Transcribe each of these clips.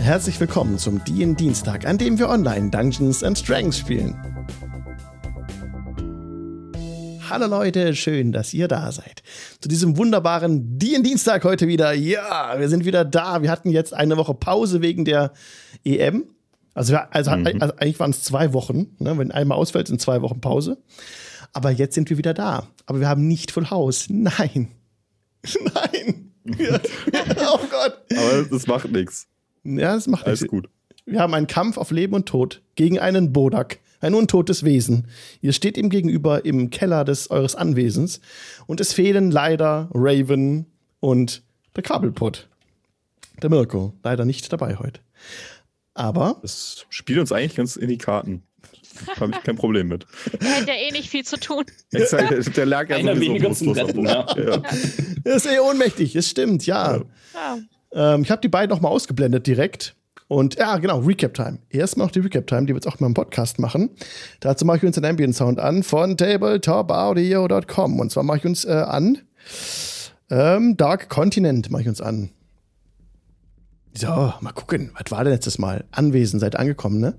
Herzlich willkommen zum DIN Dienstag, an dem wir online Dungeons and Dragons spielen. Hallo Leute, schön, dass ihr da seid. Zu diesem wunderbaren DIN Dienstag heute wieder. Ja, wir sind wieder da. Wir hatten jetzt eine Woche Pause wegen der EM. Also, also, mhm. also eigentlich waren es zwei Wochen. Ne? Wenn einmal ausfällt, sind zwei Wochen Pause. Aber jetzt sind wir wieder da. Aber wir haben nicht Full House. Nein. Nein. oh Gott. Aber das macht nichts. Ja, das macht nichts. Alles gut. Wir haben einen Kampf auf Leben und Tod gegen einen Bodak, ein untotes Wesen. Ihr steht ihm gegenüber im Keller des eures Anwesens und es fehlen leider Raven und der Quabbelpot. Der Mirko, leider nicht dabei heute. Aber. Das spielt uns eigentlich ganz in die Karten. Habe ich kein Problem mit. Er hat ja eh nicht viel zu tun. Exakt, der lag ja Einer weniger zum Retten, ja. ja. Er ist eh ohnmächtig, es stimmt, ja. ja. Ähm, ich habe die beiden noch mal ausgeblendet direkt. Und ja, genau, Recap-Time. Erstmal noch die Recap-Time, die wir jetzt auch mal im Podcast machen. Dazu mache ich uns den Ambient-Sound an von tabletopaudio.com. Und zwar mache ich uns äh, an ähm, Dark Continent mache ich uns an. So, mal gucken, was war denn letztes Mal? Anwesend, seid angekommen, ne?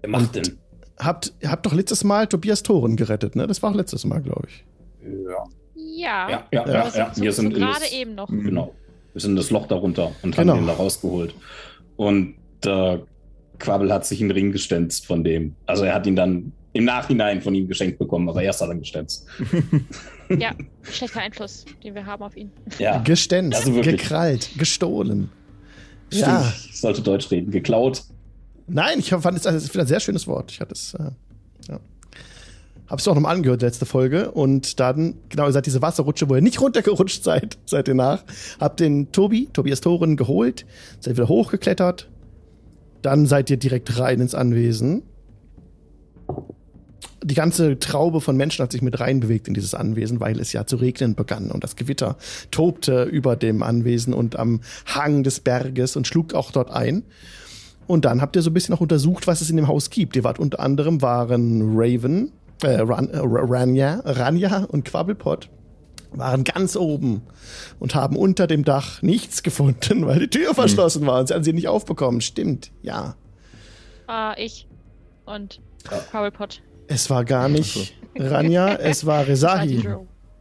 Wer macht denn? Habt, habt doch letztes Mal Tobias Toren gerettet, ne? Das war auch letztes Mal, glaube ich. Ja. Ja. Ja, ja, ja. ja. Wir sind gerade eben noch. Genau. Wir sind in das Loch darunter und haben genau. ihn da rausgeholt. Und äh, Quabbel hat sich einen Ring gestänzt von dem. Also er hat ihn dann im Nachhinein von ihm geschenkt bekommen, aber erst hat er gestänzt. ja, schlechter Einfluss, den wir haben auf ihn. Ja. Gestänzt, also gekrallt, gestohlen. Stimmt, ja. ich sollte Deutsch reden. Geklaut. Nein, ich fand es ein sehr schönes Wort. Ich hatte es. Äh. Hab's auch nochmal angehört, letzte Folge. Und dann, genau, ihr seid diese Wasserrutsche, wo ihr nicht runtergerutscht seid, seid ihr nach. Habt den Tobi, Tobias Toren, geholt, seid wieder hochgeklettert. Dann seid ihr direkt rein ins Anwesen. Die ganze Traube von Menschen hat sich mit reinbewegt in dieses Anwesen, weil es ja zu regnen begann und das Gewitter tobte über dem Anwesen und am Hang des Berges und schlug auch dort ein. Und dann habt ihr so ein bisschen auch untersucht, was es in dem Haus gibt. Ihr wart unter anderem waren Raven, äh, Ran, äh, Rania, Rania und Quabbelpot waren ganz oben und haben unter dem Dach nichts gefunden, weil die Tür hm. verschlossen war und sie haben sie nicht aufbekommen. Stimmt, ja. Ah, ich und Quabbelpot. Es war gar nicht Rania, es war Rezahi.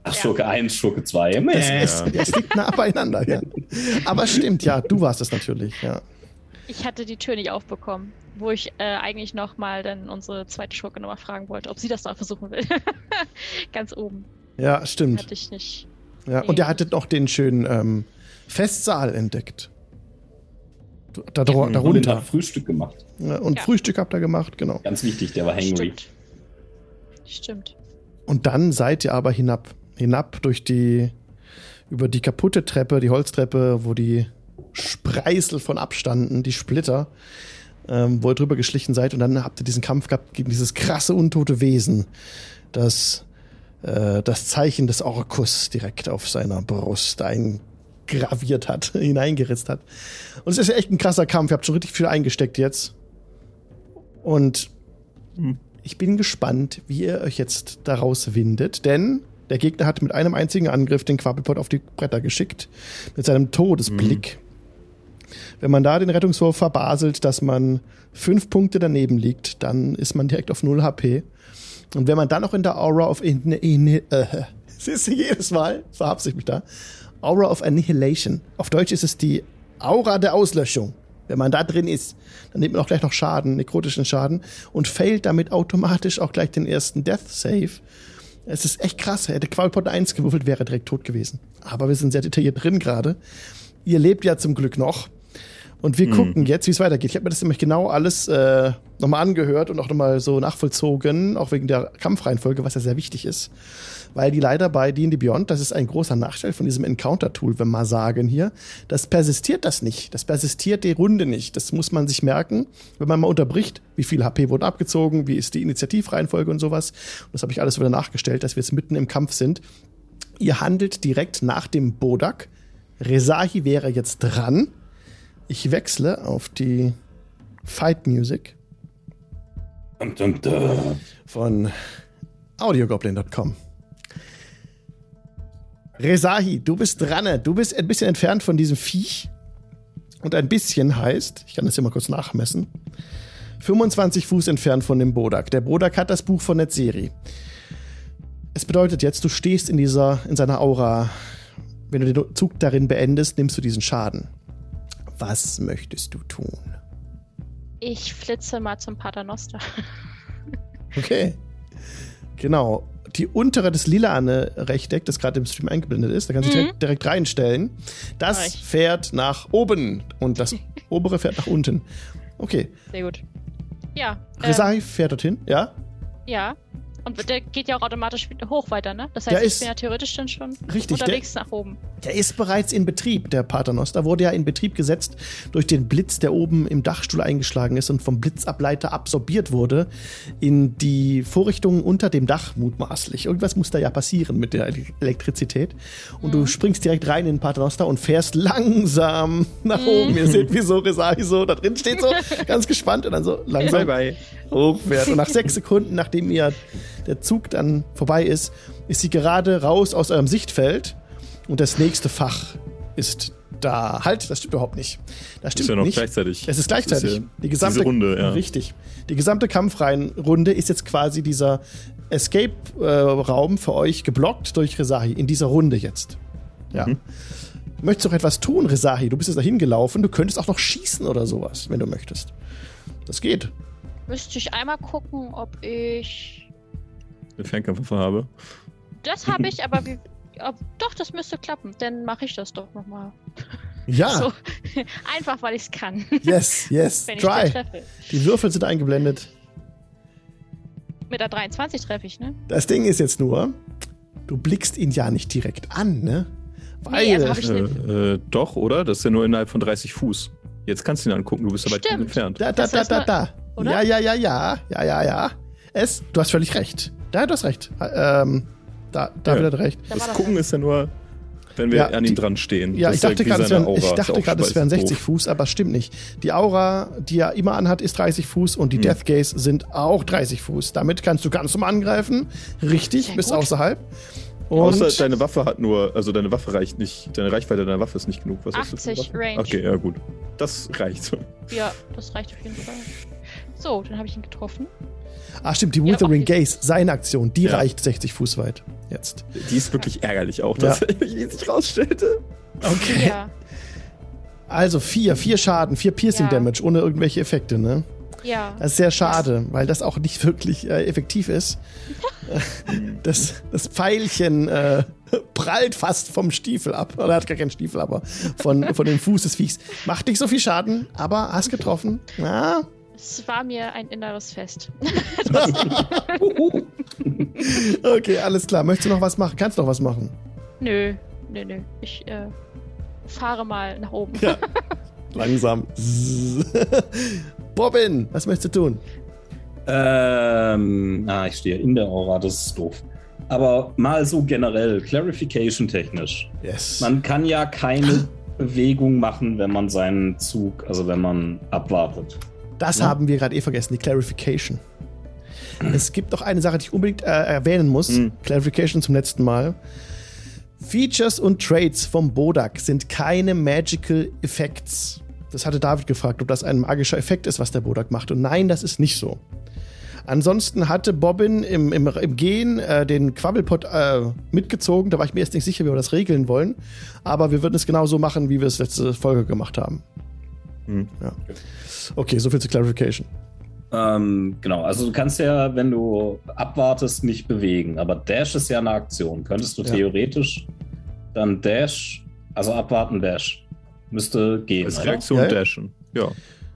Ach, Schurke 1, Schurke 2. Es, es, es, liegt nah beieinander, ja. Aber stimmt, ja, du warst es natürlich, ja. Ich hatte die Tür nicht aufbekommen wo ich äh, eigentlich noch mal dann unsere zweite Schurke nochmal fragen wollte, ob sie das da versuchen will. Ganz oben. Ja, stimmt. Hatte ich nicht. Ja, nee. und ihr hattet noch den schönen ähm, Festsaal entdeckt. Da, da, ja, darunter. Frühstück gemacht. Ja, und ja. Frühstück habt ihr gemacht, genau. Ganz wichtig, der war hangry. Stimmt. Stimmt. Und dann seid ihr aber hinab. Hinab durch die, über die kaputte Treppe, die Holztreppe, wo die Spreißel von abstanden, die Splitter ähm, wo ihr drüber geschlichen seid und dann habt ihr diesen Kampf gehabt gegen dieses krasse untote Wesen, das äh, das Zeichen des Orkus direkt auf seiner Brust eingraviert hat, hineingeritzt hat. Und es ist ja echt ein krasser Kampf. Ihr habt schon richtig viel eingesteckt jetzt. Und hm. ich bin gespannt, wie ihr euch jetzt daraus windet, denn der Gegner hat mit einem einzigen Angriff den Quabbelpot auf die Bretter geschickt. Mit seinem Todesblick. Mhm. Wenn man da den Rettungswurf verbaselt, dass man fünf Punkte daneben liegt, dann ist man direkt auf 0 HP. Und wenn man dann noch in der Aura of in, in, äh, siehst du jedes Mal, verhab's ich mich da, Aura of Annihilation. Auf Deutsch ist es die Aura der Auslöschung. Wenn man da drin ist, dann nimmt man auch gleich noch Schaden, nekrotischen Schaden und failt damit automatisch auch gleich den ersten Death Save. Es ist echt krass. Hätte Qualpot 1 gewürfelt, wäre direkt tot gewesen. Aber wir sind sehr detailliert drin gerade. Ihr lebt ja zum Glück noch. Und wir mhm. gucken jetzt, wie es weitergeht. Ich habe mir das nämlich genau alles äh, nochmal angehört und auch nochmal so nachvollzogen, auch wegen der Kampfreihenfolge, was ja sehr wichtig ist. Weil die leider bei D&D Beyond, das ist ein großer Nachteil von diesem Encounter-Tool, wenn wir mal sagen hier, das persistiert das nicht. Das persistiert die Runde nicht. Das muss man sich merken, wenn man mal unterbricht, wie viel HP wurde abgezogen, wie ist die Initiativreihenfolge und sowas. Und das habe ich alles wieder nachgestellt, dass wir jetzt mitten im Kampf sind. Ihr handelt direkt nach dem Bodak. Rezahi wäre jetzt dran ich wechsle auf die Fight Music von audiogoblin.com. Rezahi, du bist dran. Du bist ein bisschen entfernt von diesem Viech. Und ein bisschen heißt, ich kann das hier mal kurz nachmessen, 25 Fuß entfernt von dem Bodak. Der Bodak hat das Buch von Netzeri. Es bedeutet jetzt, du stehst in dieser, in seiner Aura. Wenn du den Zug darin beendest, nimmst du diesen Schaden. Was möchtest du tun? Ich flitze mal zum Paternoster. Okay. Genau. Die untere, das lilane Rechteck, das gerade im Stream eingeblendet ist, da kannst du mhm. direkt, direkt reinstellen. Das fährt nach oben und das obere fährt nach unten. Okay. Sehr gut. Ja. Resai ähm, fährt dorthin, ja? Ja. Und der geht ja auch automatisch hoch weiter, ne? Das heißt, der ich bin ja theoretisch dann schon richtig, unterwegs der, nach oben. Der ist bereits in Betrieb, der Paternos. Da wurde ja in Betrieb gesetzt durch den Blitz, der oben im Dachstuhl eingeschlagen ist und vom Blitzableiter absorbiert wurde in die Vorrichtungen unter dem Dach mutmaßlich. Irgendwas muss da ja passieren mit der Elektrizität. Und mhm. du springst direkt rein in den Paternoster und fährst langsam nach mhm. oben. Ihr seht, wie so Resari so da drin steht, so ganz gespannt und dann so langsam bye bye. Hochfährt. Und nach sechs Sekunden, nachdem ihr der Zug dann vorbei ist, ist sie gerade raus aus eurem Sichtfeld und das nächste Fach ist da. Halt, das stimmt überhaupt nicht. Das stimmt ist ja noch nicht. gleichzeitig. Es ist gleichzeitig. Ist ja die gesamte Runde, ja. Richtig. Die gesamte Kampfreihenrunde ist jetzt quasi dieser Escape-Raum für euch geblockt durch Resahi in dieser Runde jetzt. Ja. Mhm. Möchtest du noch etwas tun, Resahi? Du bist jetzt dahin gelaufen. Du könntest auch noch schießen oder sowas, wenn du möchtest. Das geht. Müsste ich einmal gucken, ob ich eine Fernkampfwaffe habe. Das habe ich, aber wie, ob, doch, das müsste klappen. Dann mache ich das doch nochmal. Ja. So, einfach, weil ich es kann. Yes, yes, try. Die Würfel sind eingeblendet. Mit der 23 treffe ich, ne? Das Ding ist jetzt nur, du blickst ihn ja nicht direkt an, ne? Weil. Nee, also äh, äh, doch, oder? Das ist ja nur innerhalb von 30 Fuß. Jetzt kannst du ihn angucken, du bist aber weit entfernt. Da, da, da, da, da. Oder? Ja, ja, ja, ja. Ja, ja, ja. Es, du hast völlig recht. Ja, du hast recht. Ähm, da, da ja. hat recht. Das Gucken ist ja nur, wenn wir ja, an ihm dran stehen. Ja, ich dachte gerade, es wären, ich dachte gerade, es wären 60 doof. Fuß, aber es stimmt nicht. Die Aura, die er immer anhat, ist 30 Fuß und die hm. Death Gaze sind auch 30 Fuß. Damit kannst du ganz um angreifen. Richtig, Sehr bis gut. außerhalb. Und Außer deine Waffe hat nur, also deine Waffe reicht nicht, deine Reichweite deiner Waffe ist nicht genug. Was 80 Range. Okay, ja gut. Das reicht. Ja, das reicht auf jeden Fall. So, dann habe ich ihn getroffen. Ah, stimmt, die Wuthering ja, Gaze, seine Aktion, die ja. reicht 60 Fuß weit. Jetzt. Die ist wirklich ärgerlich auch, dass ja. wie sich rausstellte. Okay. Ja. Also vier, vier Schaden, vier Piercing Damage ohne irgendwelche Effekte, ne? Ja. Das ist sehr schade, weil das auch nicht wirklich äh, effektiv ist. das, das Pfeilchen äh, prallt fast vom Stiefel ab. Oder hat gar keinen Stiefel, aber von, von dem Fuß des Viechs. Macht nicht so viel Schaden, aber hast getroffen. Na, es war mir ein inneres Fest. okay, alles klar. Möchtest du noch was machen? Kannst du noch was machen? Nö, nö, nö. Ich äh, fahre mal nach oben. Ja. Langsam. Bobbin, was möchtest du tun? Ähm, ah, ich stehe in der Aura, das ist doof. Aber mal so generell, clarification technisch. Yes. Man kann ja keine Bewegung machen, wenn man seinen Zug, also wenn man abwartet. Das ja. haben wir gerade eh vergessen, die Clarification. Es gibt noch eine Sache, die ich unbedingt äh, erwähnen muss. Mhm. Clarification zum letzten Mal. Features und Traits vom Bodak sind keine Magical Effects. Das hatte David gefragt, ob das ein magischer Effekt ist, was der Bodak macht. Und nein, das ist nicht so. Ansonsten hatte Bobbin im, im, im Gehen äh, den Quabbelpot äh, mitgezogen. Da war ich mir jetzt nicht sicher, wie wir das regeln wollen. Aber wir würden es genauso machen, wie wir es letzte Folge gemacht haben. Mhm. Ja. Okay, soviel zur Clarification. Ähm, genau, also du kannst ja, wenn du abwartest, nicht bewegen, aber Dash ist ja eine Aktion. Könntest du ja. theoretisch dann Dash, also abwarten Dash, müsste gehen. Als Reaktion ja, dashen, ja.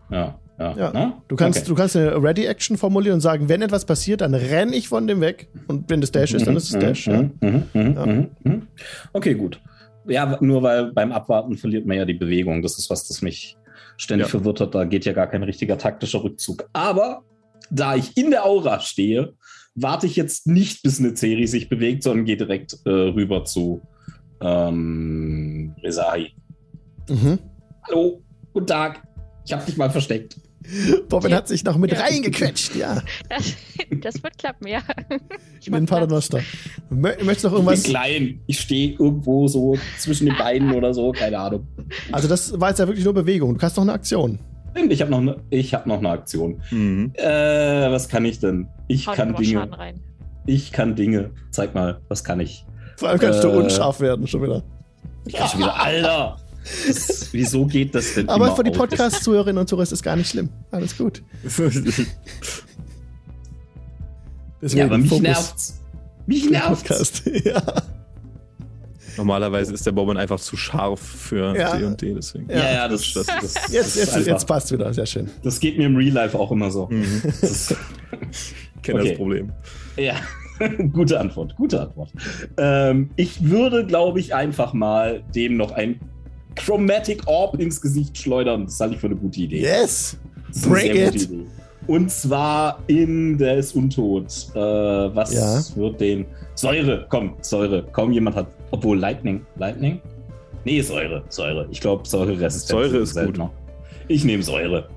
Ja, ja. ja. Ne? Du, kannst, okay. du kannst eine Ready-Action formulieren und sagen, wenn etwas passiert, dann renne ich von dem weg. Und wenn das Dash ist, dann ist es mhm, Dash. Mhm, ja. Mhm, mhm, okay, gut. Ja, nur weil beim Abwarten verliert man ja die Bewegung. Das ist was, das mich ständig ja. verwirrt hat. Da geht ja gar kein richtiger taktischer Rückzug. Aber da ich in der Aura stehe, warte ich jetzt nicht, bis eine Serie sich bewegt, sondern gehe direkt äh, rüber zu ähm, Resahi. Mhm. Hallo, guten Tag. Ich habe dich mal versteckt. Bobbin Ja. hat sich noch mit Ja. reingequetscht, ja. Das, das wird klappen, ja. Ich In den mach Platz. Paternoster. Mö- Möchtest du noch Ich bin irgendwas? klein. Ich stehe irgendwo so zwischen den Beinen oder so, keine Ahnung. Also, das war jetzt ja wirklich nur Bewegung. Du hast noch eine Aktion. Stimmt, Ich habe noch, ne, ich hab noch eine Aktion. Mhm. Äh, was kann ich denn? Ich Hau dir kann Dinge. rein. Ich kann Dinge. Zeig mal, was kann ich? Vor allem kannst du Äh. unscharf werden, schon wieder. Ich kann schon wieder, Alter! Das, wieso geht das denn? Aber immer für die? Podcast-Zuhörerinnen und Zuhörer ist es gar nicht schlimm. Alles gut. Deswegen Ja, aber mich Fokus nervt's. Mich nervt's. Podcast. ja. Normalerweise ist der Bobbin einfach zu scharf für Ja. D und D, deswegen. Ja, ja, das, das, Das- das, das, Jetzt, ist jetzt, einfach- jetzt passt wieder. Sehr schön. das geht mir im Real Life auch immer so. Mhm. Das Ich kenne Okay. das Problem. ja, gute Antwort, gute Antwort. Ähm, ich würde, glaube ich, einfach mal dem noch ein Chromatic Orb ins Gesicht schleudern. Das halte ich für eine gute Idee. Yes! Gute it. Idee. Und zwar in der ist Untot. Äh, was Ja. wird den. Säure, komm, Säure. Kaum jemand hat. Obwohl Lightning. Lightning? Nee, Säure. Säure. Ich glaube, Säure-Resistenz. Säure ist seltener. Ich nehme Säure.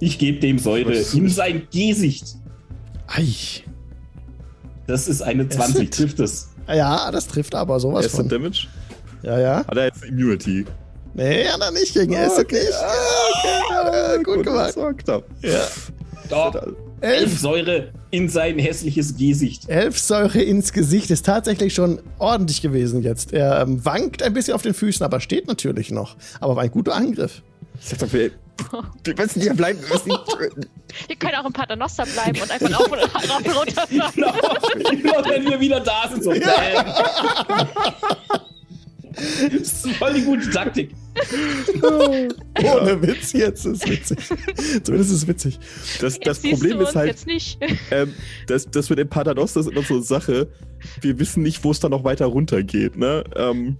Ich gebe dem Säure Was- in sein Gesicht. Ei. Das ist eine Es 20. sind- Trifft es. Ja, das trifft aber sowas Acid von. Damage? Ja, ja. Hat er jetzt Immunity? Nee, hat er nicht gegen Acid Okay. nicht. Ja, okay. gut gemacht. Das war knapp. Ja. Doch. Elf Säure in sein hässliches Gesicht. elf Säure ins Gesicht ist tatsächlich schon ordentlich gewesen jetzt. Er ähm, wankt ein bisschen auf den Füßen, aber steht natürlich noch. Aber war ein guter Angriff. Ich sag doch, wir, wir müssen hier bleiben. Wir müssen ihn töten. Wir können auch im Paternoster bleiben und einfach auf und, rauf und runter. Genau, wenn wir wieder da sind, so. bam. Das ist voll die gute Taktik. Ohne Witz jetzt, ist witzig. Zumindest ist es witzig. Das, Jetzt das Problem du ist halt, Jetzt nicht. ähm, das, das mit dem Paternoster ist immer so eine Sache. Wir wissen nicht, wo es dann noch weiter runtergeht. Ne? Ähm,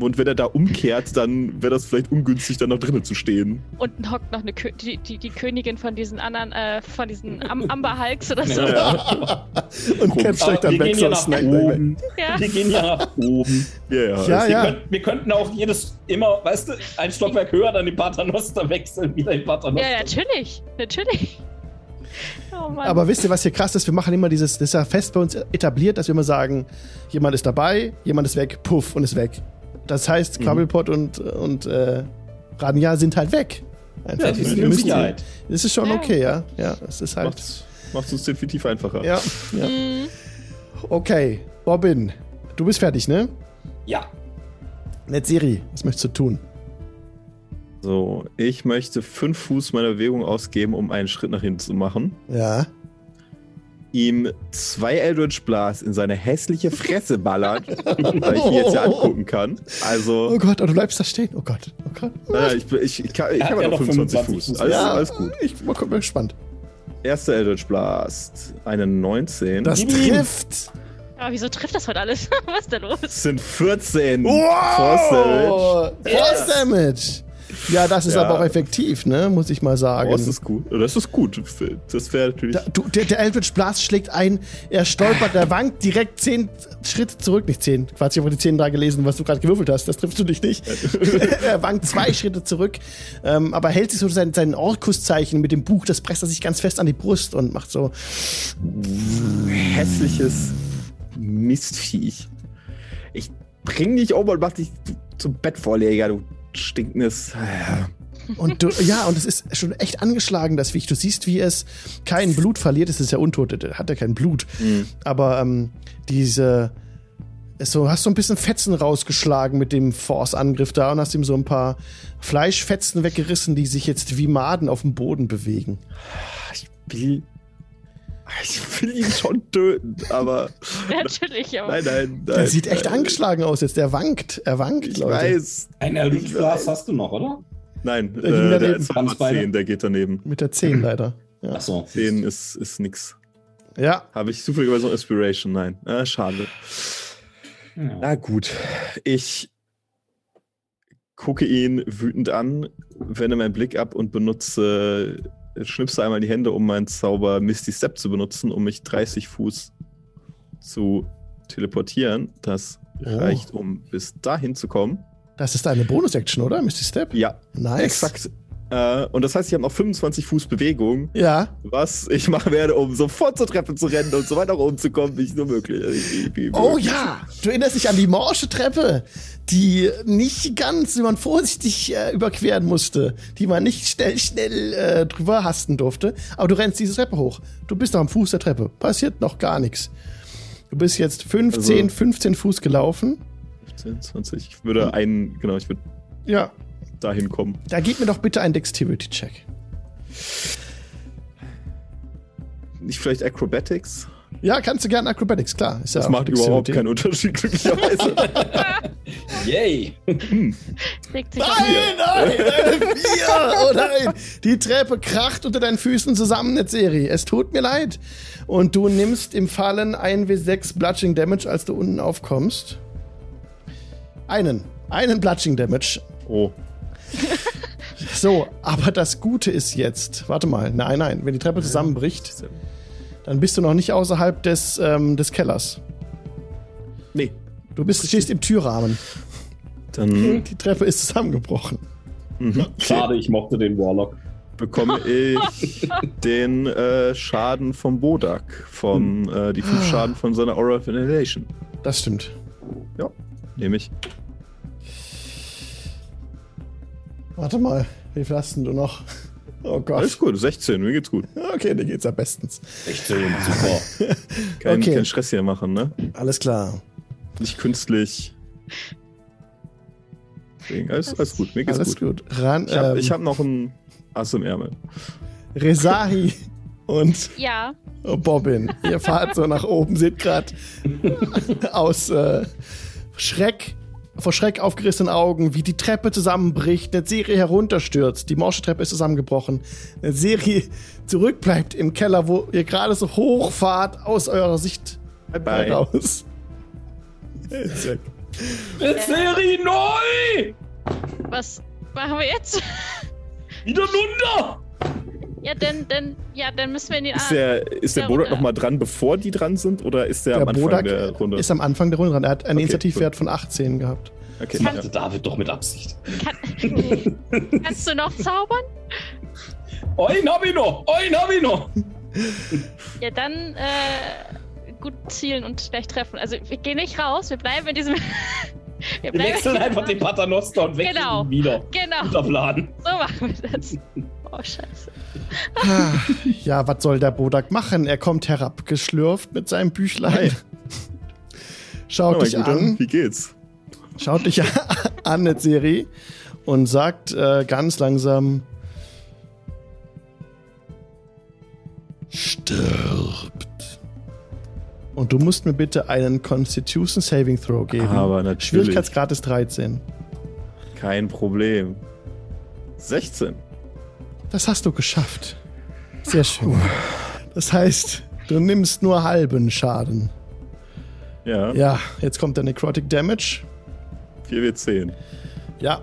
und wenn er da umkehrt, dann wäre das vielleicht ungünstig, dann noch drinnen zu stehen. Unten hockt noch eine Kö die, die, die Königin von diesen anderen, äh, von diesen Am Amber Hulks oder so. Ja, Und Ken steigt dann wir weg, gehen so Snack oben. Ja. Wir gehen hier nach oben. ja. ja. Ja, wir, ja. Könnten, wir könnten auch jedes immer, weißt du, ein Stockwerk höher, dann den Paternoster wechseln, wieder den Paternoster. Ja, natürlich. Natürlich. Oh. Aber wisst ihr, was hier krass ist? Wir machen immer dieses, das ist ja fest bei uns etabliert, dass wir immer sagen, jemand ist dabei, jemand ist weg, puff und ist weg. Das heißt, Mhm. Quabbelpot und, und äh, Rania sind halt weg. Einfach. Ja, die sind müssen- Sicherheit. Das ist schon okay, ja. Ja, es ist halt. Macht's, macht's uns definitiv einfacher. Ja, ja. Mm, Okay, Robin, du bist fertig, ne? Ja. Netzeri, was möchtest du tun? So, ich möchte fünf Fuß meiner Bewegung ausgeben, um einen Schritt nach hinten zu machen. Ja. Ihm zwei Eldritch Blast in seine hässliche Fresse ballern, da ich ihn jetzt ja angucken kann. Also, Oh Gott, oh, du bleibst da stehen. Oh Gott, oh Gott. Naja, ich, ich, ich, kann, ich habe ja noch noch 25, 25 Fuß. Fuß. Alles, ja, alles gut. Ich bin mal gespannt. Erster Eldritch Blast, eine 19. Das trifft. aber wieso trifft das heute alles? Was ist denn los? Das sind 14 Force Damage. Wow! Force Damage! Ja, das ist Ja. aber auch effektiv, ne? Muss ich mal sagen. Oh, das ist gut. Das ist gut. Das wäre natürlich. Da, du, der, der Eldritch Blast schlägt ein, er stolpert, der wankt direkt zehn Schritte zurück, nicht zehn. Quatsch, ich habe die zehn da gelesen, was du gerade gewürfelt hast. Das triffst du dich nicht. er wankt zwei Schritte zurück, ähm, aber hält sich so sein, sein Orkuszeichen mit dem Buch, das presst er sich ganz fest an die Brust und macht so. hässliches Mistviech. Ich bring dich um und mach dich zum Bettvorleger, du stinkendes. Und du, ja, und es ist schon echt angeschlagen, das Viech. Du siehst, wie es kein Blut verliert. Es ist ja untot, hat ja kein Blut. Aber ähm, diese. Es so, hast so ein bisschen Fetzen rausgeschlagen mit dem Force-Angriff da und hast ihm so ein paar Fleischfetzen weggerissen, die sich jetzt wie Maden auf dem Boden bewegen. Ich will. Ich will ihn schon töten, aber. Natürlich, aber. Nein, nein, nein. Der sieht echt nein. angeschlagen aus jetzt. Der wankt. Er wankt, Ich Leute. weiß. Ein Blast hast du noch, oder? Nein, Der äh, der ist Ganz beide. 10, der geht daneben. Mit der 10 leider. Ja. Achso. 10 ist, ist nix. ja. Habe ich zufälligerweise noch Inspiration? Nein. Ah, schade. Ja. Na gut. Ich gucke ihn wütend an, wende meinen Blick ab und benutze, schnipse einmal die Hände, um meinen Zauber Misty Step zu benutzen, um mich 30 Fuß zu teleportieren. Das Oh. reicht, um bis dahin zu kommen. Das ist eine Bonus-Action, oder? Misty Step? Ja, Nice. exakt. Äh, und das heißt, ich habe noch 25 Fuß Bewegung, Ja. was ich machen werde, um sofort zur Treppe zu rennen und so weit nach oben zu kommen, wie ich nur möglich. Wie, wie Oh ja, du erinnerst dich an die morsche Treppe, die nicht ganz, die man vorsichtig äh, überqueren musste, die man nicht schnell, schnell äh, drüber hasten durfte. Aber du rennst diese Treppe hoch. Du bist noch am Fuß der Treppe. Passiert noch gar nichts. Du bist jetzt 15, Also- 15 Fuß gelaufen. 15, 20. Ich würde einen, genau, ich würde Ja, dahin kommen. da gib mir doch bitte einen Dexterity-Check. Nicht vielleicht Acrobatics? Ja, kannst du gerne Acrobatics, klar. Ist ja Das auch macht überhaupt Dexterity. keinen Unterschied, glücklicherweise. Yay! Auf. Nein, nein, eine Vier! Oh nein! Die Treppe kracht unter deinen Füßen zusammen, Netzeri. Es tut mir leid. Und du nimmst im Fallen 1w6 Bludging Damage, als du unten aufkommst. Einen. Einen Bludging Damage. oh. So, aber das Gute ist jetzt. Warte mal. Nein, nein. Wenn die Treppe zusammenbricht, dann bist du noch nicht außerhalb des, ähm, des Kellers. Nee. Du bist, stehst im Türrahmen. Dann Die Treppe ist zusammengebrochen. mhm. Schade, ich mochte den Warlock. bekomme ich den äh, Schaden vom Bodak. Vom, äh, die fünf Schaden von seiner Aura of Annihilation. Das stimmt. Ja, nehme ich. Warte mal. Wie viel hast denn du noch? Oh Gott. Alles gut, 16, mir geht's gut. Okay, dir geht's ja bestens. 16, super. Kein, Okay. kein Stress hier machen, ne? Alles klar. Nicht künstlich. Deswegen, alles, alles gut, mir geht's Alles gut. gut. Ran, Ich habe ähm, hab noch ein Ass im Ärmel. Resahi und Ja, Bobbin. Ihr fahrt so nach oben, seht gerade aus äh, Schreck, vor Schreck aufgerissenen Augen, wie die Treppe zusammenbricht, eine Serie herunterstürzt. Die morsche Treppe ist zusammengebrochen. Eine Serie zurückbleibt im Keller, wo ihr gerade so hochfahrt aus eurer Sicht Bye bye. heraus. Sehr gut. Serie neu! was machen wir jetzt? Wieder runter! Ja, denn, denn, ja, dann müssen wir in den Ist der, ist der Ja, Bodak nochmal dran, bevor die dran sind? Oder ist der, Der am Anfang Bodak der Runde? ist am Anfang der Runde dran. Er hat einen Okay, Initiativwert von 18 gehabt. okay, Das ja. machte David doch mit Absicht. Kann, kannst du noch zaubern? Ein hab ich noch! Ein hab ich noch! Ja, dann äh, gut zielen und gleich treffen. Also wir gehen nicht raus, wir bleiben in diesem. wir Wir wechseln einfach den Paternoster und wechseln Genau. ihn wieder. Genau, Guter Plan. so machen wir das. Oh, scheiße. Ja, was soll der Bodak machen? Er kommt herabgeschlürft mit seinem Büchlein. Schaut Oh dich Gott, an, Wie geht's? schaut dich an, Netzeri, und sagt äh, ganz langsam: Stirbt. Und du musst mir bitte einen Constitution Saving Throw geben. Aber natürlich. Schwierigkeitsgrad ist 13. Kein Problem. 16. Das hast du geschafft. Sehr schön. Das heißt, du nimmst nur halben Schaden. Ja, Ja, jetzt kommt der Necrotic Damage. 4W10. Ja,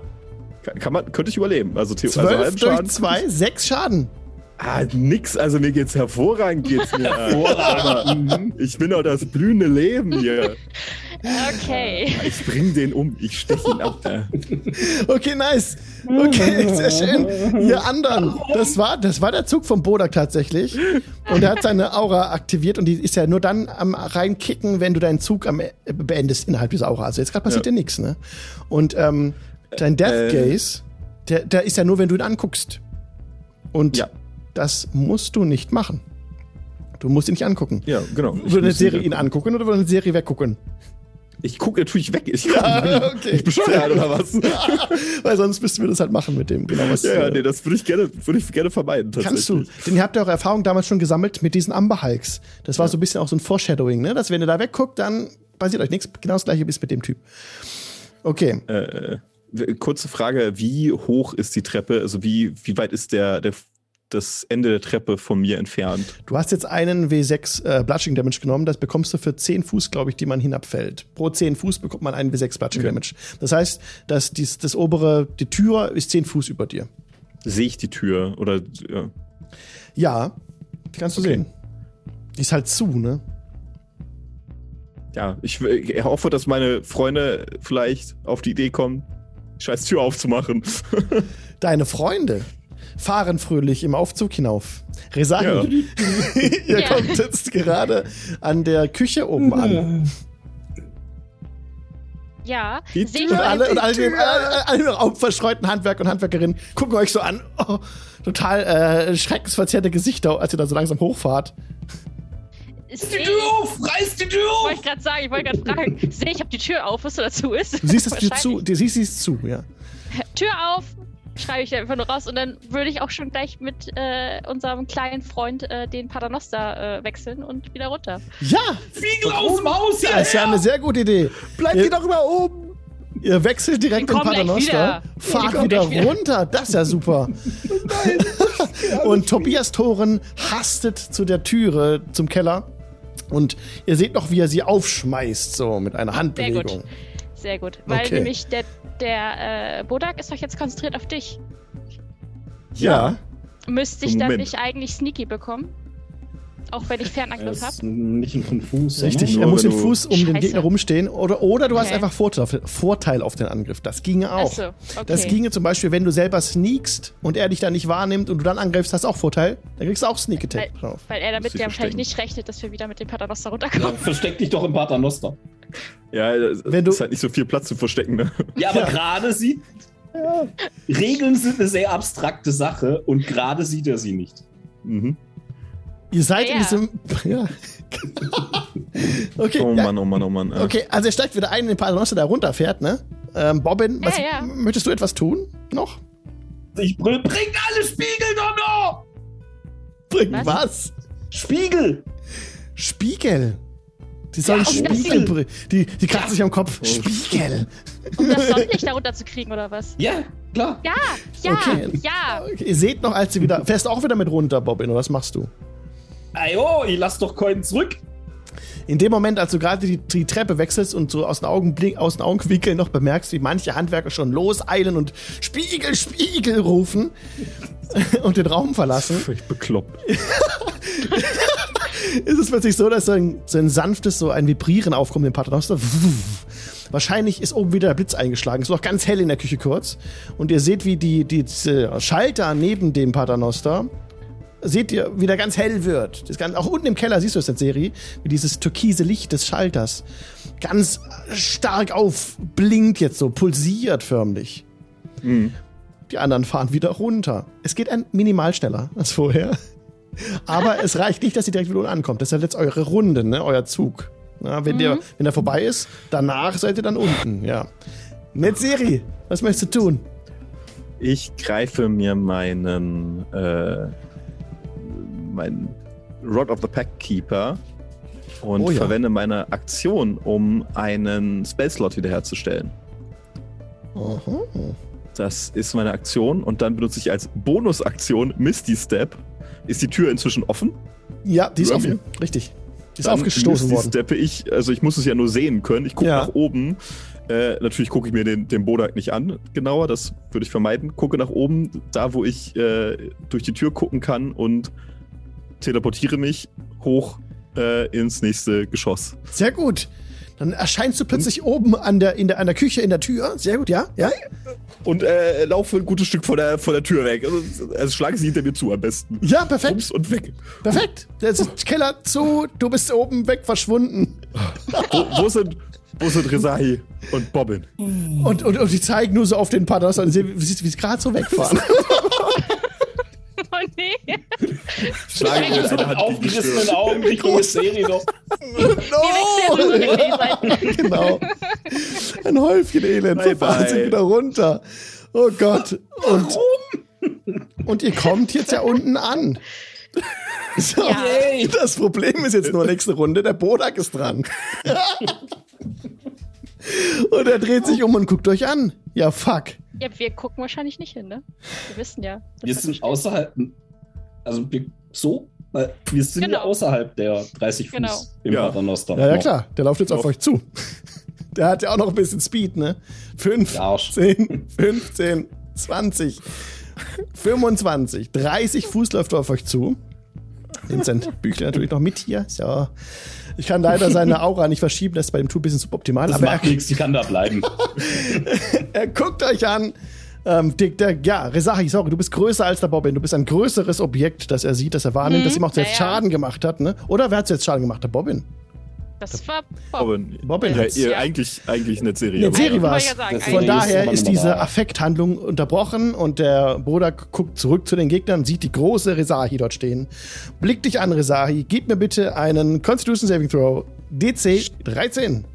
Kann, kann man, könnte ich überleben. Also, The- 12 also halben durch Schaden. 2, 6 Schaden. Ah, nix. Also mir geht's hervorragend. Geht's mir. Hervorragend. ich bin doch das blühende Leben hier. Okay. Ich bring den um. Ich stech ihn ab. Da. Okay, nice. Okay, sehr schön. Ihr anderen, das war, das war der Zug vom Bodak tatsächlich. Und er hat seine Aura aktiviert und die ist ja nur dann am reinkicken, wenn du deinen Zug am, äh, beendest innerhalb dieser Aura. Also jetzt gerade passiert Ja. dir nichts, ne? Und ähm, dein Death Äh. Gaze, der, der ist ja nur, wenn du ihn anguckst. Und Ja. Das musst du nicht machen. Du musst ihn nicht angucken. Ja, genau. Ich, Würde eine Serie ihn angucken oder würde eine Serie weggucken? ich gucke natürlich weg. Ich, Ja, okay. ich bescheuert oder was? Weil sonst müssten wir das halt machen mit dem. Genau, was, ja, ja, äh, nee, das würde ich gerne, würde ich gerne vermeiden. Kannst du. Denn ihr habt ja eure Erfahrung damals schon gesammelt mit diesen Amber Hulks. Das war so ein bisschen auch so ein Foreshadowing, ne? Dass wenn ihr da wegguckt, dann passiert euch nichts. Genau das gleiche ist mit dem Typ. Okay. Äh, w- kurze Frage: Wie hoch ist die Treppe? Also wie, wie weit ist der, der das Ende der Treppe von mir entfernt? Du hast jetzt einen W6 äh, Bludging Damage genommen. Das bekommst du für 10 Fuß, glaube ich, die man hinabfällt. Pro 10 Fuß bekommt man einen W6 Bludging Okay. Damage. Das heißt, dass dies, das obere, die Tür ist 10 Fuß über dir. Sehe ich die Tür oder ja. Ja, kannst du Okay. sehen. Die ist halt zu, ne? Ja, ich, ich hoffe, dass meine Freunde vielleicht auf die Idee kommen, die scheiß Tür aufzumachen. Deine Freunde. Fahren fröhlich im Aufzug hinauf. Resahi, Ja. ihr Ja. kommt jetzt gerade an der Küche oben an. Ja, Die sehe ich Und alle, und alle, Tür. alle, alle auch verstreuten Handwerker und Handwerkerinnen gucken euch so an. Oh, total äh, schreckensverzerrte Gesichter, als ihr da so langsam hochfahrt. sehe Die ich, Tür auf! Reiß die Tür wollte auf! ich gerade sagen, ich wollte gerade fragen, sehe ich, ob die Tür auf ist oder zu ist. Du siehst es dir zu, du siehst es zu, ja. Tür auf, schreibe ich einfach nur raus und dann würde ich auch schon gleich mit äh, unserem kleinen Freund äh, den Paternoster äh, wechseln und wieder runter. Ja, Fiegel aus dem Haus! das ist ja eine sehr gute Idee. Bleibt Ihr- doch immer oben! Ihr wechselt direkt den Paternoster, wieder. Fahrt wieder wieder. runter. Das ist ja super. und Tobias Toren hastet zu der Türe zum Keller. Und ihr seht noch, wie er sie aufschmeißt, so mit einer Handbewegung. Sehr gut. Weil Okay. nämlich der, der äh, Bodak ist doch jetzt konzentriert auf dich. Ja. Müsste ich dann Moment. nicht eigentlich Sneaky bekommen? Auch wenn ich Er Fernangriff habe? nicht ein Konfus. Richtig, Nur er muss den Fuß um den Scheiße. Gegner rumstehen. Oder, oder du hast Okay. einfach Vorteil auf, Vorteil auf den Angriff. Das ginge auch. Achso, okay. Das ginge zum Beispiel, wenn du selber sneakst und er dich dann nicht wahrnimmt und du dann angreifst, hast du auch Vorteil. Dann kriegst du auch Sneak Attack Weil- drauf. Weil er damit ja wahrscheinlich nicht rechnet, dass wir wieder mit dem Paternoster Ja, runterkommen. versteck dich doch im Paternoster. Ja, es Wenn du- ist halt nicht so viel Platz zu verstecken, ne? Ja, aber Ja. gerade sieht. Regeln sind eine sehr abstrakte Sache und gerade sieht er sie nicht. Mhm. Ihr seid Ja, in ja. diesem. Ja. okay, Oh ja, Mann, oh Mann, oh Mann. ja. okay, also er steigt wieder ein in den Paternoster, der runterfährt, ne? Ähm, Bobbin, was, Ja, ja. möchtest du etwas tun? Noch? Ich brüll, bringt alle Spiegel doch noch! Bring was? Was? Spiegel! Spiegel. Die sollen Ja, Spiegel. Bringen. Die, die kratzen sich am Kopf. Oh, Spiegel. Um das Sonnenlicht da runter zu kriegen, oder was? Ja, klar. Ja, ja, Okay. ja. Okay, ihr seht noch, als sie wieder. Fährst du auch wieder mit runter, Bobbin, oder was machst du? Ajo, ich lass doch Coin zurück. In dem Moment, als du gerade die, die Treppe wechselst und so aus den, Augenblick, aus den Augenwinkeln noch bemerkst, wie manche Handwerker schon loseilen und Spiegel, Spiegel rufen und den Raum verlassen, Völlig bekloppt. ist es plötzlich so, dass so ein, so ein sanftes, so ein Vibrieren aufkommt im Paternoster. Wahrscheinlich ist oben wieder der Blitz eingeschlagen. Es ist noch ganz hell in der Küche kurz. Und ihr seht, wie die, die diese Schalter neben dem Paternoster seht ihr, wie der ganz hell wird. Das kann, auch unten im Keller siehst du es in der Serie, wie dieses türkise Licht des Schalters ganz stark aufblinkt jetzt so, pulsiert förmlich. Mhm. Die anderen fahren wieder runter. Es geht ein minimal schneller als vorher. Aber es reicht nicht, dass ihr direkt wieder unten ankommt. Das ist ja jetzt eure Runde, ne? euer Zug. Na, wenn, der, wenn der vorbei ist, danach seid ihr dann unten, ja. Netzeri, was möchtest du tun? Ich greife mir meinen, äh, meinen Rod of the Pack Keeper und Oh ja. verwende meine Aktion, um einen Spellslot wiederherzustellen. Aha. Das ist meine Aktion und dann benutze ich als Bonusaktion Misty Step. Ist die Tür inzwischen offen? Ja, die ist offen. Richtig. Die ist Dann aufgestoßen Misty worden. Steppe ich, also ich muss es ja nur sehen können. Ich gucke Ja. nach oben. Äh, natürlich gucke ich mir den, den Bodak nicht an, genauer, das würde ich vermeiden. Gucke nach oben, da wo ich äh, durch die Tür gucken kann und teleportiere mich hoch äh, ins nächste Geschoss. Sehr gut. Dann erscheinst du plötzlich oben an der, in der, an der Küche in der Tür. Sehr gut, ja? Ja? Und äh, laufe ein gutes Stück vor der, vor der Tür weg. Also, also schlage sie hinter mir zu am besten. Ja, perfekt. Rums und weg. Perfekt. Der Keller zu, du bist oben weg verschwunden. Wo, wo sind, wo sind Rezahi und Bobbin? Und, und, und die zeigen nur so auf den Paternoster und sehen, wie sie gerade so wegfahren. Oh nee. Schlage mir mit die aufgerissenen. Augen Richtung Serie doch. no! Wir die genau. Ein Häufchen Elend. Bye, So fahren sie bye. wieder runter. Oh Gott. Und, und ihr kommt jetzt ja unten an. So, Ja. Das Problem ist jetzt nur nächste Runde, der Bodak ist dran. und er dreht sich um und guckt euch an. Ja, fuck. Ja, wir gucken wahrscheinlich nicht hin, ne? Wir wissen ja. Wir sind steht. außerhalb. Also wir, so? Weil Wir sind Genau. ja außerhalb der 30 Fuß Genau. im Ja. Paternoster. Ja, ja, klar. Der läuft jetzt auf Noch. euch zu. Der hat ja auch noch ein bisschen Speed, ne? 5, Der Arsch. 10, 15, 20, 25, 30 Fuß läuft er auf euch zu. Nimmt sein Büchlein natürlich noch mit hier. So. Ich kann leider seine Aura nicht verschieben, das ist bei dem Tool ein bisschen suboptimal. Das aber macht er, nichts, die kann da bleiben. er guckt euch an, Ähm, der, der, ja, Resahi, sorry, du bist größer als der Bobbin. Du bist ein größeres Objekt, das er sieht, das er wahrnimmt, Mhm, das ihm auch zuerst ja, ja. Schaden gemacht hat, ne? Oder wer hat jetzt Schaden gemacht? Der Bobbin. Das war Bob. Aber Bobbin ja, Ja. eigentlich, eigentlich eine Serie. Eine Serie war es. Von daher ist diese. Affekthandlung unterbrochen und der Bruder guckt zurück zu den Gegnern, sieht die große Resahi dort stehen. Blickt dich an, Resahi. Gib mir bitte einen Constitution Saving Throw. DC 13.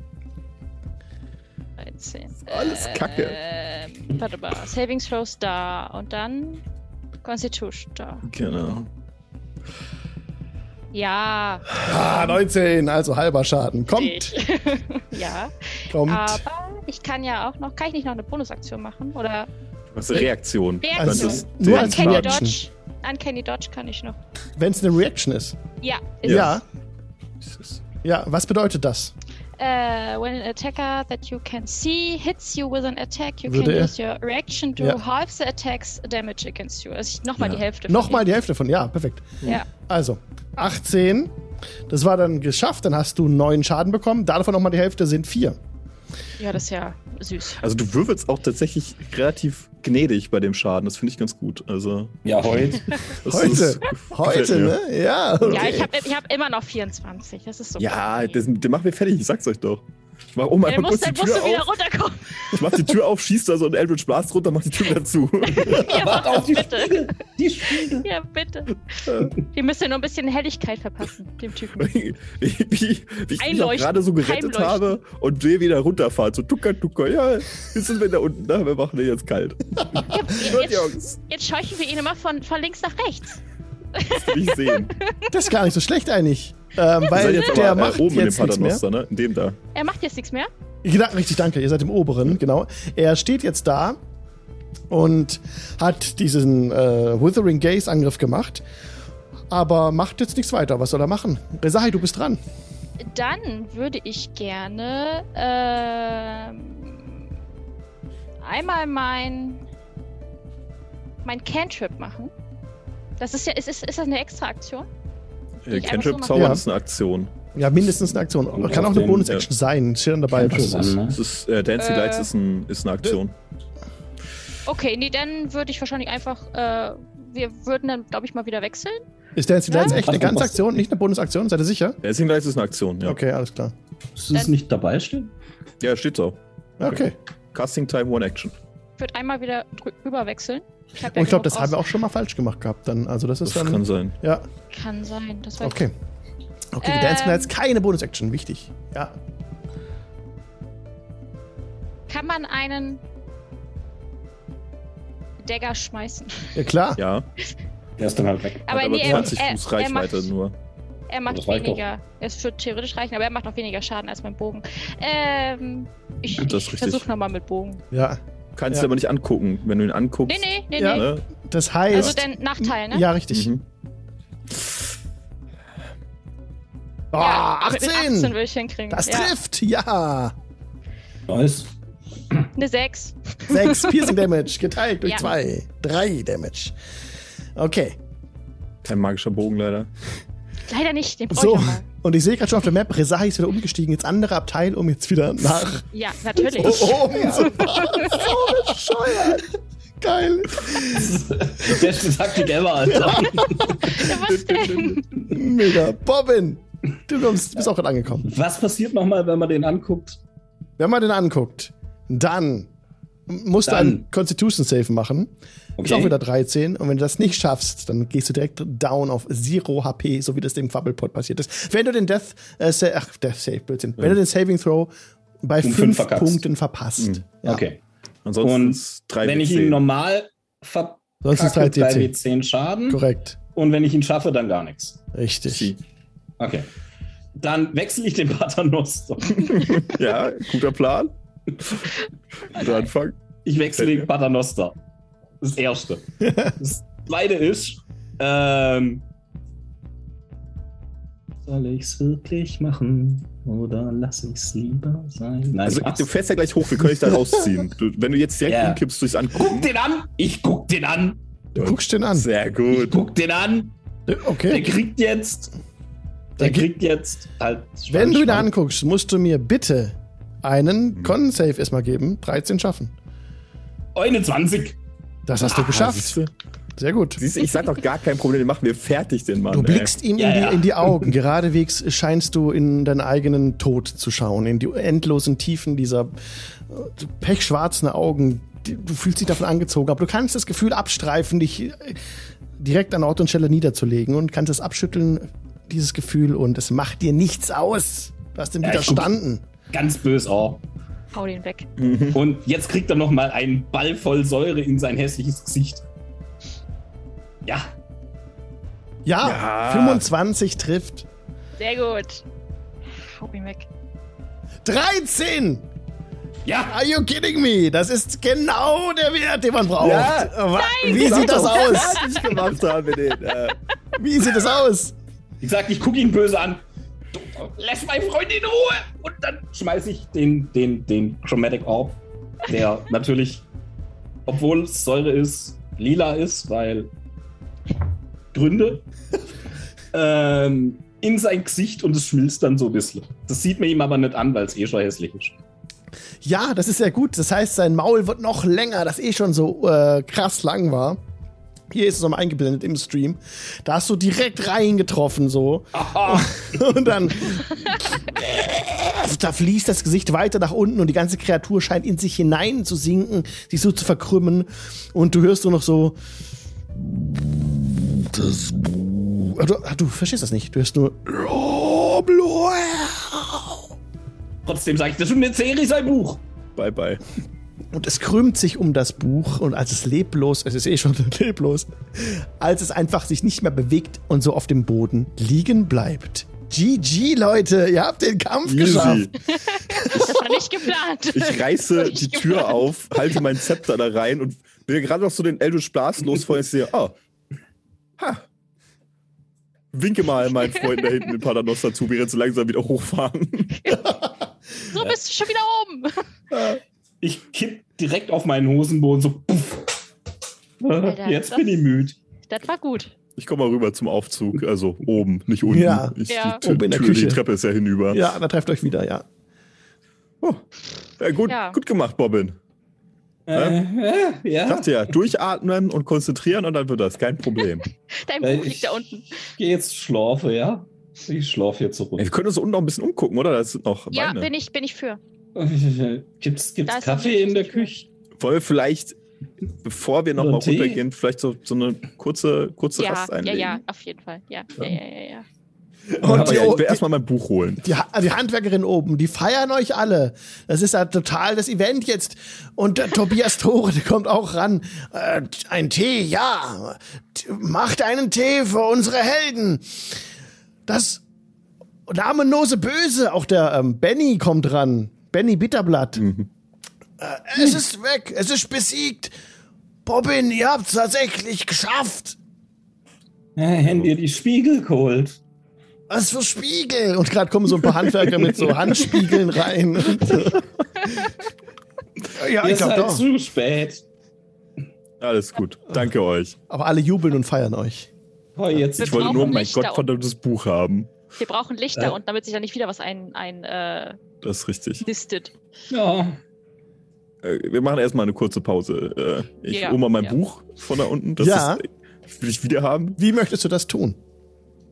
13. Alles Kacke. Ähm, warte mal. Saving Throws da. Und dann Constitution da. Genau. Ja. Ah, 19, also halber Schaden. Kommt, ja. kommt. Aber ich kann ja auch noch. Kann ich nicht noch eine Bonusaktion machen? Oder Was ist Reaktion? Reaktion. Also, Das ist nur als Uncanny. Reaction. Dodge? Uncanny Dodge kann ich noch. Wenn es eine Reaction ist. Ja. Ja. Ist ja. was bedeutet das? Uh, when an attacker that you can see hits you with an attack, you Würde can use your reaction to Ja. half the attack's damage against you. Also nochmal Ja. die Hälfte. Nochmal die Hälfte von, ja, perfekt. Ja. Also, 18. Das war dann geschafft, dann hast du neun Schaden bekommen. Davon nochmal die Hälfte sind vier. Ja, das ist ja süß. Also du würfelst auch tatsächlich relativ gnädig bei dem Schaden. Das finde ich ganz gut. Also Ja, heute. das Heute. ist- Heute, ne? Ja, okay. Ja, ich habe ich hab immer noch 24. Das ist so. Ja, das, der macht mir fertig. Ich sag's euch doch. Ich mach oben Dann einfach musst, kurz die dann musst Tür du wieder auf. runterkommen. Ich mach die Tür auf, schieß da so ein Eldritch Blast runter, mach die Tür wieder zu. ja, Warte auf die bitte. Spiegel. Die Spiegel. Ja, bitte. Wir müssen nur ein bisschen Helligkeit verpassen, dem Typen. wie, wie, wie ich gerade so gerettet habe und sehe wieder runterfahren. So tucker, tucker. Ja, jetzt sind wir da unten. Na, wir machen den jetzt kalt. Gut, Jetzt, Jungs. jetzt scheuchen wir ihn immer von, von links nach rechts. Das will ich sehen. Das ist gar nicht so schlecht eigentlich. Ähm, weil der aber macht äh, oben jetzt nichts mehr. Ne? In dem da. Er macht jetzt nichts mehr. Genau, richtig, danke. Ihr seid im oberen, genau. Er steht jetzt da und hat diesen äh, Withering Gaze Angriff gemacht, aber macht jetzt nichts weiter. Was soll er machen? Resahi, du bist dran. Dann würde ich gerne ähm, einmal mein mein Cantrip machen. Das ist ja, ist, ist, ist das eine extra Aktion? Äh, Cantrip Ja. ist eine Aktion. Ja, mindestens eine Aktion. Und Kann auch eine Bonus-Action sein. Steht dann dabei. Es ist. an, ne? Das ist, äh, Dancing Äh. Lights ist, ein, ist eine Aktion. Okay, nee, dann würde ich wahrscheinlich einfach, äh, wir würden dann, glaube ich, mal wieder wechseln. Ist Dancing Lights Ja. echt eine ganze Aktion, nicht eine Bonus-Aktion? Seid ihr sicher? Dancing Lights ist eine Aktion, ja. Okay, alles klar. Ist es nicht dabei stehen? Ja, steht so. Okay. Casting Time, One Action. Ich würde einmal wieder drüber wechseln. Ich Und ich glaube, das haben wir auch schon mal falsch gemacht gehabt dann. Also das Das ist dann. kann sein. ja, Kann sein, das weiß okay. Okay, die Ähm. Dancing Lights keine Bonus-Action, wichtig. Ja. Kann man einen Dagger schmeißen? Ja, klar. Ja, Der ist dann halt weg. Aber hat nee, aber er, 20 er, Fuß er Reichweite macht, nur. er macht Das weniger. Es wird theoretisch reichen, aber er macht auch weniger Schaden als mein Bogen. Ähm, ich, Das ich versuche nochmal mit Bogen. Ja. Kannst Ja. du aber nicht angucken. Wenn du ihn anguckst. Nee, nee, nee, Ja. nee. Ne? Das Also heißt. der Nachteil, ne? ja, richtig. Mhm. Ah, Ja, mit 18! 18 würde ich hinkriegen. Das ja. trifft, ja. Nice. Eine 6. 6 Piercing Damage geteilt durch Ja. 2. 3 Damage. Okay. Kein magischer Bogen leider. Leider nicht, den So. ich. Und ich sehe gerade schon auf der Map, Resahi ist wieder umgestiegen ins andere Abteil, um jetzt wieder nach Ja, natürlich. oben zu fahren. So bescheuert. Geil. Beste Taktik ever, Alter. Ja, was denn? Mega. Bobbin. Du kommst, bist auch gerade angekommen. Was passiert nochmal, wenn man den anguckt? Wenn man den anguckt, dann musst du Dann. einen Constitution Save machen. Ist Okay. auch wieder 13. Und wenn du das nicht schaffst, dann gehst du direkt down auf Zero HP, so wie das dem Fabbelpot passiert ist. Wenn du den Death, äh, Sa ach, Death Save, Blödsinn. Wenn du den Saving Throw bei fünf 5 verkackst. Punkten verpasst. Ja. Okay. Ansonsten Und ist 3 Wenn ich ihn normal verkacke, Sonst ist 3 3 DC. W10 Schaden. Korrekt. Und wenn ich ihn schaffe, dann gar nichts. Richtig. Okay. Dann wechsle ich den Paternoster. Ja, guter Plan. Guter Anfang. Ich wechsle den Paternoster. Das erste. Das zweite ist, ähm, soll ich's wirklich machen oder lass ich's lieber sein? Nein, Also du fährst ja gleich hoch, wir können dich da rausziehen. Du, wenn du jetzt direkt Ja. umkippst durchs guck Angucken. den an! Ich guck den an! Du guckst den an. Sehr Ich gut. guck den an! Der Okay. kriegt jetzt. Der Der kriegt jetzt halt. Wenn du ihn Spannend. anguckst, musst du mir bitte einen Mhm. Con-Save erstmal geben. 13 schaffen. 21. Das hast du Ah, geschafft. siehste? Sehr gut. Siehst du, ich sag doch gar kein Problem, den machen wir fertig, den Mann. Du ey. blickst ihm Ja, in, die, ja. in die Augen. Geradewegs scheinst du in deinen eigenen Tod zu schauen, in die endlosen Tiefen dieser äh, pechschwarzen Augen. Du fühlst dich davon angezogen, aber du kannst das Gefühl abstreifen, dich äh, direkt an Ort und Stelle niederzulegen und kannst es abschütteln, dieses Gefühl, und es macht dir nichts aus. Du hast ihm Ja, widerstanden. Ganz bös auch. Hau den weg. Und jetzt kriegt er noch mal einen Ball voll Säure in sein hässliches Gesicht. Ja, Ja, Ja. 25 trifft. Sehr gut. Hau ihn weg. 13! ja. Are you kidding me? Das ist genau der Wert, den man braucht. Ja. Aber Wie sieht das aus? Äh, Wie sieht das aus? Wie gesagt, ich gucke ihn böse an. Lass meinen Freund in Ruhe! Und dann schmeiße ich den, den, den Chromatic Orb, der natürlich, obwohl es Säure ist, lila ist, weil Gründe, ähm, in sein Gesicht und es schmilzt dann so ein bisschen. Das sieht man ihm aber nicht an, weil es eh schon hässlich ist. Ja, das ist sehr gut. Das heißt, sein Maul wird noch länger, das eh schon so äh, krass lang war. Hier ist es nochmal eingeblendet im Stream. Da hast du direkt reingetroffen, so. Aha. Und dann. da fließt das Gesicht weiter nach unten und die ganze Kreatur scheint in sich hinein zu sinken, sich so zu verkrümmen. Und du hörst nur noch so. Das. Du, du verstehst das nicht. Du hörst nur. Trotzdem sage ich, das ist eine Serie sein Buch. bye, bye. Und es krümmt sich um das Buch und als es leblos, es ist eh schon leblos, als es einfach sich nicht mehr bewegt und so auf dem Boden liegen bleibt. GG, Leute, ihr habt den Kampf geschafft. Easy. Das war nicht geplant. Ich reiße die geplant. Tür auf, halte mein Zepter da rein und will gerade noch so den Eldritch Blast losfeuern. Ich sehe, oh, ha. Winke mal meinen Freunden da hinten in Paternoster zu, während sie langsam wieder hochfahren. So bist du schon wieder oben. Ich kipp direkt auf meinen Hosenboden so. Puff. Alter, Jetzt das- bin ich müde. Das war gut. Ich komme mal rüber zum Aufzug, also oben, nicht unten. Ja. ich, Ja. Die, Oben in der Tür, Küche. die Treppe ist ja hinüber. Ja, da trefft euch wieder, ja. Oh. Ja, gut, Ja. gut gemacht, Bobbin. Äh, äh, Ich ja. dachte ja, durchatmen und konzentrieren und dann wird das kein Problem. Dein Buch liegt ich- da unten. Geh jetzt schlafe, ja? Ich schlafe jetzt zurück. Ey, wir können uns unten noch ein bisschen umgucken, oder? Da sind noch Ja, Weine. bin ich, bin ich für. Gibt's, gibt's Kaffee in der. Küche? Wollen wir vielleicht, bevor wir nochmal runtergehen, vielleicht so, so eine kurze, kurze Ja, Rast ja, einlegen? ja, auf jeden Fall. Ja, ja, ja, ja. ja. Und die, ja, ich will erstmal mein Buch holen. die, die Handwerkerin oben, die feiern euch alle. Das ist ja total das Event jetzt. Und der Tobias Tore, der kommt auch ran. Äh, ein Tee, ja. T- Macht einen Tee für unsere Helden. Das namenlose Böse, auch der ähm, Benny kommt ran. Benny Bitterblatt. Äh, es ist weg, es ist besiegt. Bobbin, ihr habt's tatsächlich geschafft. Ja, Händ ihr die Spiegel geholt? Was für Spiegel? Und gerade kommen so ein paar Handwerker mit so Handspiegeln rein. Ja, ich glaube seid doch. zu spät. Alles gut. Danke euch. Aber alle jubeln und feiern euch. Oh, jetzt. Wir Ich wollte nur mein gottverdammtes Buch haben. Wir brauchen Lichter Äh. und damit sich da nicht wieder was ein, ein äh, Das ist richtig. listet. Ja. Äh, Wir machen erstmal eine kurze Pause. Äh, Ich Ja, hole mal mein ja. Buch von da unten. Das Ja. ist, will ich wieder haben. Wie möchtest du das tun?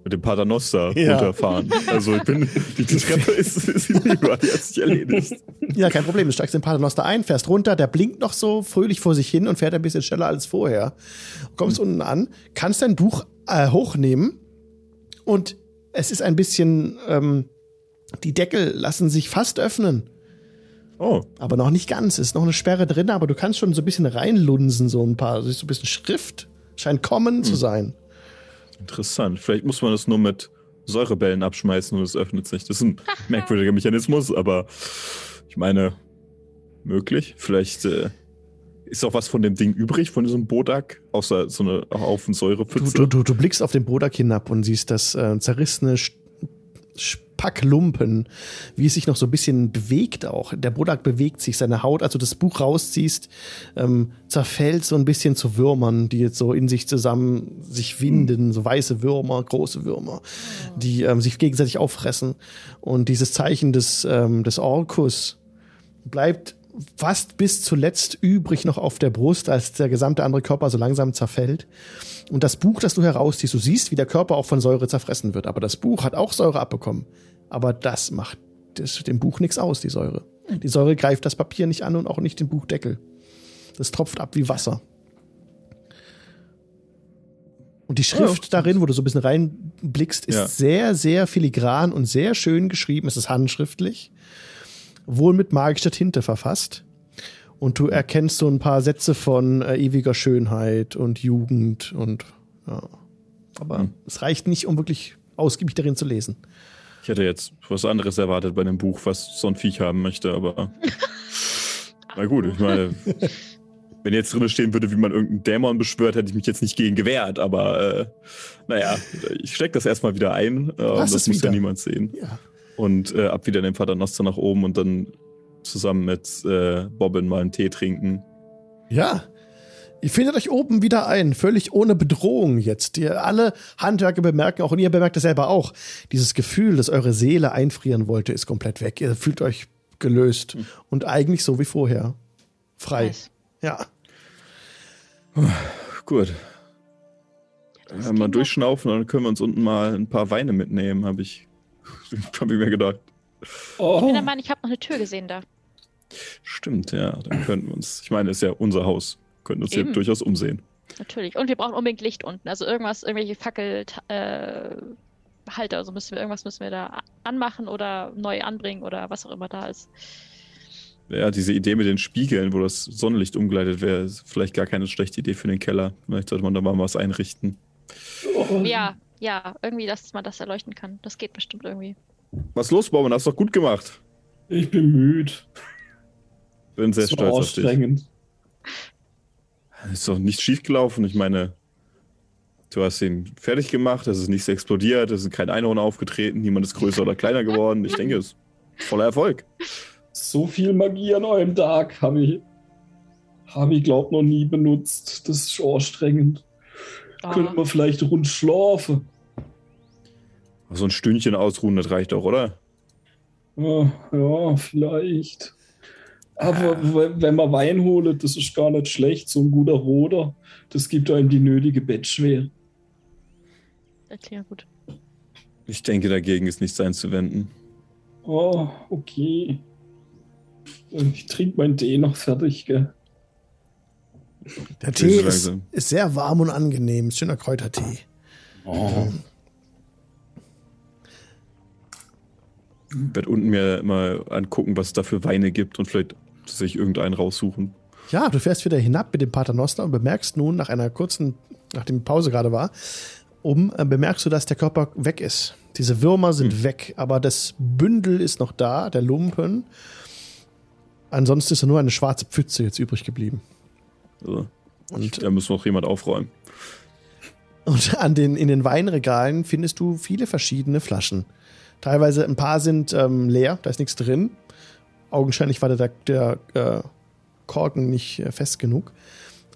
Mit dem Paternoster Ja. runterfahren. Also ich bin, die Treppe ist, ist hinüber, die hat sich erledigt. Ja, kein Problem. Du steigst den Paternoster ein, fährst runter, der blinkt noch so fröhlich vor sich hin und fährt ein bisschen schneller als vorher. Kommst unten an, kannst dein Buch äh, hochnehmen und es ist ein bisschen, ähm, die Deckel lassen sich fast öffnen, Oh, aber noch nicht ganz. Es ist noch eine Sperre drin, aber du kannst schon so ein bisschen reinlunsen, so ein paar, so ein bisschen Schrift. Scheint kommen zu sein. interessant. Vielleicht muss man das nur mit Säurebällen abschmeißen und es öffnet sich. Das ist ein merkwürdiger Mechanismus, aber ich meine, möglich. Vielleicht äh, ist auch was von dem Ding übrig, von diesem Bodak, außer so eine Haufen Säurepfütze. du, du, du blickst auf den Bodak hinab und siehst das äh, zerrissene Spacklumpen, wie es sich noch so ein bisschen bewegt auch. Der Bodak bewegt sich, seine Haut, als du das Buch rausziehst, ähm, zerfällt so ein bisschen zu Würmern, die jetzt so in sich zusammen sich winden, so weiße Würmer, große Würmer, die ähm, sich gegenseitig auffressen. Und dieses Zeichen des, ähm, des Orkus bleibt fast bis zuletzt übrig noch auf der Brust, als der gesamte andere Körper so langsam zerfällt. Und das Buch, das du herausziehst, du siehst, wie der Körper auch von Säure zerfressen wird. Aber das Buch hat auch Säure abbekommen. Aber das macht das, dem Buch nichts aus, die Säure. Die Säure greift das Papier nicht an und auch nicht den Buchdeckel. Das tropft ab wie Wasser. Und die Schrift ja. darin, wo du so ein bisschen reinblickst, ist ja. sehr, sehr filigran und sehr schön geschrieben. Es ist handschriftlich. Wohl mit magischer Tinte verfasst. Und du erkennst so ein paar Sätze von äh, ewiger Schönheit und Jugend und ja. Aber hm. es reicht nicht, um wirklich ausgiebig darin zu lesen. Ich hätte jetzt was anderes erwartet bei einem Buch, was so ein Viech haben möchte, aber. na gut, ich meine, wenn jetzt drin stehen würde, wie man irgendeinen Dämon beschwört, hätte ich mich jetzt nicht gegen gewehrt, aber äh, naja, ich stecke das erstmal wieder ein. Äh, das muss wieder. ja niemand sehen. Ja. Und äh, ab wieder den Paternoster nach oben und dann zusammen mit äh, Bobbin mal einen Tee trinken. Ja. Ihr findet euch oben wieder ein, völlig ohne Bedrohung jetzt. Ihr alle Handwerker bemerken auch, und ihr bemerkt es selber auch, dieses Gefühl, dass eure Seele einfrieren wollte, ist komplett weg. Ihr fühlt euch gelöst hm. und eigentlich so wie vorher. Frei. Nice. Ja. Gut. Ja, mal durchschnaufen, dann können wir uns unten mal ein paar Weine mitnehmen, habe ich, hab ich mir gedacht. Oh. Ich bin der Mann, ich habe noch eine Tür gesehen da. Stimmt, ja, dann könnten wir uns. Ich meine, es ist ja unser Haus. Könnten uns Eben. hier durchaus umsehen. Natürlich. Und wir brauchen unbedingt Licht unten. Also irgendwas, irgendwelche Fackelhalter, äh, also müssen wir, irgendwas müssen wir da anmachen oder neu anbringen oder was auch immer da ist. Ja, diese Idee mit den Spiegeln, wo das Sonnenlicht umgleitet wäre, ist vielleicht gar keine schlechte Idee für den Keller. Vielleicht sollte man da mal was einrichten. Ja, ja, irgendwie, dass man das erleuchten kann. Das geht bestimmt irgendwie. Was los, Baumann? Hast du doch gut gemacht. Ich bin müde. Bin sehr stolz auf dich. Ist doch nicht schief gelaufen. Ich meine, du hast ihn fertig gemacht, es ist nichts explodiert, es ist kein Einhorn aufgetreten, niemand ist größer oder kleiner geworden. Ich denke, es ist voller Erfolg. So viel Magie an eurem Tag habe ich, habe ich glaube noch nie benutzt. Das ist anstrengend. Oh. Können wir vielleicht rund schlafen? So ein Stündchen ausruhen, das reicht doch, oder? Ja, ja vielleicht. Aber ja. wenn man Wein holt, das ist gar nicht schlecht. So ein guter Roder, das gibt einem die nötige Bettschwere. Erklär gut. Ich denke, dagegen ist nichts einzuwenden. Oh, okay. Ich trinke meinen Tee noch fertig, gell? Der Tee ist, ist, sehr warm und angenehm. Schöner Kräutertee. Oh. Werde unten mir mal angucken, was es da für Weine gibt und vielleicht sich irgendeinen raussuchen. Ja, du fährst wieder hinab mit dem Paternoster und bemerkst nun nach einer kurzen, nachdem die Pause gerade war, um, äh, bemerkst du, dass der Körper weg ist. Diese Würmer sind hm. weg, aber das Bündel ist noch da, der Lumpen. Ansonsten ist nur eine schwarze Pfütze jetzt übrig geblieben. Also, und da muss noch jemand aufräumen. Und an den, in den Weinregalen findest du viele verschiedene Flaschen. Teilweise ein paar sind ähm, leer, da ist nichts drin. Augenscheinlich war der, der äh, Korken nicht äh, fest genug.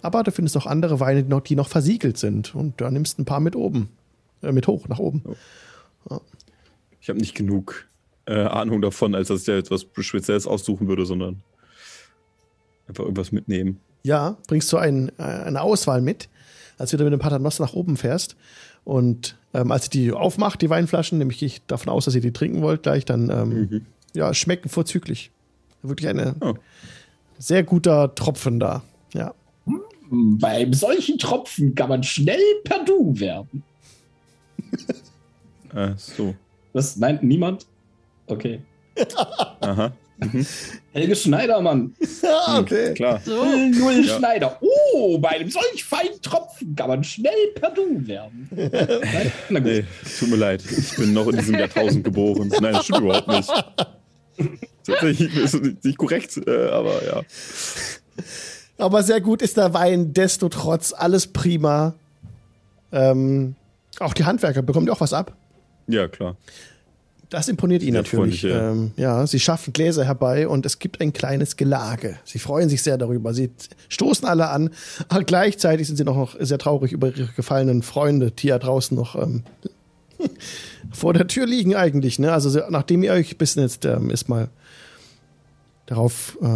Aber du findest auch andere Weine, die noch, die noch versiegelt sind. Und da nimmst ein paar mit oben. Äh, mit hoch, nach oben. Oh. Ja. Ich habe nicht genug äh, Ahnung davon, als dass ich ja etwas Spezielles aussuchen würde, sondern einfach irgendwas mitnehmen. Ja, bringst du ein, äh, eine Auswahl mit, als du wieder mit dem Paternoster nach oben fährst. Und ähm, als ihr die aufmacht, die Weinflaschen, nämlich gehe ich davon aus, dass ihr die trinken wollt gleich, dann ähm, mhm. ja, schmecken vorzüglich. Wirklich ein oh. sehr guter Tropfen da. Ja. Beim solchen Tropfen kann man schnell per Du werden. Ach so. Das meint niemand? Okay. Aha. Mhm. Helge Schneidermann. Ja, okay. Klar. So. Null ja. Schneider. Oh, bei einem solch feinen Tropfen kann man schnell per Du werden. Na gut. Nee, tut mir leid. Ich bin noch in diesem Jahrtausend geboren. Nein, das stimmt überhaupt nicht. Tatsächlich ist nicht korrekt, äh, aber ja. Aber sehr gut ist der Wein, desto trotz, alles prima. Ähm, auch die Handwerker bekommen die auch was ab? Ja, klar. Das imponiert Ihnen natürlich. Ähm, ja, Sie schaffen Gläser herbei und es gibt ein kleines Gelage. Sie freuen sich sehr darüber. Sie stoßen alle an, aber gleichzeitig sind Sie noch sehr traurig über Ihre gefallenen Freunde, die ja draußen noch ähm, vor der Tür liegen eigentlich. Ne? Also nachdem ihr euch ein bisschen jetzt ähm, ist mal darauf äh,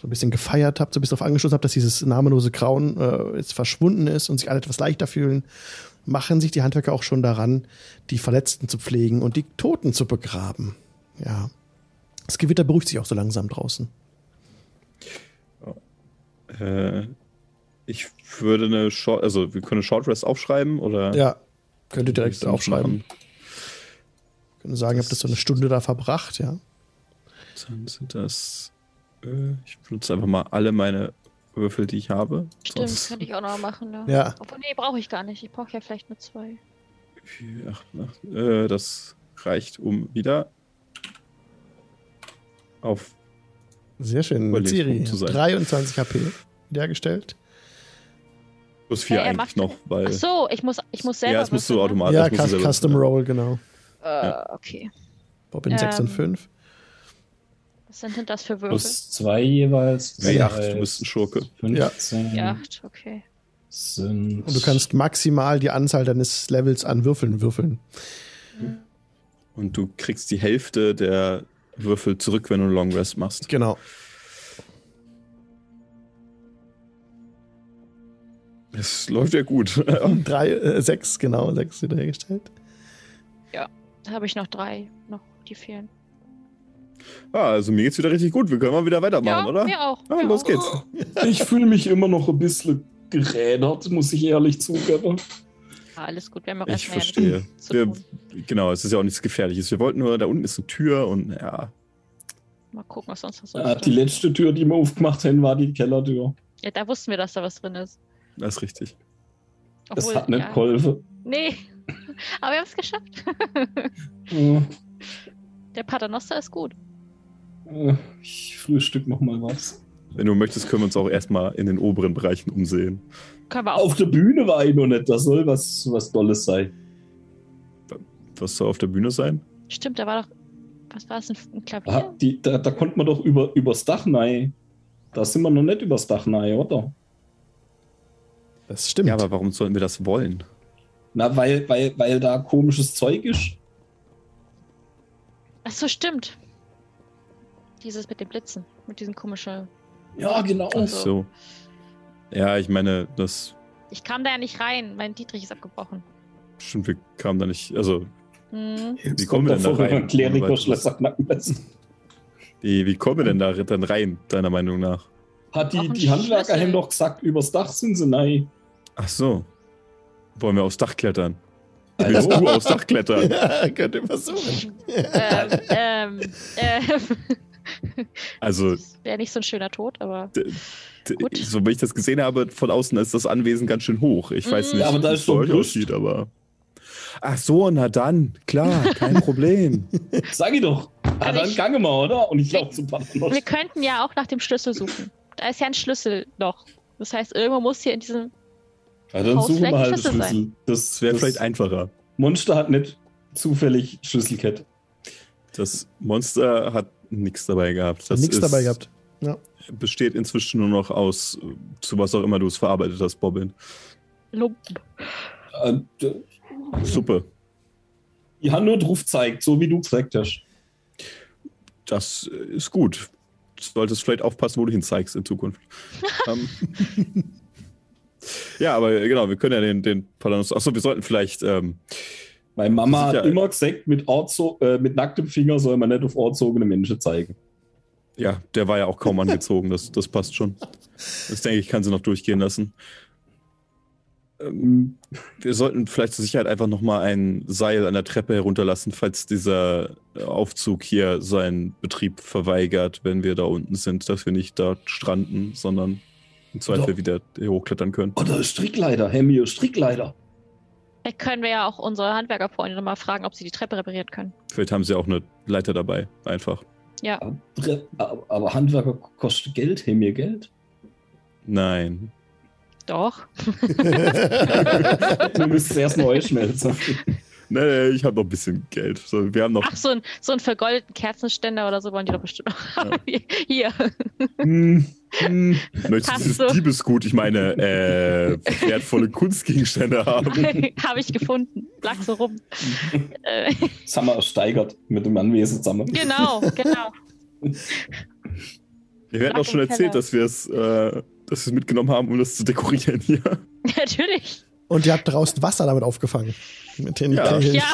so ein bisschen gefeiert habt, so ein bisschen darauf angestoßen habt, dass dieses namenlose Grauen äh, jetzt verschwunden ist und sich alle etwas leichter fühlen, machen sich die Handwerker auch schon daran, die Verletzten zu pflegen und die Toten zu begraben. Ja. Das Gewitter beruhigt sich auch so langsam draußen. Äh, ich würde eine Short, also wir können eine Short Rest aufschreiben oder? Ja, könnt ihr direkt aufschreiben. Können sagen, ihr habt das so eine Stunde da verbracht, ja. Dann sind das. Äh, ich benutze einfach mal alle meine Würfel, die ich habe. Stimmt, Sonst könnte ich auch noch machen. Ne? Ja. Obwohl, nee, brauche ich gar nicht. Ich brauche ja vielleicht nur zwei. vier, acht, acht, äh, das reicht um wieder auf. Sehr schön. Mit Siri. Überlebenspunkt zu sein. 23 HP wiederhergestellt. Plus vier Ja, er eigentlich macht- noch, weil. Ach so, ich muss, ich muss selber. ja, das musst du automatisch. ja, Custom Roll, genau. Äh, okay. Bobbin 6 und Ähm, 5. Was sind denn das für Würfel? Plus zwei jeweils. Nee, zwei, acht, du bist ein Schurke. 15 Ja, okay. sind. Und du kannst maximal die Anzahl deines Levels an Würfeln würfeln. Und du kriegst die Hälfte der Würfel zurück, wenn du einen Long Rest machst. Genau. Es läuft ja gut. Drei, äh, sechs, genau, sechs wiederhergestellt. Da habe ich noch drei, noch die fehlen. Ah, also mir geht's wieder richtig gut. Wir können mal wieder weitermachen, ja, oder? mir auch. Ah, mir los auch. geht's. Ich fühle mich immer noch ein bisschen gerädert, muss ich ehrlich zugeben. Ah, alles gut, wir haben auch Ich ja verstehe. zu Wir, tun. genau, es ist ja auch nichts Gefährliches. Wir wollten nur, da unten ist eine Tür und ja, Mal gucken, was sonst noch so ist. die letzte Tür, die wir aufgemacht haben, war die Kellertür. Ja, da wussten wir, dass da was drin ist. das ist richtig. Das hat nicht ja, geholfen. Nee, aber wir haben es geschafft. Äh, Der Paternoster ist gut. Äh, Ich frühstück noch mal was. Wenn du möchtest, können wir uns auch erstmal in den oberen Bereichen umsehen. Können wir auch. Auf der Bühne war ich noch nicht. Das soll was, was Dolles sein. Was soll auf der Bühne sein? Stimmt, da war doch. Was war es? Ein, Klavier? Ah, die, da, da konnte man doch über, übers Dach rein. Da sind wir noch nicht übers Dach rein, oder? Das stimmt. Ja, aber warum sollten wir das wollen? Na, weil, weil, weil da komisches Zeug ist. Ach so, stimmt. Dieses mit den Blitzen. Mit diesen komischen. Ja, genau. Ach so. Ja, ich meine, das Ich kam da ja nicht rein. Mein Dietrich ist abgebrochen. stimmt, wir kamen da nicht. Also, Hm. wie kommen wir denn da rein? Kleriker Ohne Schlösser knacken lässt. Wie, wie kommen wir denn da dann rein, deiner Meinung nach? Hat die, die Handwerker haben doch gesagt, übers Dach sind sie nein. Ach so. Wollen wir aufs Dach klettern? Also, Willst du aufs Dach klettern? ja, könnt ihr versuchen. ähm, ähm, ähm. Also, Wäre nicht so ein schöner Tod, aber. Gut. so wie ich das gesehen habe, von außen ist das Anwesen ganz schön hoch. Ich weiß Mhm. nicht, Ja, aber da wie ist es bei doch euch Brust. aussieht, aber. Ach so, na dann, klar, kein Problem. Sag ich doch. Ah, Also dann ich- gange mal, oder? Und ich laufe zum Paternoster. Wir könnten ja auch nach dem Schlüssel suchen. Da ist ja ein Schlüssel noch. Das heißt, irgendwo muss hier in diesem. Ja, dann Haus suchen wir vielleicht halt ein den Schlüssel Schlüssel. Das, Das wäre vielleicht einfacher. Monster hat nicht zufällig Schlüsselkette. Das Monster hat nichts dabei gehabt. Das Nichts ist- dabei gehabt. Besteht inzwischen nur noch aus, zu was auch immer du es verarbeitet hast, Bobbin. Lumpen. Äh, Suppe. Die haben nur drauf zeigt, so wie du gesagt hast. Das ist gut. Du solltest vielleicht aufpassen, wo du hin zeigst in Zukunft. ähm, ja, aber genau, wir können ja den, den Palanus. Achso, wir sollten vielleicht. Ähm, Meine Mama Sicher. hat immer gesagt, mit, Orzo, äh, mit nacktem Finger soll man nicht auf ortzogene Menschen zeigen. ja, der war ja auch kaum angezogen. Das, das passt schon. Das denke ich, kann sie noch durchgehen lassen. Ähm, wir sollten vielleicht zur Sicherheit einfach nochmal ein Seil an der Treppe herunterlassen, falls dieser Aufzug hier seinen Betrieb verweigert, wenn wir da unten sind, dass wir nicht dort stranden, sondern im Zweifel wieder hochklettern können. Oh, da ist Strickleiter. Hemmio, Strickleiter. Vielleicht können wir ja auch unsere Handwerkerfreunde mal fragen, ob sie die Treppe reparieren können. Vielleicht haben sie auch eine Leiter dabei, einfach. Ja. Aber, aber Handwerker kostet Geld. Hemmio Geld. Nein. Doch. Du müsstest erst neu schmelzen. Nee, nee, ich habe noch ein bisschen Geld. So, wir haben noch. Ach, so ein, so ein vergoldeten Kerzenständer oder so wollen die doch bestimmt noch haben. Hier. hm, hm. Möchtest du dieses du? Diebesgut, ich meine, äh, wertvolle Kunstgegenstände haben? Habe ich gefunden. Lag so rum. Das haben wir ersteigert mit dem Anwesen zusammen. genau, genau. Wir werden auch schon erzählt, dass wir es äh, dass wir es mitgenommen haben, um das zu dekorieren hier. Natürlich. Und ihr habt draußen Wasser damit aufgefangen. Mit den Ja. Kelchen. Ja.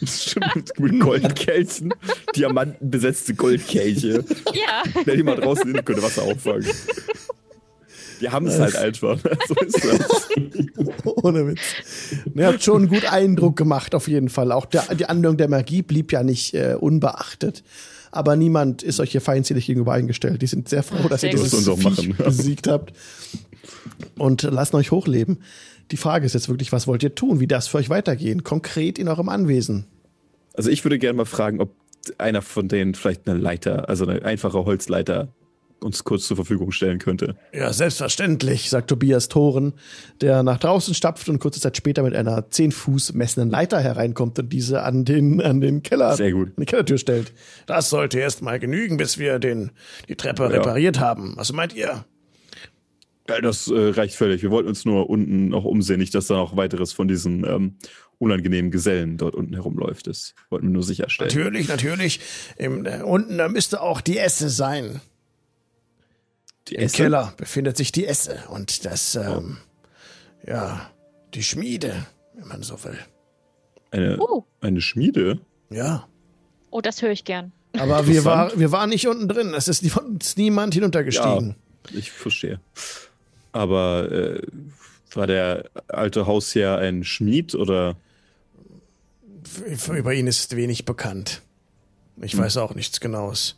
Das stimmt, mit Goldkelchen. Diamantenbesetzte Goldkelche. Ja. Stell die mal draußen hin, könnte Wasser auffangen. Wir haben es halt einfach. So ist das. Ohne Witz. Ihr habt schon einen guten Eindruck gemacht, auf jeden Fall. Auch der, die Anwendung der Magie blieb ja nicht äh, unbeachtet. Aber niemand ist euch hier feindselig gegenüber eingestellt. Die sind sehr froh, Ach, dass ihr dieses. Das Viech machen, ja. besiegt habt. Und lassen euch hochleben. Die Frage ist jetzt wirklich, was wollt ihr tun? Wie das für euch weitergehen? Konkret in eurem Anwesen. Also ich würde gerne mal fragen, ob einer von denen vielleicht eine Leiter, also eine einfache Holzleiter, uns kurz zur Verfügung stellen könnte. Ja, selbstverständlich, sagt Tobias Thoren, der nach draußen stapft und kurze Zeit später mit einer 10 Fuß messenden Leiter hereinkommt und diese an den, an den Keller, Sehr gut. an die Kellertür stellt. Das sollte erst mal genügen, bis wir den, die Treppe Ja. repariert haben. Was meint ihr? Ja, das äh, reicht völlig. Wir wollten uns nur unten noch umsehen, nicht, dass da noch weiteres von diesen ähm, unangenehmen Gesellen dort unten herumläuft. Das wollten wir nur sicherstellen. Natürlich, natürlich. Im, äh, unten, da müsste auch die Esse sein. Die Im Esse? Keller befindet sich die Esse und das, ähm, ja, die Schmiede, wenn man so will. Eine, Uh. eine Schmiede? Ja. Oh, das höre ich gern. Aber wir, war, wir waren nicht unten drin. Es ist, uns niemand hinuntergestiegen. Ich verstehe. Aber äh, war der alte Hausherr ein Schmied oder? Über ihn ist wenig bekannt. Ich Hm. weiß auch nichts Genaues.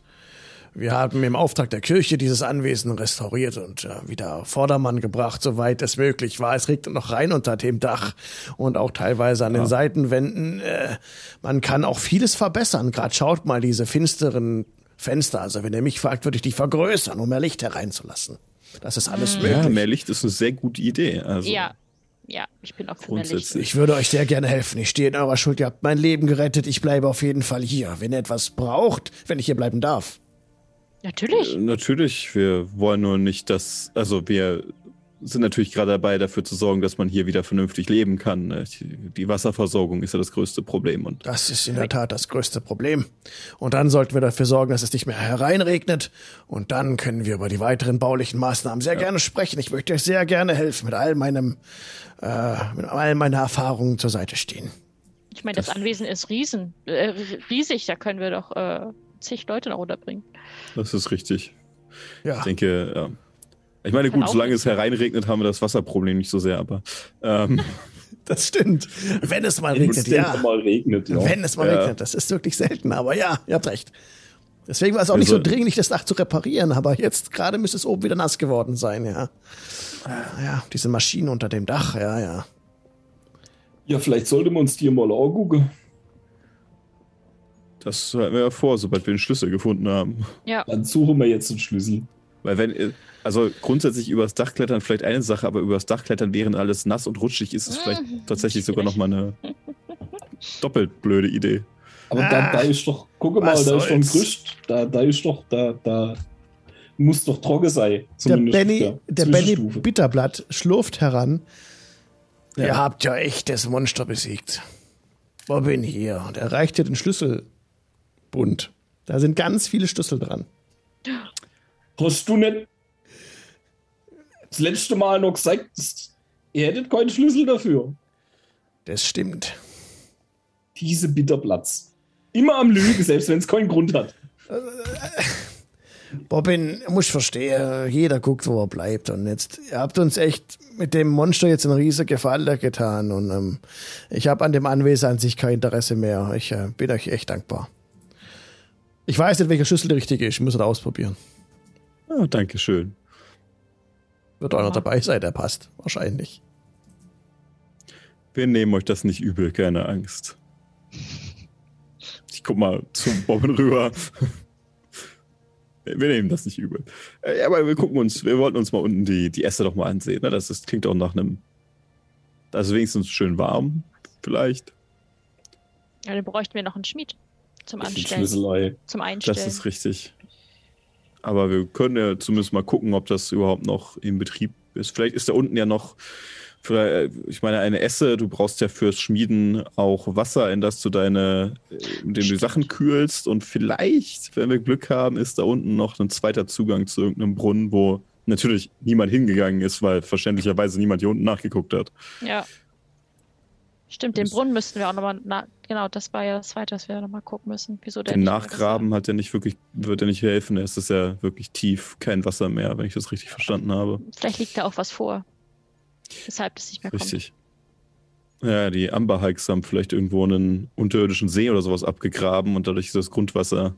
Wir haben im Auftrag der Kirche dieses Anwesen restauriert und äh, wieder Vordermann gebracht, soweit es möglich war. Es regnet noch rein unter dem Dach und auch teilweise an den Seitenwänden. Äh, man kann auch vieles verbessern. Gerade schaut mal diese finsteren Fenster. Also wenn ihr mich fragt, würde ich die vergrößern, um mehr Licht hereinzulassen. Das ist alles möglich. Ja, mehr Licht ist eine sehr gute Idee. Also, Ja. Ja, ich bin auch für mehr Licht. Grundsätzlich. Ich würde euch sehr gerne helfen. Ich stehe in eurer Schuld. Ihr habt mein Leben gerettet. Ich bleibe auf jeden Fall hier. Wenn ihr etwas braucht, wenn ich hier bleiben darf. Natürlich. Äh, Natürlich, wir wollen nur nicht, dass, also wir sind natürlich gerade dabei, dafür zu sorgen, dass man hier wieder vernünftig leben kann. ne? Die Wasserversorgung ist ja das größte Problem und Das ist in der Tat das größte Problem. Und dann sollten wir dafür sorgen, dass es nicht mehr hereinregnet. Und dann können wir über die weiteren baulichen Maßnahmen sehr gerne sprechen. Ich möchte euch sehr gerne helfen, mit all meinem, äh, mit all meiner Erfahrungen zur Seite stehen. Ich meine, das, Anwesen ist riesen, äh, riesig. Da können wir doch äh, zig Leute noch unterbringen. das ist richtig. Ja, Ich denke, ja. Ich meine, gut, solange es hereinregnet, haben wir das Wasserproblem nicht so sehr, aber ähm, das stimmt. Wenn es mal Wenn es regnet, ja. mal regnet, ja. Wenn es mal Ja. regnet, das ist wirklich selten, aber ja, ihr habt recht. Deswegen war es auch nicht so Also- dringlich, das Dach zu reparieren, aber jetzt gerade müsste es oben wieder nass geworden sein, ja. Ja, diese Maschinen unter dem Dach, ja, ja. ja, vielleicht sollten wir uns die mal angucken. das hatten wir ja vor, sobald wir den Schlüssel gefunden haben. Ja. Dann suchen wir jetzt den Schlüssel. Weil wenn, äh, also grundsätzlich übers Dach klettern vielleicht eine Sache, aber übers Dach klettern, während alles nass und rutschig ist, ist vielleicht Mhm. tatsächlich sogar nochmal eine doppelt blöde Idee. Aber Ah, da, da ist doch, guck mal, da ist doch ein. Gerüst. Da, da ist doch, da, da muss doch trocken sein. Der Benny, ja, der Benny. Bitterblatt schlurft heran. Ja. Ihr habt ja echt das Monster besiegt. Wo bin ich hier? Und er reicht dir den Schlüsselbund. Da sind ganz viele Schlüssel dran. Hast du nicht das letzte Mal noch gesagt, ihr hättet keinen Schlüssel dafür? Das stimmt. Diese Bitterplatz. Immer am Lügen, selbst wenn es keinen Grund hat. Robin, muss verstehen, jeder guckt, wo er bleibt. Und jetzt, ihr habt uns echt mit dem Monster jetzt einen riesen Gefallen getan. Und ähm, ich habe an dem Anwesen an sich kein Interesse mehr. Ich äh, bin euch echt dankbar. Ich weiß nicht, welcher Schlüssel der richtige ist. Ich muss es ausprobieren. Ja, danke schön. Wird auch noch dabei sein, der passt. Wahrscheinlich. Wir nehmen euch das nicht übel, keine Angst. Ich guck mal zum Bomben rüber. Wir nehmen das nicht übel. Äh, Aber wir gucken uns, wir wollten uns mal unten die, die Äste doch mal ansehen. Ne? Das ist, klingt auch nach einem. Da ist wenigstens schön warm, vielleicht. Ja, dann bräuchten wir noch einen Schmied zum Anstellen, zum Das Einstellen. ist richtig. Aber wir können ja zumindest mal gucken, ob das überhaupt noch in Betrieb ist. Vielleicht ist da unten ja noch Für, ich meine, eine Esse, du brauchst ja fürs Schmieden auch Wasser, in das du deine, in dem du Sachen kühlst. Und vielleicht, wenn wir Glück haben, ist da unten noch ein zweiter Zugang zu irgendeinem Brunnen, wo natürlich niemand hingegangen ist, weil verständlicherweise niemand hier unten nachgeguckt hat. Ja. Stimmt, den Brunnen müssten wir auch nochmal, genau, das war ja das zweite, was wir nochmal gucken müssen. Wieso der Den Nachgraben hat ja nicht wirklich, wird ja nicht helfen, es ist ja wirklich tief, kein Wasser mehr, wenn ich das richtig verstanden habe. Vielleicht liegt da auch was vor. Weshalb das nicht mehr richtig. kommt. Ja, die Amber Hikes haben vielleicht irgendwo einen unterirdischen See oder sowas abgegraben und dadurch ist das Grundwasser.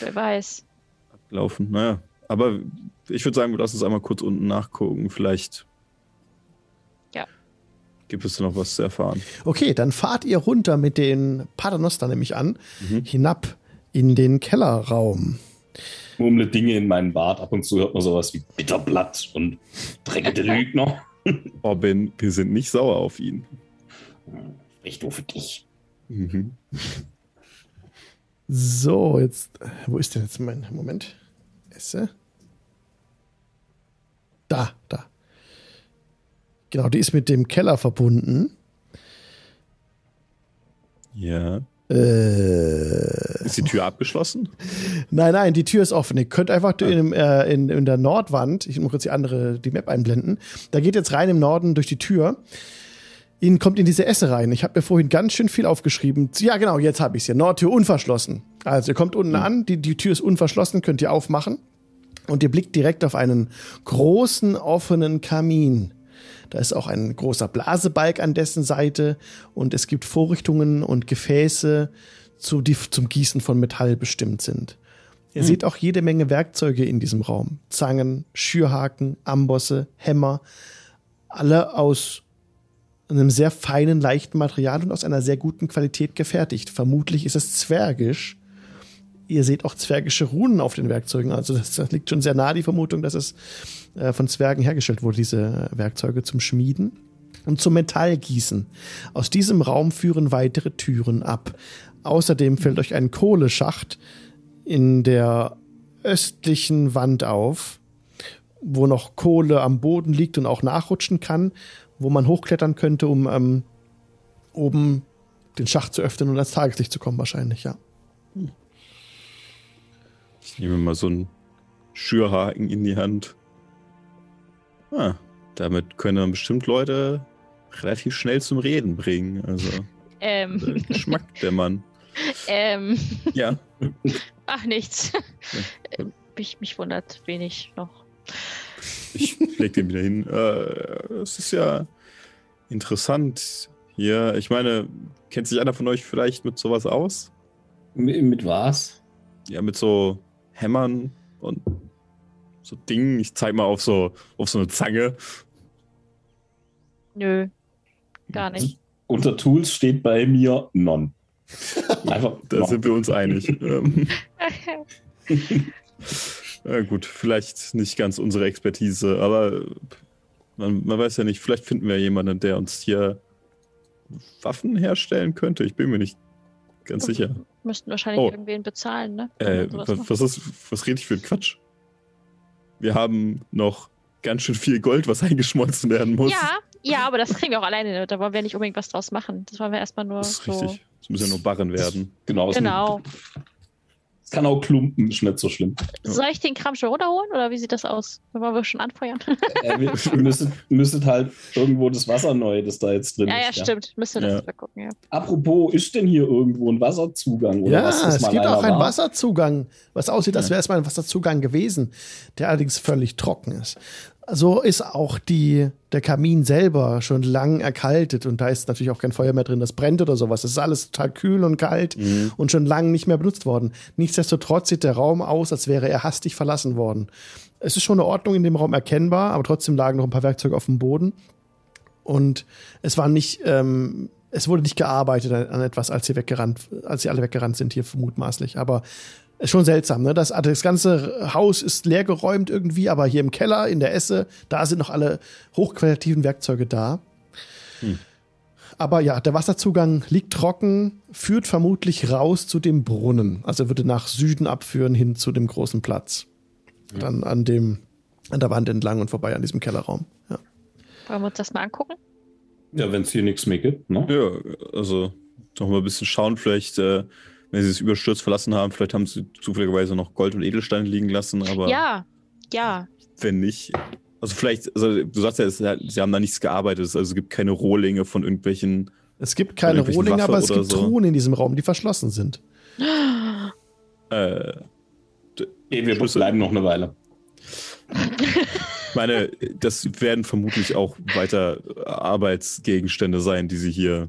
Wer weiß. Ablaufen. Naja, aber ich würde sagen, wir lassen uns einmal kurz unten nachgucken. Vielleicht gibt es noch was zu erfahren. Okay, dann fahrt ihr runter mit den Paternoster nämlich an, mhm. hinab in den Kellerraum. Murmle Dinge in meinen Bart. Ab und zu hört man sowas wie Bitterblatt und dreckige Lügner. Robin, wir sind nicht sauer auf ihn. Ich nur für dich. Mhm. So, jetzt, wo ist denn jetzt mein Moment? Esse. Da, da. Genau, die ist mit dem Keller verbunden. Ja. Äh, ist die Tür abgeschlossen? Nein, nein, die Tür ist offen. Ihr könnt einfach ah. in, äh, in, in, der Nordwand, ich muss jetzt die andere, die Map einblenden, da geht jetzt rein im Norden durch die Tür. Ihnen kommt in diese Esse rein. Ich habe mir vorhin ganz schön viel aufgeschrieben. Ja, genau, jetzt habe ich es hier. Nordtür unverschlossen. Also ihr kommt unten mhm. an, die, die Tür ist unverschlossen, könnt ihr aufmachen. Und ihr blickt direkt auf einen großen offenen Kamin. Da ist auch ein großer Blasebalg an dessen Seite und es gibt Vorrichtungen und Gefäße, zu, die zum Gießen von Metall bestimmt sind. Ihr hm. seht auch jede Menge Werkzeuge in diesem Raum. Zangen, Schürhaken, Ambosse, Hämmer. Alle aus einem sehr feinen, leichten Material und aus einer sehr guten Qualität gefertigt. Vermutlich ist es zwergisch. Ihr seht auch zwergische Runen auf den Werkzeugen. Also das, das liegt schon sehr nah die Vermutung, dass es äh, von Zwergen hergestellt wurde, diese Werkzeuge zum Schmieden und zum Metallgießen. Aus diesem Raum führen weitere Türen ab. Außerdem fällt euch ein Kohleschacht in der östlichen Wand auf, wo noch Kohle am Boden liegt und auch nachrutschen kann, wo man hochklettern könnte, um ähm, oben den Schacht zu öffnen und ans Tageslicht zu kommen, wahrscheinlich, ja. Ich nehme mal so einen Schürhaken in die Hand. Ah, damit können dann bestimmt Leute relativ schnell zum Reden bringen. Also ähm. Geschmack der Mann. Ähm. Ja. Ach, nichts. Ja. Mich, mich wundert wenig noch. Ich leg den wieder hin. Äh, es ist ja interessant hier. Ich meine, kennt sich einer von euch vielleicht mit sowas aus? Mit, mit was? Ja, mit so Hämmern und so Dingen. Ich zeig mal auf so, auf so eine Zange. Nö, gar nicht. Unter Tools steht bei mir Non. Einfach. da non. sind wir uns einig. Ähm. ja, gut, vielleicht nicht ganz unsere Expertise, aber man, man weiß ja nicht, vielleicht finden wir jemanden, der uns hier Waffen herstellen könnte. Ich bin mir nicht ganz okay. sicher. Müssten wahrscheinlich oh. irgendwen bezahlen, ne? Äh, was, ist, was rede ich für ein Quatsch? Wir haben noch ganz schön viel Gold, was eingeschmolzen werden muss. Ja, ja, aber das kriegen wir auch alleine. Da wollen wir nicht unbedingt was draus machen. Das wollen wir erstmal nur. Das ist so richtig. Es müssen ja nur Barren werden. Genau. Genau. Es kann auch klumpen, ist nicht so schlimm. Soll ich den Kram schon runterholen oder wie sieht das aus? Wollen wir schon anfeuern? Äh, wir müsstet, müsstet halt irgendwo das Wasser neu, das da jetzt drin ja, ist. Ja, ja, stimmt. Müsste das ja. gucken, ja. Apropos, ist denn hier irgendwo ein Wasserzugang? Oder ja, was, es gibt auch einen war? Wasserzugang, was aussieht, als wäre es mal ein Wasserzugang gewesen, der allerdings völlig trocken ist so ist auch die, der Kamin selber schon lang erkaltet und da ist natürlich auch kein Feuer mehr drin, das brennt oder sowas. Es ist alles total kühl und kalt mhm. und schon lang nicht mehr benutzt worden. Nichtsdestotrotz sieht der Raum aus, als wäre er hastig verlassen worden. Es ist schon eine Ordnung in dem Raum erkennbar, aber trotzdem lagen noch ein paar Werkzeuge auf dem Boden. Und es war nicht, ähm, es wurde nicht gearbeitet an etwas, als sie weggerannt, als sie alle weggerannt sind hier mutmaßlich. Aber ist schon seltsam, ne? Das, das ganze Haus ist leergeräumt irgendwie, aber hier im Keller, in der Esse, da sind noch alle hochqualitativen Werkzeuge da. Hm. Aber ja, der Wasserzugang liegt trocken, führt vermutlich raus zu dem Brunnen. Also er würde nach Süden abführen hin zu dem großen Platz. Ja. Dann an dem, an der Wand entlang und vorbei an diesem Kellerraum. Ja. Wollen wir uns das mal angucken? Ja, wenn es hier nichts mehr gibt, ne? Ja, also noch mal ein bisschen schauen, vielleicht, äh, wenn sie es überstürzt verlassen haben, vielleicht haben sie zufälligerweise noch Gold und Edelsteine liegen lassen, aber Ja, ja. wenn nicht. Also vielleicht, also du sagst ja, es, sie haben da nichts gearbeitet, also es gibt keine Rohlinge von irgendwelchen. Es gibt keine Rohlinge, aber es gibt so. Truhen in diesem Raum, die verschlossen sind. Äh, Nee, wir Schlüssel. bleiben noch eine Weile. ich meine, das werden vermutlich auch weiter Arbeitsgegenstände sein, die sie hier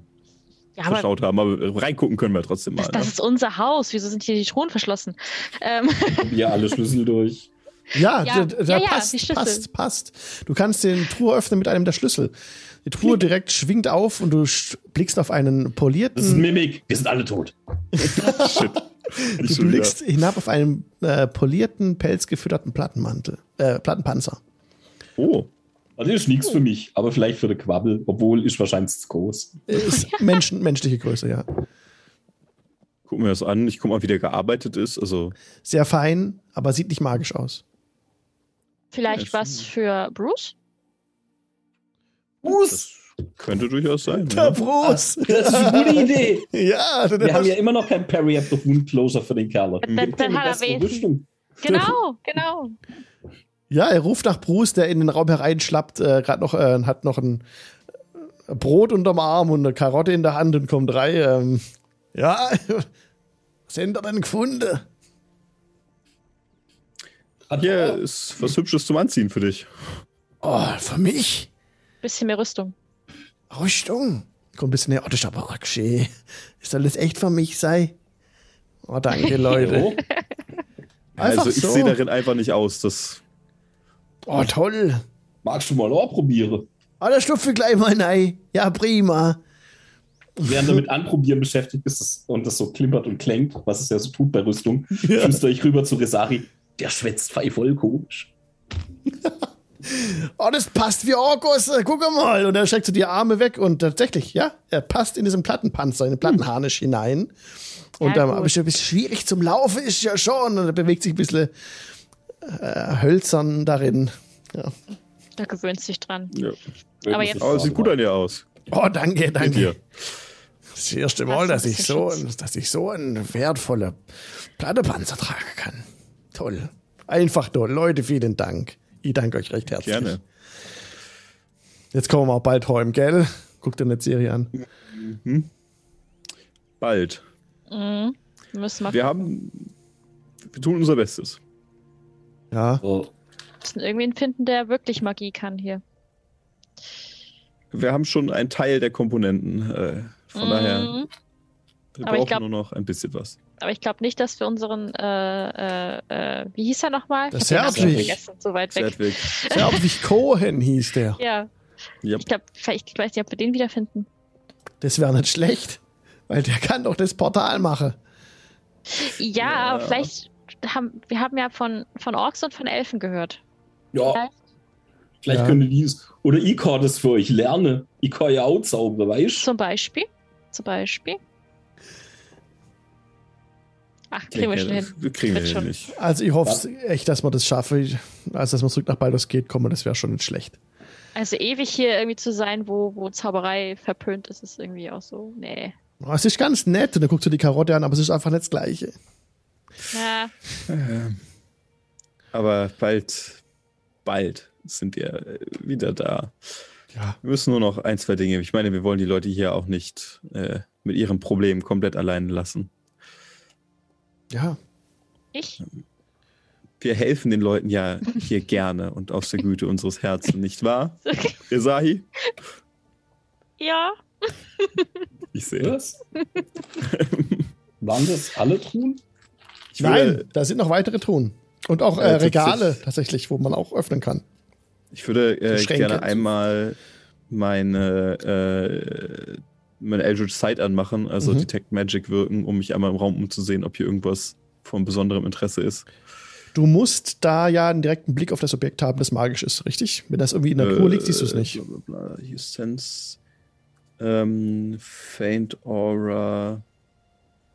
Ja, aber verschaut haben, aber reingucken können wir trotzdem mal. das, das ne? ist unser Haus. Wieso sind hier die Truhen verschlossen? Ähm, Wir alle Schlüssel durch. Ja, Ja, da, da ja, ja, passt, Schlüssel. passt, passt. Du kannst den Truhe öffnen mit einem der Schlüssel. Die Truhe direkt schwingt auf und du blickst auf einen Das ist polierten, Mimik. Wir sind alle tot. Shit. Ich du schon wieder. blickst hinab auf einen äh, polierten, pelzgefütterten Plattenmantel, äh, Plattenpanzer. Oh, Also ist nichts für mich, aber vielleicht für den Quabbel, obwohl ist wahrscheinlich zu groß. Ist Menschen, menschliche Größe, ja. gucken wir das an. Ich guck mal, wie der gearbeitet ist. Also, Sehr fein, aber sieht nicht magisch aus. vielleicht Ja, was für Bruce? das könnte durchaus sein. Der Ja. Bruce! Das ist eine gute Idee. Ja, der Wir haben ja immer noch kein Parry at the Wound Closer für den Kerl. Dann- hat er. Genau, genau. Ja, er ruft nach Bruce, der in den Raum hereinschlappt, äh, gerade noch, äh, hat noch ein äh, Brot unterm Arm und eine Karotte in der Hand und kommt rein. Ähm, ja, was habt ihr denn gefunden? Hat Hier er- ist was Hübsches zum Anziehen für dich. Oh, für mich? Bisschen mehr Rüstung. Rüstung. Kommt ein bisschen näher. Oh, das ist aber arg schön. Soll das echt für mich sein? Oh, danke, Leute. Also, ich so. sehe darin einfach nicht aus. Das, Oh, toll. Magst du mal auch probieren? Oh, da schlupfe gleich mal rein. Ja, prima. Während du mit Anprobieren beschäftigt bist das- und das so klimpert und klingt, was es ja so tut bei Rüstung, Ja. flüstere ich rüber zu Resari. Der schwätzt frei voll komisch. Oh, das passt wie Orkus. Guck mal. Und er streckt so die Arme weg und tatsächlich, ja, er passt in diesen Plattenpanzer, in den Plattenharnisch hinein. Und Ja, gut. aber ein bisschen schwierig zum Laufen, ist ja schon. Und er bewegt sich ein bisschen äh, hölzern darin. Ja. Da gewöhnt sich dran. ja. Aber jetzt- Aber es sieht gut an dir aus. Oh, danke, danke. dir. Das ist das erste Mal, dass ich, so, Schutz? dass ich so einen wertvollen Plattepanzer tragen kann. Toll. Einfach toll. Leute, vielen Dank. Ich danke euch recht herzlich. Gerne. Jetzt kommen wir auch bald heim, gell? Guckt dir eine Serie an. Bald. Mhm. Wir müssen mal Wir haben. Wir tun unser Bestes. Ja. So, müssen irgendwen finden, der wirklich Magie kann hier. Wir haben schon einen Teil der Komponenten. Äh, von Mhm. daher, wir Aber ich brauchen glaub- nur noch ein bisschen was. Aber ich glaube nicht, dass wir unseren, äh, äh, äh, wie hieß er nochmal? Vergessen, so weit weg. Cohen hieß der. Ja, Ja. ich glaube, vielleicht, ich weiß nicht, ob wir den wiederfinden. Das wäre nicht schlecht, weil der kann doch das Portal machen. Ja, Ja. aber vielleicht haben, wir haben ja von, von Orks und von Elfen gehört. ja, Vielleicht. vielleicht Ja. könnte dies. Oder ich kann das für euch lernen. Ich kann ja auch zaubern, weißt du? Zum Beispiel. Zum Beispiel. Ach, kriegen wir schon hin. Kriegen wir schon. nicht. Also ich hoffe echt, dass wir das schaffen. Also dass wir zurück nach Baldur's Gate kommen, das wäre schon nicht schlecht. Also ewig hier irgendwie zu sein, wo, wo Zauberei verpönt ist, ist irgendwie auch so, nee. Oh, es ist ganz nett und dann guckst du die Karotte an, aber es ist einfach nicht das Gleiche. Ja, Aber bald, bald sind wir äh, wieder da. Ja. Wir müssen nur noch ein, zwei Dinge. Ich meine, wir wollen die Leute hier auch nicht äh, mit ihren Problemen komplett allein lassen. Ja. ich? Wir helfen den Leuten ja hier gerne und aus der Güte unseres Herzens, nicht wahr? Rezahi? Ja. Ich sehe. Was? Waren das alle Truhen? Ich würde, Nein, da sind noch weitere Truhen. Und auch äh, Äh, Regale tatsächlich. wo man auch öffnen kann. Ich würde äh, gerne einmal meine, äh, meine Eldritch Sight anmachen, also Mhm. Detect Magic wirken, um mich einmal im Raum umzusehen, ob hier irgendwas von besonderem Interesse ist. Du musst da ja einen direkten Blick auf das Objekt haben, das magisch ist, richtig? Wenn das irgendwie in der Truhe liegt, siehst du es nicht. Bla, bla, bla. Hier Sense. Ähm, faint Aura.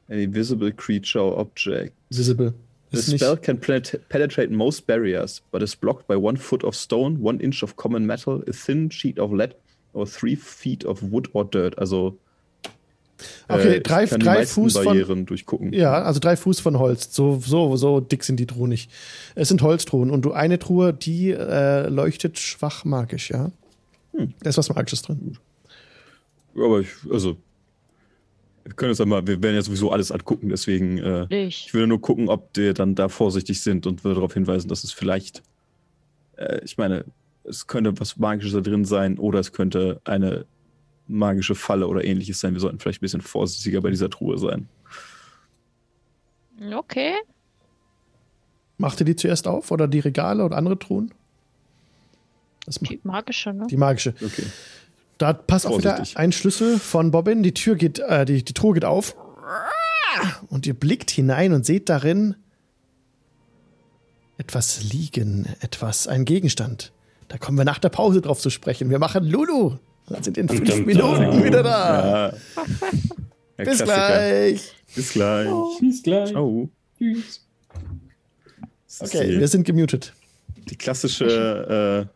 An invisible creature or object. Visible. The Ist nicht, spell can penet- penetrate most barriers, but is blocked by one foot of stone, one inch of common metal, a thin sheet of lead, or three feet of wood or dirt. Also Okay, äh, drei, drei Fuß von. Barrieren durchgucken. Ja, also drei Fuß von Holz. So, so, so dick sind die Truhen nicht. Es sind Holztruhen. Und du eine Truhe, die äh, leuchtet schwach magisch, ja. Hm. Da ist was Magisches drin. Aber ich, also, wir können jetzt einmal, wir werden ja sowieso alles angucken, deswegen, äh, Ich. ich würde nur gucken, ob wir dann da vorsichtig sind und würde darauf hinweisen, dass es vielleicht, äh, ich meine, es könnte was Magisches da drin sein oder es könnte eine magische Falle oder ähnliches sein. Wir sollten vielleicht ein bisschen vorsichtiger bei dieser Truhe sein. Okay. Macht ihr die zuerst auf oder die Regale oder andere Truhen? Das Die magische, ne? die magische. Okay. Da passt auch wieder ein Schlüssel von Bobbin. Die Tür geht, äh, die, die Truhe geht auf. Und ihr blickt hinein und seht darin etwas liegen, etwas, ein Gegenstand. Da kommen wir nach der Pause drauf zu sprechen. Wir machen Lulu. Dann sind in fünf Minuten wieder da. Ja. Bis Klassiker. gleich. Bis gleich. Bis gleich. Ciao. Tschüss. Okay, wir sind gemutet. die klassische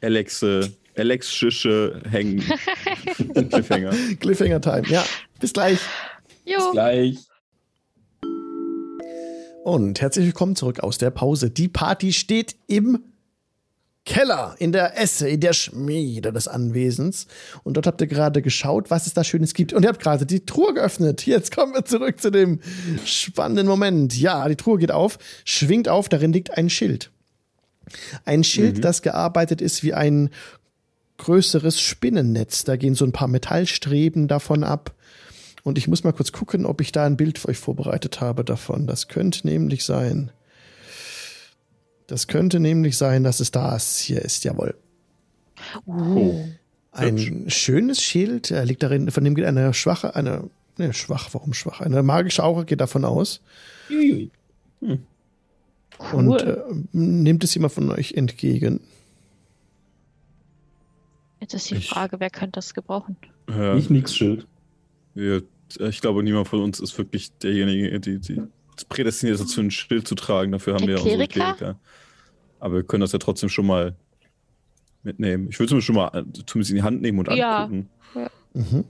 äh, Alexe, Alexische Hängen. Cliffhanger. Cliffhanger Time. Ja, bis gleich. Bis Jo. gleich. Und herzlich willkommen zurück aus der Pause. Die Party steht im Keller, in der Esse, in der Schmiede des Anwesens. Und dort habt ihr gerade geschaut, was es da Schönes gibt. Und ihr habt gerade die Truhe geöffnet. Jetzt kommen wir zurück zu dem spannenden Moment. Ja, die Truhe geht auf, schwingt auf, darin liegt ein Schild. Ein Schild, das gearbeitet ist wie ein größeres Spinnennetz. Da gehen so ein paar Metallstreben davon ab. Und ich muss mal kurz gucken, ob ich da ein Bild für euch vorbereitet habe davon. Das könnte nämlich sein. Das könnte nämlich sein, dass es das hier ist, jawohl. Oh. Ein schönes Schild äh, liegt darin, von dem geht eine schwache, eine, ne, schwach, warum schwach? Eine magische Aura geht davon aus Uiui. und Cool. äh, nimmt es jemand von euch entgegen. Jetzt ist die Ich- Frage, wer könnte das gebrauchen? Ja, Ich nix Schild. wir, ich glaube, niemand von uns ist wirklich derjenige, die, die prädestiniert dazu, ein Schild zu tragen. Dafür haben Der wir unsere Kleriker? Kleriker. Aber wir können das ja trotzdem schon mal mitnehmen. Ich würde zumindest schon mal äh, zumindest in die Hand nehmen und Ja. angucken. Mhm.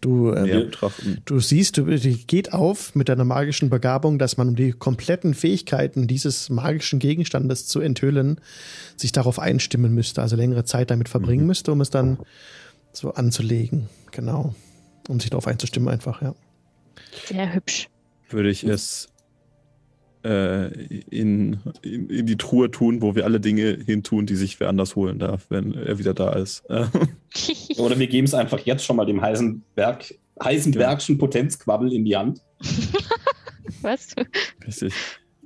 Du, äh, Näher betrachten. Du siehst, du, geht auf mit deiner magischen Begabung, dass man, um die kompletten Fähigkeiten dieses magischen Gegenstandes zu enthüllen, sich darauf einstimmen müsste, also längere Zeit damit verbringen Mhm. müsste, um es dann so anzulegen. Genau. Um sich darauf einzustimmen, einfach, ja. Sehr hübsch. Würde ich es äh, in, in, in die Truhe tun, wo wir alle Dinge hintun, die sich wer anders holen darf, wenn er wieder da ist. Oder wir geben es einfach jetzt schon mal dem Heisenberg, Heisenbergschen Potenzquabbel in die Hand. Was? richtig.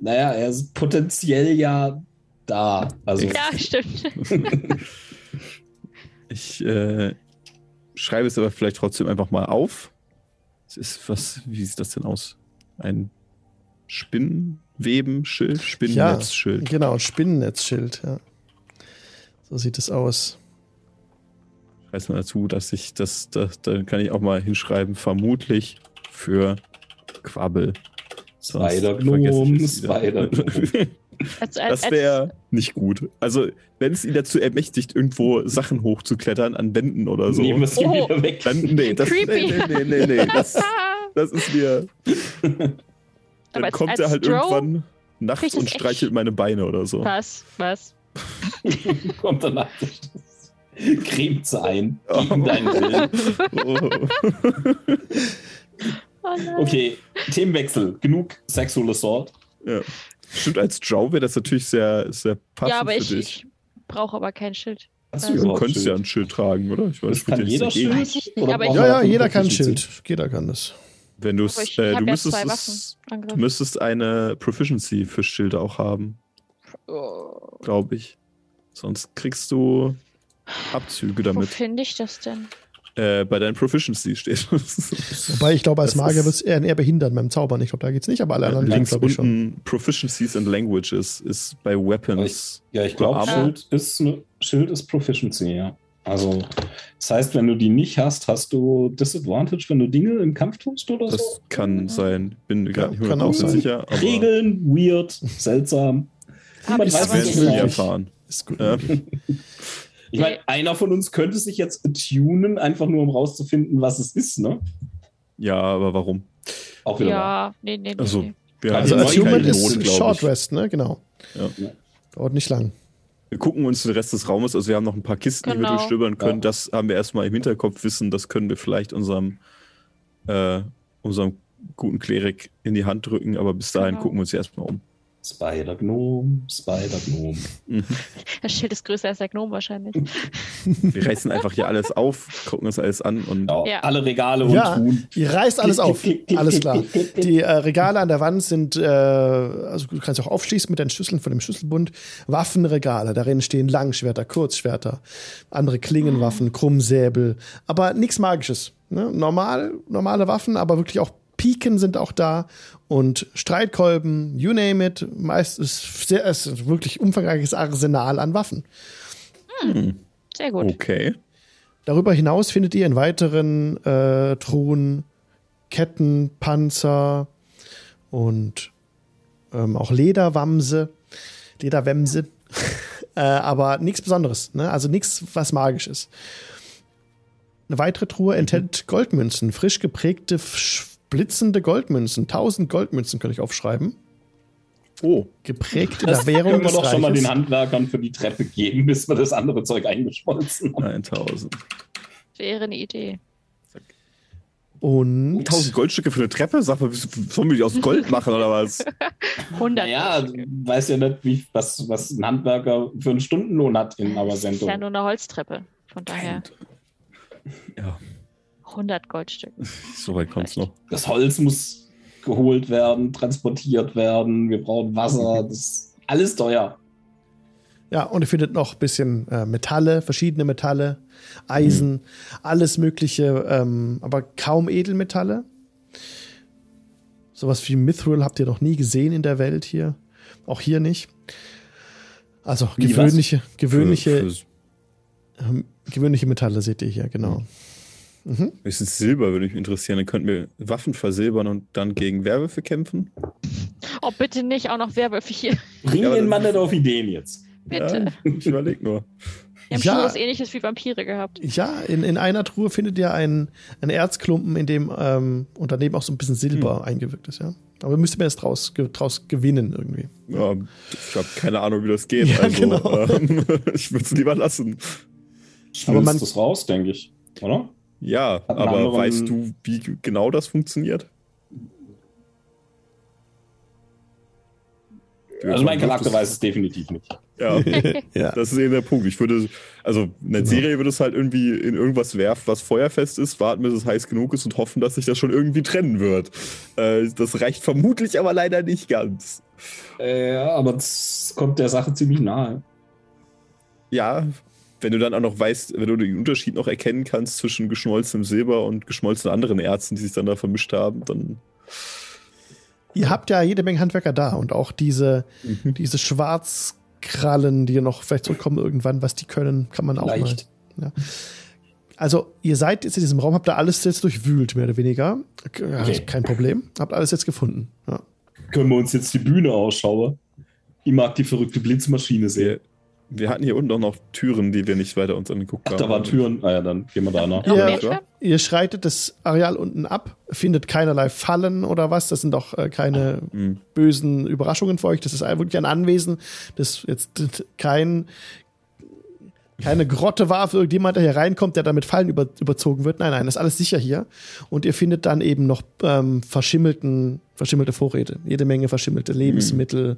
Naja, er ist potenziell ja da. Also Ja, stimmt. Ich äh, schreibe es aber vielleicht trotzdem einfach mal auf. Es ist was, wie sieht das denn aus? Ein Spinnwebenschild? Spinnnetzschild. Genau, ein Spinnennetzschild, ja. So sieht es aus. Weiß mal dazu, dass ich das, das, da kann ich auch mal hinschreiben, vermutlich für Quabbel. Spider-Gnome, als, Das wäre nicht gut. Also, wenn es ihn dazu ermächtigt, irgendwo Sachen hochzuklettern an Wänden oder so, Nehmen wir Oh. wieder weg. dann, nee, das, nee, nee, nee, nee, nee, das, das ist mir. Dann kommt als er halt irgendwann nachts und streichelt meine Beine oder so. Was? Was? Kommt danach. Cremt ein. Gegen deinen Willen. Oh. Oh. Okay, Themenwechsel. Genug Sexual Assault. ja. Stimmt, als Drow wäre das natürlich sehr, sehr passend Ja, aber für ich, dich. ich brauche aber kein Schild. Hast Also- du überhaupt könntest ja Schild? ein Schild tragen, oder? Ich weiß, Das kann jeder nichts dagegen. Weiß ich Schild? nicht, aber ich- Ja, ja, jeder kann ein Proficiency? Schild. Jeder kann das. Wenn du es, ich äh, du ja müsstest es, du müsstest eine Proficiency für Schilde auch haben, Oh. glaube ich. Sonst kriegst du Abzüge Wo damit. finde ich das denn? Äh, bei deinen Proficiency steht. Wobei ich glaube, als Das Magier wird es eher, eher behindern beim Zaubern. Ich glaube, da geht's nicht, aber alle anderen Links glaube ich schon. unten Proficiencies and Languages ist bei Weapons. Ja, ich glaube. Schild ist, Schild ist Proficiency, ja. Also, das heißt, wenn du die nicht hast, hast du Disadvantage, wenn du Dinge im Kampf tust oder so? Das kann sein. Bin mir Ja, gar nicht kann auch 100% sein. sicher. Aber Regeln, weird, seltsam. Ich aber nie nicht. genau. erfahren. Ist gut. Ja. Ich meine, einer von uns könnte sich jetzt tunen, einfach nur um rauszufinden, was es ist, ne? Ja, aber warum? Auch wieder. Ja, nee, nee, nee. Also, nee. Wir Also Also Attunement ist Short. Rest, ne? Genau. Ja. Dauert nicht lang. Wir gucken uns den Rest des Raumes, also wir haben noch ein paar Kisten, die wir Genau. durchstöbern können. Ja. Das haben wir erstmal im Hinterkopf wissen, das können wir vielleicht unserem, äh, unserem guten Klerik in die Hand drücken, aber bis dahin Genau. gucken wir uns erstmal um. Spider-Gnome, Spider-Gnome. Mhm. Das Schild ist größer als der Gnome wahrscheinlich. Wir reißen einfach hier alles auf, gucken uns alles an und Ja, Ja. Alle Regale und Ja, Truhen. ihr reißt alles auf. Alles klar. Die äh, Regale an der Wand sind, äh, also du kannst auch aufschließen mit deinen Schlüsseln von dem Schlüsselbund. Waffenregale, darin stehen Langschwerter, Kurzschwerter, andere Klingenwaffen, Krummsäbel, aber nichts Magisches. Ne? Normal, normale Waffen, aber wirklich auch Piken sind auch da und Streitkolben, you name it. Meist ist sehr, es ist ein wirklich umfangreiches Arsenal an Waffen. Sehr gut. okay. Darüber hinaus findet ihr in weiteren äh, Truhen Ketten, Panzer und ähm, auch Lederwamse, Lederwämse, äh, aber nichts Besonderes, ne? also nichts, was magisch ist. Eine weitere Truhe enthält Goldmünzen, frisch geprägte, blitzende Goldmünzen. 1000 Goldmünzen könnte ich aufschreiben. Oh, Geprägt in Das der Währung können wir doch schon mal den Handwerkern für die Treppe geben, bis wir das andere Zeug eingeschmolzen haben. 1000. Wäre eine Idee. Und 1000 Goldstücke für eine Treppe? Sag mal, sollen wir die aus Gold machen oder was? 100. Naja, du Stücke. weißt ja nicht, wie, was, was ein Handwerker für einen Stundenlohn hat in Das ist ja nur eine Holztreppe. Von daher Ja, 100 Goldstücke. so weit kommt's noch. Das Holz muss geholt werden, transportiert werden, wir brauchen Wasser, das ist alles teuer. Ja, und ihr findet noch ein bisschen äh, Metalle, verschiedene Metalle, Eisen, alles Mögliche, ähm, aber kaum Edelmetalle. Sowas wie Mithril habt ihr noch nie gesehen in der Welt hier. Auch hier nicht. Also Wie, was? gewöhnliche, gewöhnliche, Für, für ähm, gewöhnliche Metalle seht ihr hier, genau. Mhm. höchstens Silber würde mich interessieren. Dann könnten wir Waffen versilbern und dann gegen Werwölfe kämpfen. Oh, bitte nicht auch noch Werwölfe hier. Bring Ja, den Mann nicht auf Ideen jetzt. Bitte. Ja, ich überleg nur. Wir haben Ja. schon was ähnliches wie Vampire gehabt. Ja, in, in einer Truhe findet ihr einen, einen Erzklumpen, in dem ähm, und daneben auch so ein bisschen Silber eingewirkt ist, ja. Aber müsst ihr mir jetzt draus, ge- draus gewinnen irgendwie. Ja, ich habe keine Ahnung, wie das geht. Ja, also, genau. ähm, ich würde es lieber lassen. Aber man- das raus, denke ich. Oder? Ja, aber anderen- weißt du, wie genau das funktioniert? Also mein Charakter weiß es definitiv nicht. Ja, Ja. das ist eben der Punkt. Ich würde, also in der Genau. Serie würde es halt irgendwie in irgendwas werfen, was feuerfest ist, warten, bis es heiß genug ist und hoffen, dass sich das schon irgendwie trennen wird. Äh, das reicht vermutlich aber leider nicht ganz. Äh, ja, aber es kommt der Sache ziemlich nahe. Ja, wenn du dann auch noch weißt, wenn du den Unterschied noch erkennen kannst zwischen geschmolzenem Silber und geschmolzenen anderen Erzen, die sich dann da vermischt haben, dann Ihr habt ja jede Menge Handwerker da und auch diese, diese Schwarzkrallen, die noch vielleicht zurückkommen irgendwann, was die können, kann man auch Leicht. mal. Also, ihr seid jetzt in diesem Raum, habt da alles jetzt durchwühlt, mehr oder weniger. Ja, Okay. Kein Problem. Habt alles jetzt gefunden. Ja. Können wir uns jetzt die Bühne ausschauen? Ich mag die verrückte Blitzmaschine sehen. Wir, hatten hier unten auch noch Türen, die wir nicht weiter uns angeguckt Ach, haben. da waren Türen. Ah ja, dann gehen wir da nach. Noch Ja. Schwert? Ihr schreitet das Areal unten ab, findet keinerlei Fallen oder was. Das sind doch äh, keine Hm. bösen Überraschungen für euch. Das ist wirklich ein Anwesen, das jetzt kein keine Grotte war für irgendjemand, der hier reinkommt, der damit Fallen über, überzogen wird. Nein, nein, das ist alles sicher hier. Und ihr findet dann eben noch ähm, verschimmelten, verschimmelte Vorräte, jede Menge verschimmelte Lebensmittel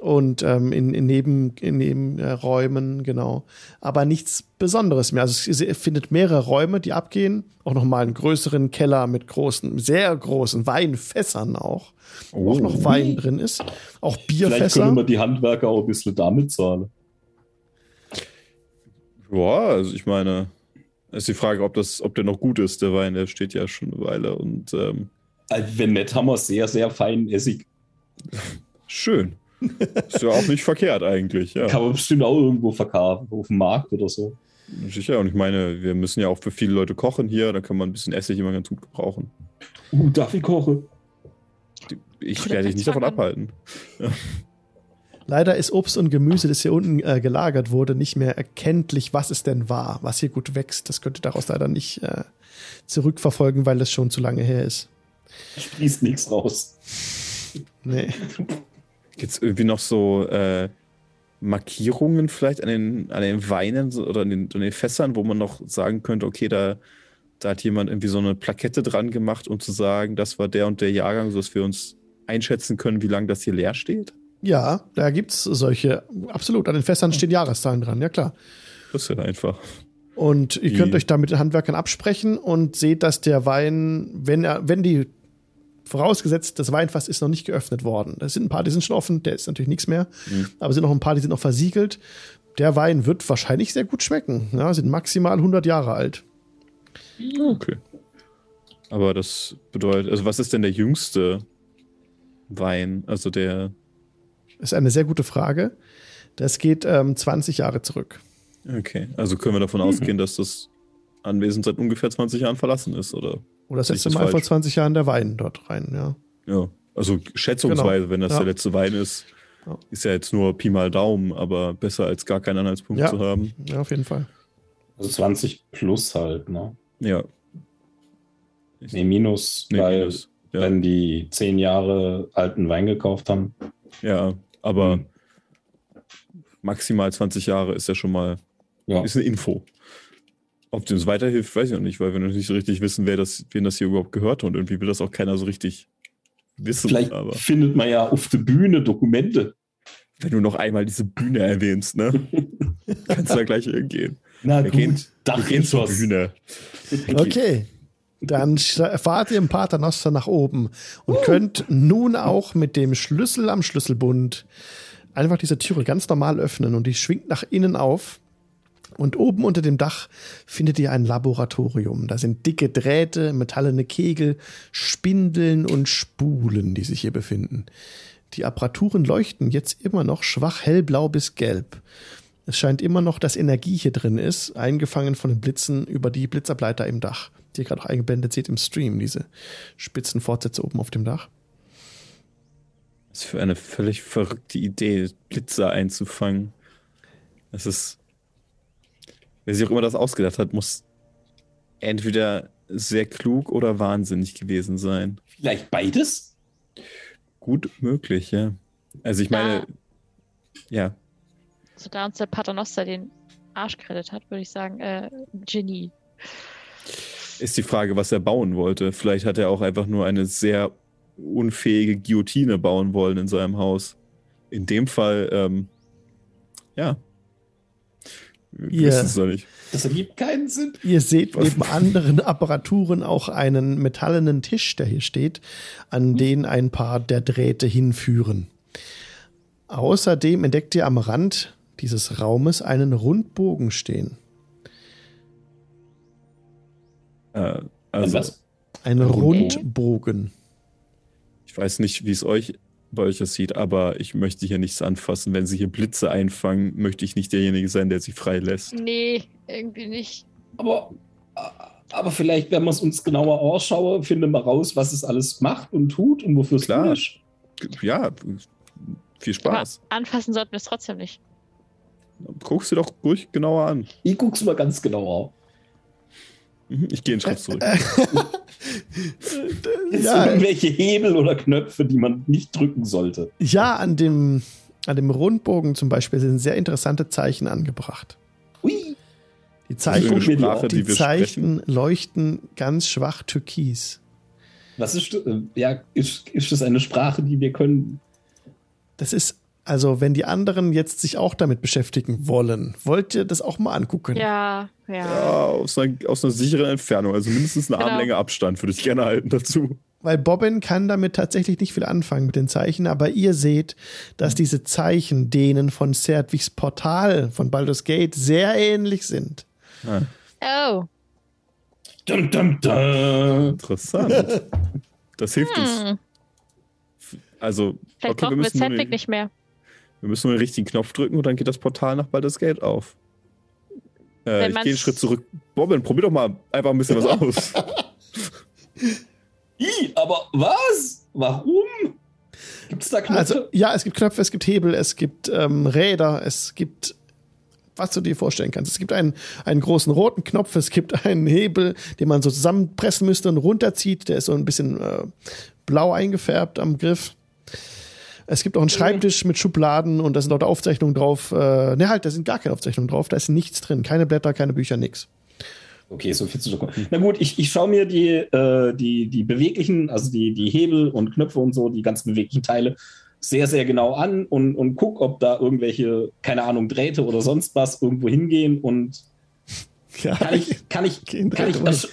und ähm, in, in Neben, in Nebenräumen, genau. Aber nichts Besonderes mehr. Also es- findet mehrere Räume, die abgehen. Auch nochmal einen größeren Keller mit großen, sehr großen Weinfässern auch. Wo auch noch Wein drin ist. Auch Vielleicht können Bierfässer. wir die Handwerker auch ein bisschen damit zahlen. Ja, also ich meine, ist die Frage, ob das, ob der noch gut ist, der Wein, der steht ja schon eine Weile und ähm, Also wenn nicht, haben wir sehr, sehr feinen Essig. schön. Ist ja auch nicht verkehrt eigentlich, ja. Kann man bestimmt auch irgendwo verkaufen, auf dem Markt oder so. Sicher, und ich meine, wir müssen ja auch für viele Leute kochen hier, da kann man ein bisschen Essig immer ganz gut gebrauchen. Uh, darf ich kochen? Ich werde dich nicht davon abhalten. Leider ist Obst und Gemüse, das hier unten äh, gelagert wurde, nicht mehr erkenntlich, was es denn war, was hier gut wächst. Das könnte daraus leider nicht äh, zurückverfolgen, weil das schon zu lange her ist. Sprießt nichts raus. Nee. Gibt es irgendwie noch so äh, Markierungen vielleicht an den, an den Weinen oder an den, an den Fässern, wo man noch sagen könnte, okay, da, da hat jemand irgendwie so eine Plakette dran gemacht, um zu sagen, das war der und der Jahrgang, sodass wir uns einschätzen können, wie lange das hier leer steht? Ja, da gibt's solche, absolut, an den Fässern stehen Jahreszahlen dran, ja klar. Das ist ja einfach. Und ihr könnt euch da mit den Handwerkern absprechen und seht, dass der Wein, wenn er, wenn die, vorausgesetzt, das Weinfass ist noch nicht geöffnet worden. Da sind ein paar, die sind schon offen, der ist natürlich nichts mehr, aber es sind noch ein paar, die sind noch versiegelt. Der Wein wird wahrscheinlich sehr gut schmecken. Ja, sind maximal 100 Jahre alt. Okay. Aber das bedeutet, also was ist denn der jüngste Wein? Also der, Ist eine sehr gute Frage. Das geht ähm, 20 Jahre zurück. okay, also können wir davon ausgehen, dass das Anwesen seit ungefähr 20 Jahren verlassen ist, oder? Oder letzte das Mal vor falsch? 20 Jahren der Wein dort rein, ja. Ja, also schätzungsweise, wenn das Ja. der letzte Wein ist, Ja. ist ja jetzt nur Pi mal Daumen, aber besser als gar keinen Anhaltspunkt Ja. zu haben. Ja, auf jeden Fall. Also 20 plus halt, ne? Ja. Nee, minus, Nee, weil minus. Ja. wenn die zehn Jahre alten Wein gekauft haben. ja, aber Hm. maximal 20 Jahre ist ja schon mal, Ja. ist eine Info. Ob dem es weiterhilft, weiß ich noch nicht, weil wir noch nicht so richtig wissen, wer das, wen das hier überhaupt gehört und irgendwie will das auch keiner so richtig wissen. Vielleicht Aber findet man ja auf der Bühne Dokumente. wenn du noch einmal diese Bühne erwähnst, ne, kannst du da gleich hingehen. Na Wir gehen, wir gehen zur was. Bühne. Okay. Dann fahrt ihr im Paternoster nach oben und könnt nun auch mit dem Schlüssel am Schlüsselbund einfach diese Türe ganz normal öffnen und die schwingt nach innen auf. Und oben unter dem Dach findet ihr ein Laboratorium. Da sind dicke Drähte, metallene Kegel, Spindeln und Spulen, die sich hier befinden. Die Apparaturen leuchten jetzt immer noch schwach hellblau bis gelb. Es scheint immer noch, dass Energie hier drin ist, eingefangen von den Blitzen über die Blitzableiter im Dach, die ihr gerade auch eingeblendet seht im Stream, diese spitzen Fortsätze oben auf dem Dach. Was für eine völlig verrückte Idee, Blitzer einzufangen. Das ist. Wer sich auch immer das ausgedacht hat, muss entweder sehr klug oder wahnsinnig gewesen sein. Vielleicht beides? Gut möglich, ja. Also ich meine, ja, Also da uns der Paternoster den Arsch gerettet hat, würde ich sagen, äh, Genie. ist die Frage, was er bauen wollte. Vielleicht hat er auch einfach nur eine sehr unfähige Guillotine bauen wollen in seinem Haus. In dem Fall, ähm, ja. Es doch nicht. Das ergibt keinen Sinn. Ihr seht Was? neben anderen Apparaturen auch einen metallenen Tisch, der hier steht, an den ein paar der Drähte hinführen. Außerdem entdeckt ihr am Rand dieses Raumes einen Rundbogen stehen. Äh, also, was? Ein? Rundbogen. ich weiß nicht, wie es euch bei euch das sieht, aber ich möchte hier nichts anfassen. Wenn sie hier Blitze einfangen, möchte ich nicht derjenige sein, der sie freilässt. Nee, irgendwie nicht. Aber, aber vielleicht, wenn man es uns genauer anschaue, finden wir raus, was es alles macht und tut und wofür es Klar. ist. Ja, viel Spaß. Aber anfassen sollten wir es trotzdem nicht. Guck sie doch ruhig genauer an. Ich guck's mal ganz genau an. Mhm, Ich gehe einen Schritt zurück. Ist Ja, irgendwelche Hebel oder Knöpfe, die man nicht drücken sollte. ja an, dem, an dem Rundbogen zum Beispiel sind sehr interessante Zeichen angebracht. Ui. Die Zeichen, die- Sprache, die, die sprechen. Zeichen leuchten ganz schwach türkis. Was ist, äh, ja, ist, ist das eine Sprache, die wir können? Das ist, also wenn die anderen jetzt sich auch damit beschäftigen wollen, wollt ihr das auch mal angucken? Ja, ja. Ja, aus einer, aus einer sicheren Entfernung, also mindestens eine Genau. Armlänge Abstand würde ich gerne halten dazu. Weil Bobbin kann damit tatsächlich nicht viel anfangen mit den Zeichen, aber ihr seht, dass diese Zeichen denen von Serdwigs Portal von Baldur's Gate sehr ähnlich sind. Oh. Dum, dum, dum. Interessant. Das hilft uns. Hm. Also, Vielleicht okay, wir brauchen wir den, nicht mehr. Wir müssen nur den richtigen Knopf drücken und dann geht das Portal nach Baldur's Gate auf. Äh, ich gehe einen Schritt zurück. Bobbin, probier doch mal einfach ein bisschen was aus. I, aber was? Warum? Gibt es da Knöpfe? Also, ja, es gibt Knöpfe, es gibt Hebel, es gibt ähm, Räder, es gibt, was du dir vorstellen kannst. Es gibt einen, einen großen roten Knopf, es gibt einen Hebel, den man so zusammenpressen müsste und runterzieht. Der ist so ein bisschen äh, blau eingefärbt am Griff. Es gibt auch einen Schreibtisch mit Schubladen und da sind lauter Aufzeichnungen drauf. Äh, ne, halt, da sind gar keine Aufzeichnungen drauf. Da ist nichts drin. Keine Blätter, keine Bücher, nix. Okay, so viel zu Dokument. Na gut, ich, ich schaue mir die, äh, die, die beweglichen, also die, die Hebel und Knöpfe und so, die ganzen beweglichen Teile sehr, sehr genau an und, und guck, ob da irgendwelche, keine Ahnung, Drähte oder sonst was irgendwo hingehen und Ja, kann ich, kann ich, kann ich,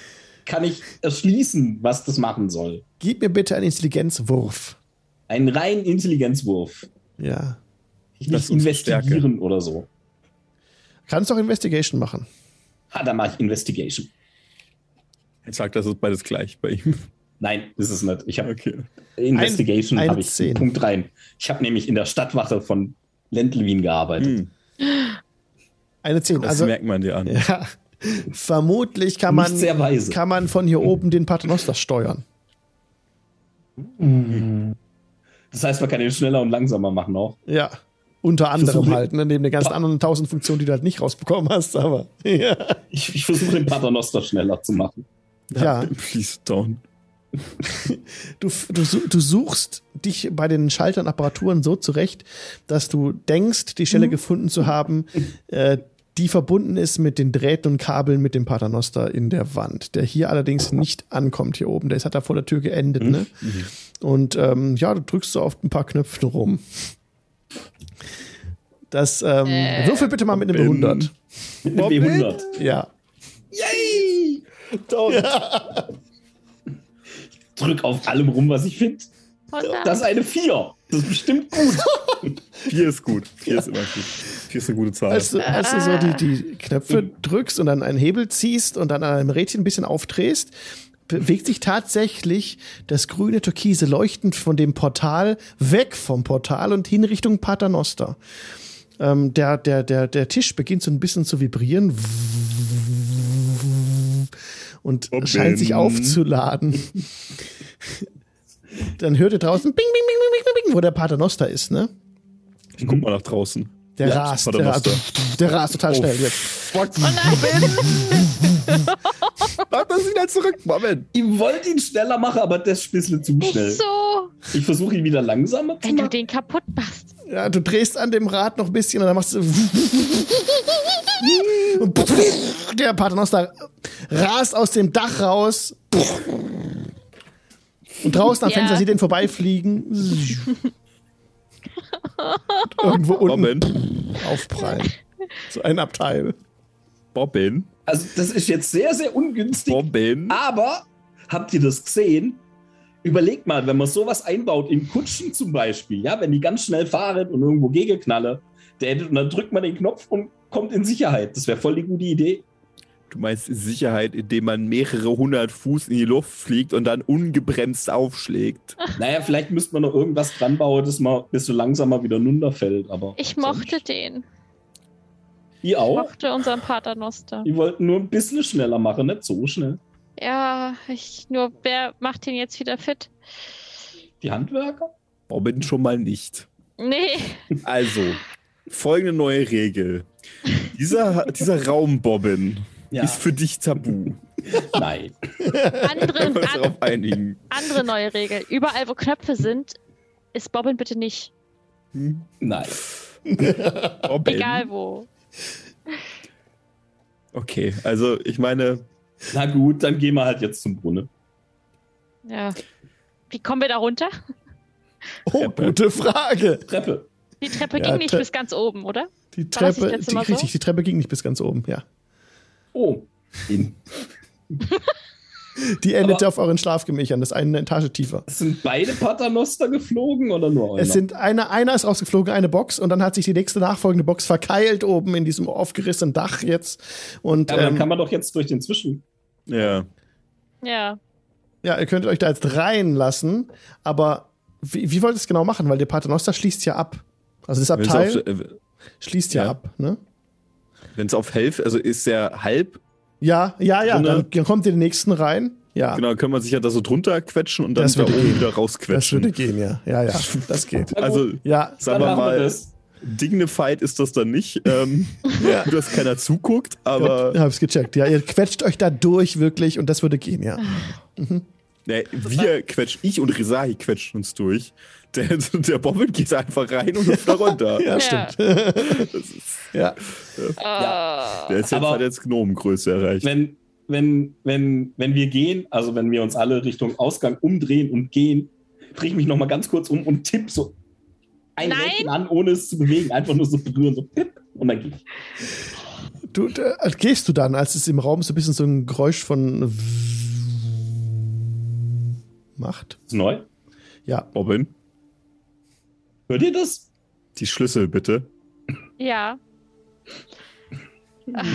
kann ich erschließen, was das machen soll. Gib mir bitte einen Intelligenzwurf. Einen reinen Intelligenzwurf. Ja. Nicht ist unsere investigieren oder so. Kannst auch Investigation machen. Ha, dann mache ich Investigation. Ich sag, das ist beides gleich bei ihm. Nein, ist es nicht. Ich habe Okay. Investigation habe ich Zehn. Punkt rein. Ich habe nämlich in der Stadtwache von Lentlwin gearbeitet. Hm, Eine 10. das Also, merkt man dir an. ja. Vermutlich kann man, Nicht sehr weise. kann man von hier oben den Paternoster steuern. Das heißt, man kann ihn schneller und langsamer machen auch. Ja. Unter anderem Versuche- halt, ne? neben den ganzen anderen tausend Funktionen, die du halt nicht rausbekommen hast, aber ja. Ich, ich versuche den Paternoster schneller zu machen. Ja. Please don't. Du, du, du suchst dich bei den Schaltern und Apparaturen so zurecht, dass du denkst, die Stelle gefunden zu haben, äh, die verbunden ist mit den Drähten und Kabeln mit dem Paternoster in der Wand, der hier allerdings nicht ankommt hier oben. Der ist hat da vor der Tür geendet, ne? Und ähm, ja, du drückst so auf ein paar Knöpfe rum. Das ähm, Äh. würfel bitte mal mit einem Robin. W100. Mit einem Robin? W100. Ja. Yay! Don't. Drück auf allem rum, was ich finde. Das ist eine 4. Das ist bestimmt gut. Vier ist gut. Vier ist immer gut. Vier ist eine gute Zahl. Als du, als du so die, die Knöpfe drückst und dann einen Hebel ziehst und dann an einem Rädchen ein bisschen aufdrehst, bewegt sich tatsächlich das grüne Türkise leuchtend von dem Portal weg vom Portal und hin Richtung Paternoster. Ähm, der, der, der, der Tisch beginnt so ein bisschen zu vibrieren und Robin. scheint sich aufzuladen. Dann hört ihr draußen bing, bing, bing, bing, bing, bing, wo der Paternoster ist, ne? ich guck mal nach draußen. Der Ja, rast, der, der rast total Oh. schnell jetzt. oh nein, Mach das wieder zurück, Moment. Ich wollte ihn schneller machen, aber das ist ein bisschen zu nicht schnell. so. Ich versuche ihn wieder langsamer zu Wenn du machen. den kaputt machst. Ja, du drehst an dem Rad noch ein bisschen und dann machst du. Und der Paternoster rast aus dem Dach raus. Und draußen am Ja. Fenster sieht den vorbeifliegen. Und irgendwo unten Robin. aufprallen. So ein Abteil. Robin. Also, das ist jetzt sehr, sehr ungünstig. Robin. Aber habt ihr das gesehen? Überlegt mal, wenn man sowas einbaut in Kutschen zum Beispiel, ja, wenn die ganz schnell fahren und irgendwo gegeknalle, der, und dann drückt man den Knopf und kommt in Sicherheit. Das wäre voll die gute Idee. Du meinst Sicherheit, indem man mehrere hundert Fuß in die Luft fliegt und dann ungebremst aufschlägt. Naja, vielleicht müsste man noch irgendwas dran bauen, dass man desto langsamer wieder runterfällt. Aber Ich mochte den. Die Ich auch. mochte unseren Paternoster. Die wollten nur ein bisschen schneller machen, nicht so schnell. Ja, ich nur, wer macht den jetzt wieder fit? Die Handwerker? Robin schon mal nicht. Nee, Also, folgende neue Regel. Dieser, dieser Raum, Bobbin, Ja. ist für dich tabu. Nein. andere, an, darauf einigen? andere neue Regel. Überall, wo Knöpfe sind, ist Bobbin bitte nicht. Hm? Nein. Robin? Egal wo. Okay, also ich meine, Na gut, dann gehen wir halt jetzt zum Brunnen. Ja. Wie kommen wir da runter? Oh, gute Frage. Treppe. Die Treppe Ja, ging nicht Tre- bis ganz oben, oder? Die Treppe, die, so? richtig, die Treppe ging nicht bis ganz oben, ja. Oh. In. Die endete Aber- auf euren Schlafgemächern, das eine Etage tiefer. Sind beide Paternoster geflogen oder nur einer? Es sind einer, einer ist rausgeflogen, eine Box, und dann hat sich die nächste nachfolgende Box verkeilt oben in diesem aufgerissenen Dach jetzt. Und ja, aber dann ähm, kann man doch jetzt durch den Zwischen. ja. Ja. ja, ihr könntet euch da jetzt reinlassen, aber wie, wie wollt ihr es genau machen? Weil der Paternoster schließt ja ab. Also das Wenn es Abteil auf, äh, schließt ja, ja. ab, ne? wenn's auf Hälfte, also ist der halb, Ja, ja, ja, dann, dann kommt ihr den nächsten rein. Ja, Genau, kann man sich ja da so drunter quetschen und dann Das da würde oben gehen. wieder das rausquetschen. würde gehen, ja. Ja, ja, das geht. Gut, Also, Ja, sagen wir mal, das. dignified ist das dann nicht, ähm, ja. dass keiner zuguckt, aber ich hab's gecheckt. Ja, ihr quetscht euch da durch wirklich und das würde gehen, ja. ne, wir quetschen, ich und Rezahi quetschen uns durch. Der, der Bobbin geht einfach rein und hüpft da runter. Ja, Ja. stimmt. ja. Äh, Der ist jetzt, Aber- hat jetzt Gnomengröße erreicht. Wenn, wenn, wenn, wenn wir gehen, also wenn wir uns alle Richtung Ausgang umdrehen und gehen, drehe ich mich nochmal ganz kurz um und tipp so ein Nein. Rädchen an, ohne es zu bewegen. Einfach nur so berühren, so pip, und dann gehe ich. Du, äh, gehst du dann, als es im Raum so ein bisschen so ein Geräusch von macht? Ist neu. Ja. Bobbin, Hört ihr das? die Schlüssel bitte. ja.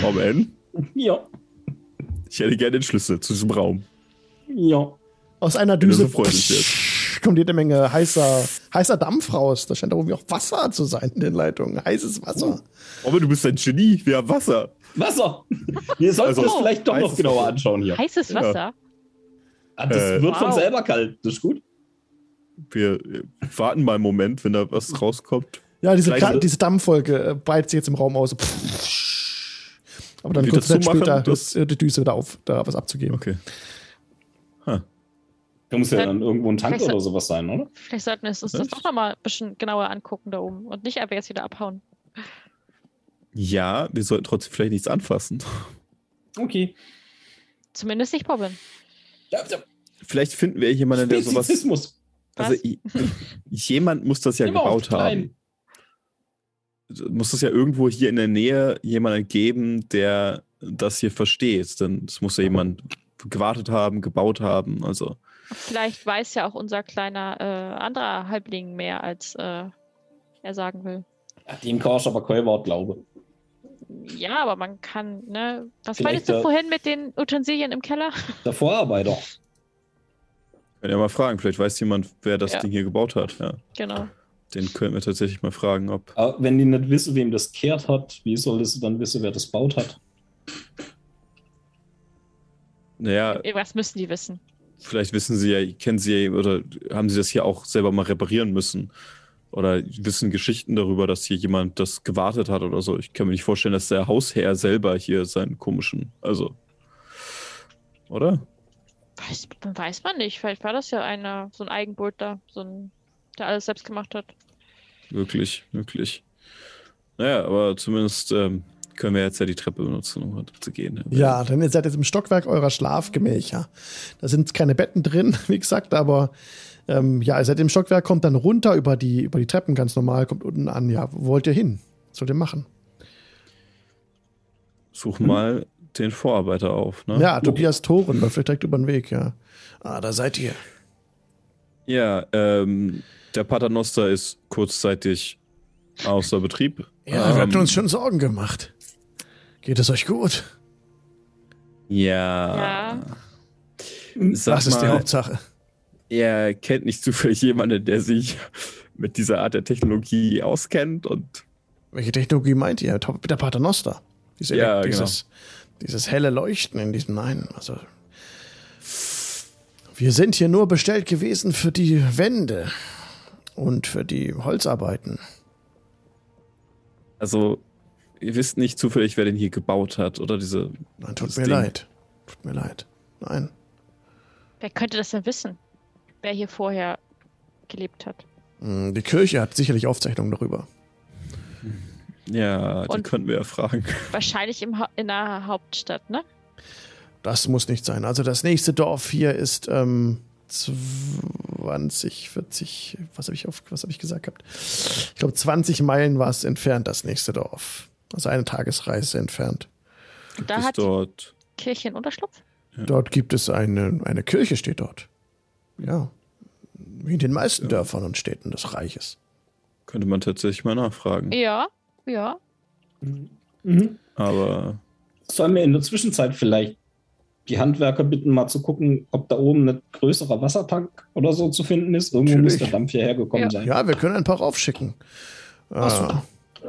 Bobbin, Ja. ich hätte gerne den Schlüssel zu diesem Raum. Ja. Aus einer Düse so freundlich kommt jede Menge heißer, heißer Dampf raus. Da scheint auch irgendwie auch Wasser zu sein in den Leitungen. Heißes Wasser. Bobbin, du bist ein Genie, wir haben Wasser. Wasser. Wir sollten Also, das vielleicht doch noch genauer Wasser. anschauen hier. Heißes Ja. Wasser. Ah, Das Äh, wird von Wow. selber kalt. Das ist gut. Wir äh, warten mal einen Moment, wenn da was rauskommt. Ja, diese, Ka- diese Dampfwolke äh, breitet sich jetzt im Raum aus. Aber dann kurz Zeit später das- ist äh, die Düse wieder auf, da was abzugeben. Okay. Da muss ja dann irgendwo ein Tank oder sowas sein, oder? Vielleicht sollten wir uns das doch nochmal ein bisschen genauer angucken da oben und nicht einfach jetzt wieder abhauen. Ja, wir sollten trotzdem vielleicht nichts anfassen. Okay. Zumindest nicht Bobbin. Ja, ja. Vielleicht finden wir jemanden, der sowas. Also Was? i- jemand muss das ja Immer gebaut haben. Muss es ja irgendwo hier in der Nähe jemanden geben, der das hier versteht. Denn es muss ja jemand gewartet haben, gebaut haben. Also Vielleicht weiß ja auch unser kleiner äh, anderer Halbling mehr, als äh, er sagen will. Ja, dem Korsch aber kein Wort glaube. Ja, aber man kann, ne? Was Vielleicht, meinst du vorhin mit den Utensilien im Keller? Der Vorarbeiter. Könnt ihr mal fragen. Vielleicht weiß jemand, wer das Ja. Ding hier gebaut hat. Ja, Genau. den könnten wir tatsächlich mal fragen, ob. Aber wenn die nicht wissen, wem das kehrt hat, wie soll sie dann wissen, wer das baut hat? Naja, Irgendwas müssen die wissen. vielleicht wissen sie ja, kennen sie ja oder haben sie das hier auch selber mal reparieren müssen. Oder wissen Geschichten darüber, dass hier jemand das gewartet hat oder so. Ich kann mir nicht vorstellen, dass der Hausherr selber hier seinen komischen. Also. Oder? Weiß, weiß man nicht. Vielleicht war das ja einer, so ein Eigenbrötler, so ein, der alles selbst gemacht hat. Wirklich, wirklich. Naja, aber zumindest ähm, können wir jetzt ja die Treppe benutzen, um heute zu gehen. Ja, denn ihr seid jetzt im Stockwerk eurer Schlafgemächer. Da sind keine Betten drin, wie gesagt, aber ähm, ja, ihr seid im Stockwerk, kommt dann runter über die, über die Treppen ganz normal, kommt unten an. Ja, wo wollt ihr hin? Was sollt ihr machen? Such mal den Vorarbeiter auf, ne? Ja, Tobias Toren, läuft vielleicht direkt über den Weg, ja. Ah, da seid ihr. Ja, ähm, der Paternoster ist kurzzeitig außer Betrieb. Ja, ähm, wir hatten uns schon Sorgen gemacht. Geht es euch gut? Ja. Ja. Sag das ist die mal, Hauptsache. Er kennt nicht zufällig jemanden, der sich mit dieser Art der Technologie auskennt und Welche Technologie meint ihr? Der Paternoster. Diese, Ja, genau. Dieses, helle Leuchten in diesem Nein. Also. Wir sind hier nur bestellt gewesen für die Wände und für die Holzarbeiten. also ihr wisst nicht zufällig, wer den hier gebaut hat oder diese. Nein, tut mir Ding. leid. Tut mir leid. Nein. Wer könnte das denn wissen? Wer hier vorher gelebt hat? Hm, Die Kirche hat sicherlich Aufzeichnungen darüber. Ja, die Und- könnten wir ja fragen. Wahrscheinlich im ha in der Hauptstadt, ne? Das muss nicht sein. Also das nächste Dorf hier ist ähm, 20, 40, was habe ich, auf- was ich gesagt gehabt? Ich glaube 20 Meilen war es entfernt, das nächste Dorf. Also eine Tagesreise entfernt. Und da Ist hat dort. Kirche einen Unterschlupf? Dort gibt es eine, eine Kirche, steht dort. Ja. Wie in den meisten Dörfern und Städten des Reiches. Könnte man tatsächlich mal nachfragen. Ja, ja. Mhm. Aber Sollen wir in der Zwischenzeit vielleicht die Handwerker bitten, mal zu gucken, ob da oben ein größerer Wassertank oder so zu finden ist? Irgendwo Natürlich. muss der Dampf hierher gekommen Ja. sein. Ja, wir können ein paar raufschicken. Ach so.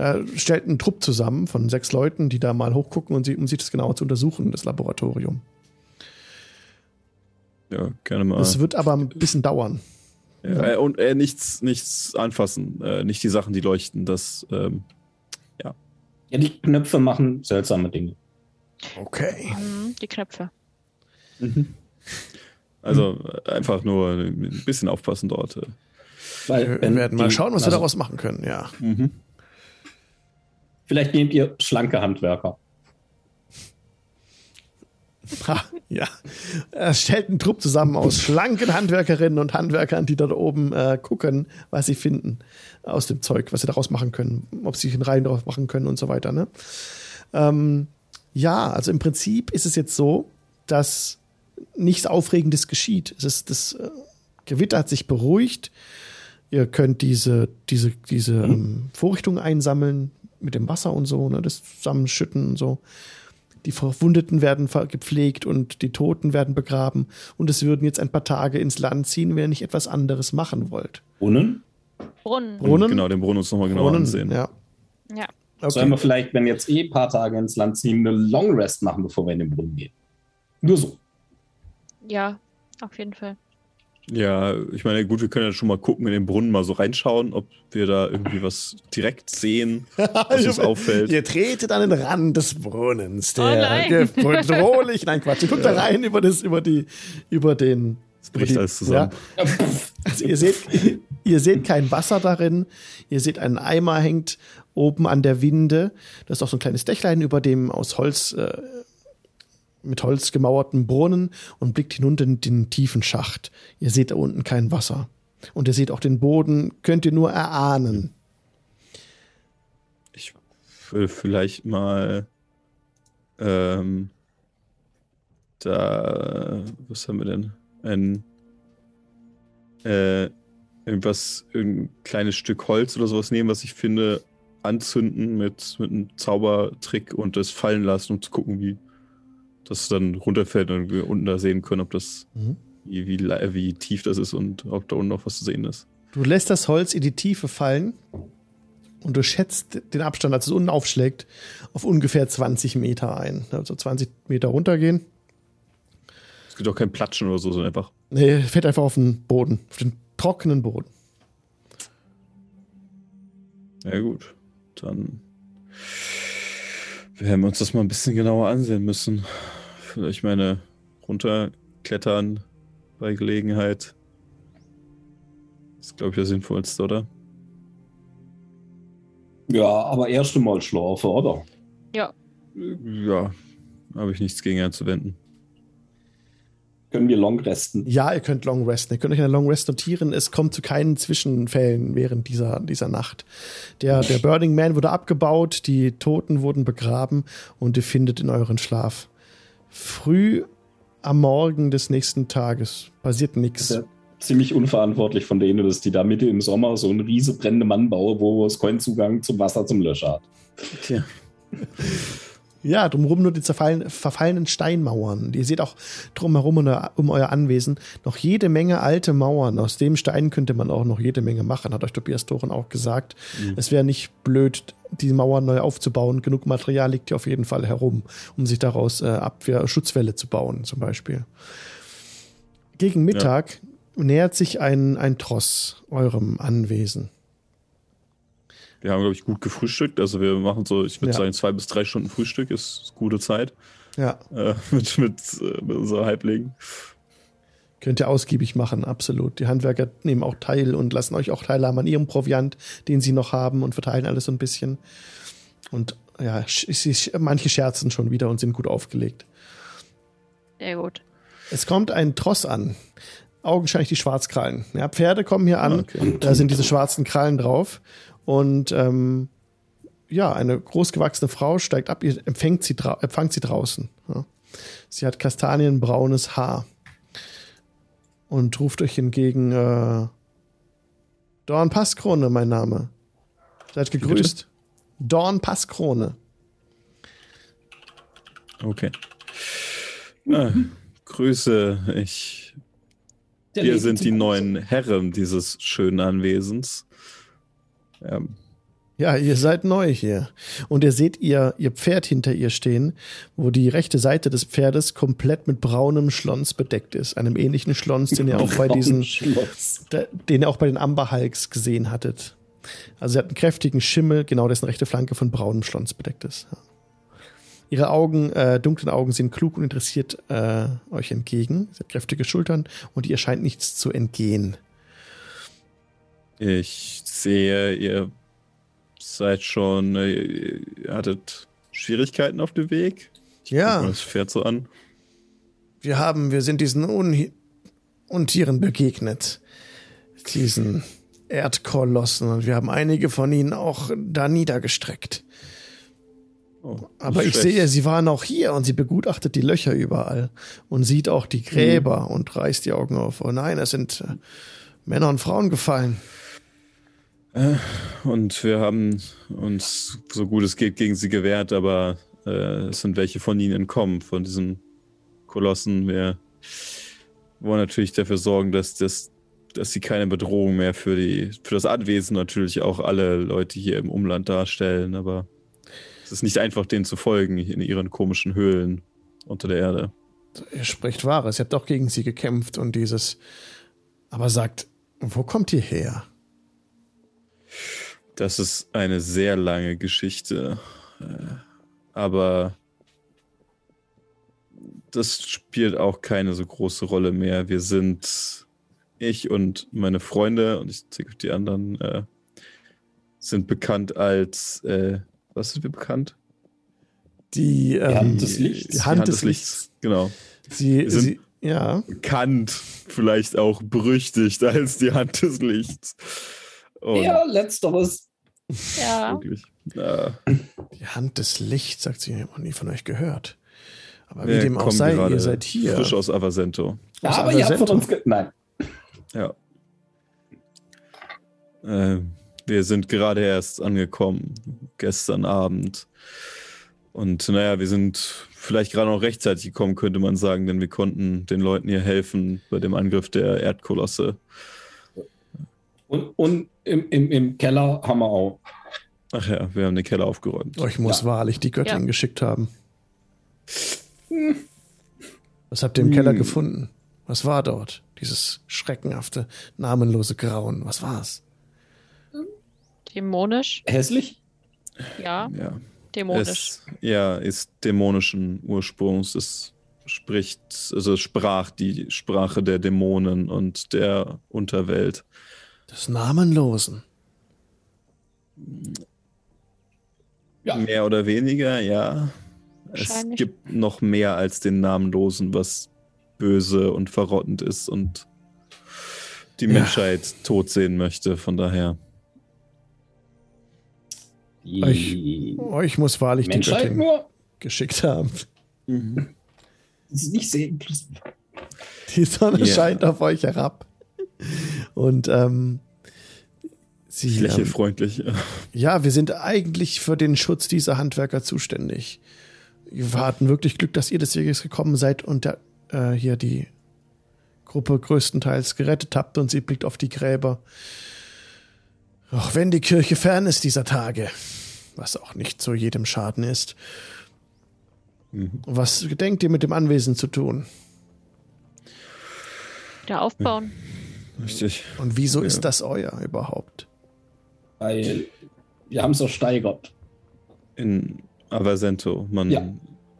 Äh, er stellt einen Trupp zusammen von sechs Leuten, die da mal hochgucken, und sie, um sich das genauer zu untersuchen, das Laboratorium. Ja, gerne mal. Das wird aber ein bisschen dauern. Ja, äh, und äh, nichts, nichts anfassen, äh, nicht die Sachen, die leuchten. Das, ähm, Ja, die Knöpfe machen seltsame Dinge. Okay. Mhm, die Knöpfe. also äh, einfach nur ein bisschen aufpassen dort. äh. Weil, Wir werden mal die- schauen, was wir also, daraus machen können, ja. Vielleicht nehmt ihr schlanke Handwerker. Ha, ja. Er stellt einen Trupp zusammen aus schlanken Handwerkerinnen und Handwerkern, die dort oben äh, gucken, was sie finden aus dem Zeug, was sie daraus machen können, ob sie einen Reihen daraus machen können und so weiter. Ne? Ähm, ja, also im Prinzip ist es jetzt so, dass nichts Aufregendes geschieht. Es ist, das äh, Gewitter hat sich beruhigt. Ihr könnt diese, diese, diese ähm, Vorrichtungen einsammeln mit dem Wasser und so, ne, das zusammenschütten und so. Die Verwundeten werden gepflegt und die Toten werden begraben. Und es würden jetzt ein paar Tage ins Land ziehen, wenn ihr nicht etwas anderes machen wollt. Brunnen? Brunnen. Brunnen? Genau, den Brunnen uns nochmal genau Brunnen, ansehen. Ja. Ja. Sollen Okay. wir vielleicht, wenn jetzt eh ein paar Tage ins Land ziehen, eine Long Rest machen, bevor wir in den Brunnen gehen? Nur so. Ja, auf jeden Fall. Ja, ich meine, gut, wir können ja schon mal gucken in den Brunnen, mal so reinschauen, ob wir da irgendwie was direkt sehen, was uns auffällt. Ihr tretet an den Rand des Brunnens, Oh der nein. bedrohlich, nein Quatsch, ihr guckt da rein über das, über die, über den, Es über bricht die, alles zusammen. Ja, also ihr seht, ihr seht kein Wasser darin, ihr seht einen Eimer hängt oben an der Winde, da ist auch so ein kleines Dächlein über dem aus Holz, äh, mit Holz gemauerten Brunnen und blickt hinunter in den tiefen Schacht. Ihr seht da unten kein Wasser. Und ihr seht auch den Boden, könnt ihr nur erahnen. Ich will vielleicht mal ähm, da, was haben wir denn? Ein äh, irgendwas, ein kleines Stück Holz oder sowas nehmen, was ich finde, anzünden mit, mit einem Zaubertrick und das fallen lassen, um zu gucken, wie das dann runterfällt und wir unten da sehen können, ob das, Mhm. wie, wie, wie tief das ist und ob da unten noch was zu sehen ist. Du lässt das Holz in die Tiefe fallen und du schätzt den Abstand, als es unten aufschlägt, auf ungefähr 20 Meter ein. Also 20 Meter runtergehen. Es gibt auch kein Platschen oder so, sondern einfach Nee, fällt einfach auf den Boden, auf den trockenen Boden. Ja, gut. Dann werden wir uns das mal ein bisschen genauer ansehen müssen. Vielleicht meine runterklettern bei Gelegenheit. ist, glaube ich, das Sinnvollste, oder? Ja, aber erst einmal schlafen, oder? Ja, habe ich nichts gegen einzuwenden. Können wir Long resten? Ja, ihr könnt Long Resten. Ihr könnt euch eine Long Rest notieren. Es kommt zu keinen Zwischenfällen während dieser, dieser Nacht. Der, der Burning Man wurde abgebaut, die Toten wurden begraben und ihr findet in euren Schlaf. Früh am Morgen des nächsten Tages passiert nichts. Ja. Ziemlich unverantwortlich von denen, dass die da Mitte im Sommer so einen riese brennende Mann bauen, wo es keinen Zugang zum Wasser zum Löscher hat. Tja. Ja, drumherum nur die verfallenen Steinmauern. Ihr seht auch drumherum um euer- um euer Anwesen noch jede Menge alte Mauern. Aus dem Stein könnte man auch noch jede Menge machen, hat euch Tobias Thoren auch gesagt. Es wäre nicht blöd, die Mauern neu aufzubauen. Genug Material liegt hier auf jeden Fall herum, um sich daraus äh, Abwehr, Schutzwälle zu bauen, zum Beispiel. Gegen Mittag nähert sich ein, ein Tross eurem Anwesen. Wir haben, glaube ich, gut gefrühstückt. Also wir machen so, ich würde Ja. sagen, zwei bis drei Stunden Frühstück ist, gute Zeit. Ja, Äh, mit, mit, äh, mit unserer Halblingen. Könnt ihr ausgiebig machen, absolut. Die Handwerker nehmen auch teil und lassen euch auch teilhaben an ihrem Proviant, den sie noch haben und verteilen alles so ein bisschen. Und ja, manche scherzen schon wieder und sind gut aufgelegt. Sehr gut. Es kommt ein Tross an. Augenscheinlich die Schwarzkrallen. Ja, Pferde kommen hier an. Ah, okay. Da sind diese schwarzen Krallen drauf. Und ähm, ja, eine großgewachsene Frau steigt ab, ihr empfängt sie, empfangt sie draußen. Ja. Sie hat kastanienbraunes Haar und ruft euch entgegen, äh, Dorn Passkrone, mein Name. Seid gegrüßt. Dorn Passkrone. Okay. Ah, Grüße, ich Der Wir sind die neuen Herren dieses schönen Anwesens. Ähm, Ja, ihr seid neu hier. Und ihr seht ihr, ihr Pferd hinter ihr stehen, wo die rechte Seite des Pferdes komplett mit braunem Schlons bedeckt ist. Einem ähnlichen Schlons, den ihr auch bei diesen, den ihr auch bei den Amber Hulks gesehen hattet. Also sie hat einen kräftigen Schimmel, genau dessen rechte Flanke von braunem Schlons bedeckt ist. Ja. Ihre Augen, äh, dunklen Augen sehen klug und interessiert äh, euch entgegen. Sie hat kräftige Schultern und ihr scheint nichts zu entgehen. Ich sehe, ihr seid schon, äh, ihr hattet Schwierigkeiten auf dem Weg. Ja. Das Pferd so an. Wir haben, wir sind diesen Un Untieren begegnet. Diesen Erdkolossen und wir haben einige von ihnen auch da niedergestreckt. Oh, Aber ich schlecht. sehe, sie waren auch hier und sie begutachtet die Löcher überall und sieht auch die Gräber und reißt die Augen auf. Oh nein, es sind äh, Männer und Frauen gefallen. Und wir haben uns so gut es geht gegen sie gewehrt, aber äh, es sind welche von ihnen entkommen, von diesen Kolossen. Wir wollen natürlich dafür sorgen, dass, das, dass sie keine Bedrohung mehr für, die, für das Anwesen natürlich auch alle Leute hier im Umland darstellen, aber es ist nicht einfach, denen zu folgen in ihren komischen Höhlen unter der Erde. Ihr spricht Wahres, ihr habt auch gegen sie gekämpft und dieses. Aber sagt, wo kommt ihr her? Das ist eine sehr lange Geschichte. Äh, Aber das spielt auch keine so große Rolle mehr. Wir sind, ich und meine Freunde, und ich zähle die anderen, äh, sind bekannt als, äh, was sind wir bekannt? Die, ähm, Hand des Lichts. Die Hand, des Lichts. Genau. Sie, Wir sind- sie, ja. Bekannt, vielleicht auch berüchtigt als die Hand des Lichts. Und Ja, letzteres. Ja. wirklich. Äh, Die Hand des Lichts, sagt sie, ich habe noch nie von euch gehört. Aber wie dem auch sei, ihr seid hier. Frisch aus Avasento. Aus Aber ihr habt von Avasento. uns. Ge Nein. Ja. Äh, wir sind gerade erst angekommen, gestern Abend. Und naja, wir sind vielleicht gerade noch rechtzeitig gekommen, könnte man sagen, denn wir konnten den Leuten hier helfen bei dem Angriff der Erdkolosse. Und, und im, im, im Keller haben wir auch. Ach ja, wir haben den Keller aufgeräumt. Euch muss Ja. wahrlich die Göttin Ja. geschickt haben. Was habt ihr im Keller Hm. gefunden? Was war dort? Dieses schreckenhafte, namenlose Grauen. Was war's? Dämonisch? Hässlich? Ja, Ja. dämonisch. Es ja, ist dämonischen Ursprungs. Es spricht, also es sprach die Sprache der Dämonen und der Unterwelt. Des Namenlosen. Ja. Mehr oder weniger, ja. Es gibt noch mehr als den Namenlosen, was böse und verrottend ist und die Ja. Menschheit tot sehen möchte. Von daher. Die Euch muss wahrlich die Menschheit Göttin nur? geschickt haben. Das ist nicht inklusiv. Die Sonne Ja. scheint auf euch herab. Und ähm, sie, Ich lächle ähm, freundlich. Ja, wir sind eigentlich für den Schutz dieser Handwerker zuständig. Wir hatten wirklich Glück, dass ihr des Weges gekommen seid und der, äh, hier die Gruppe größtenteils gerettet habt und sie blickt auf die Gräber. Auch wenn die Kirche fern ist dieser Tage, was auch nicht zu jedem Schaden ist. Mhm. Was gedenkt ihr mit dem Anwesen zu tun? Wieder aufbauen. Richtig. Und wieso Ja. ist das euer überhaupt? Weil wir haben es ersteigert. In Avasento. Man, Ja.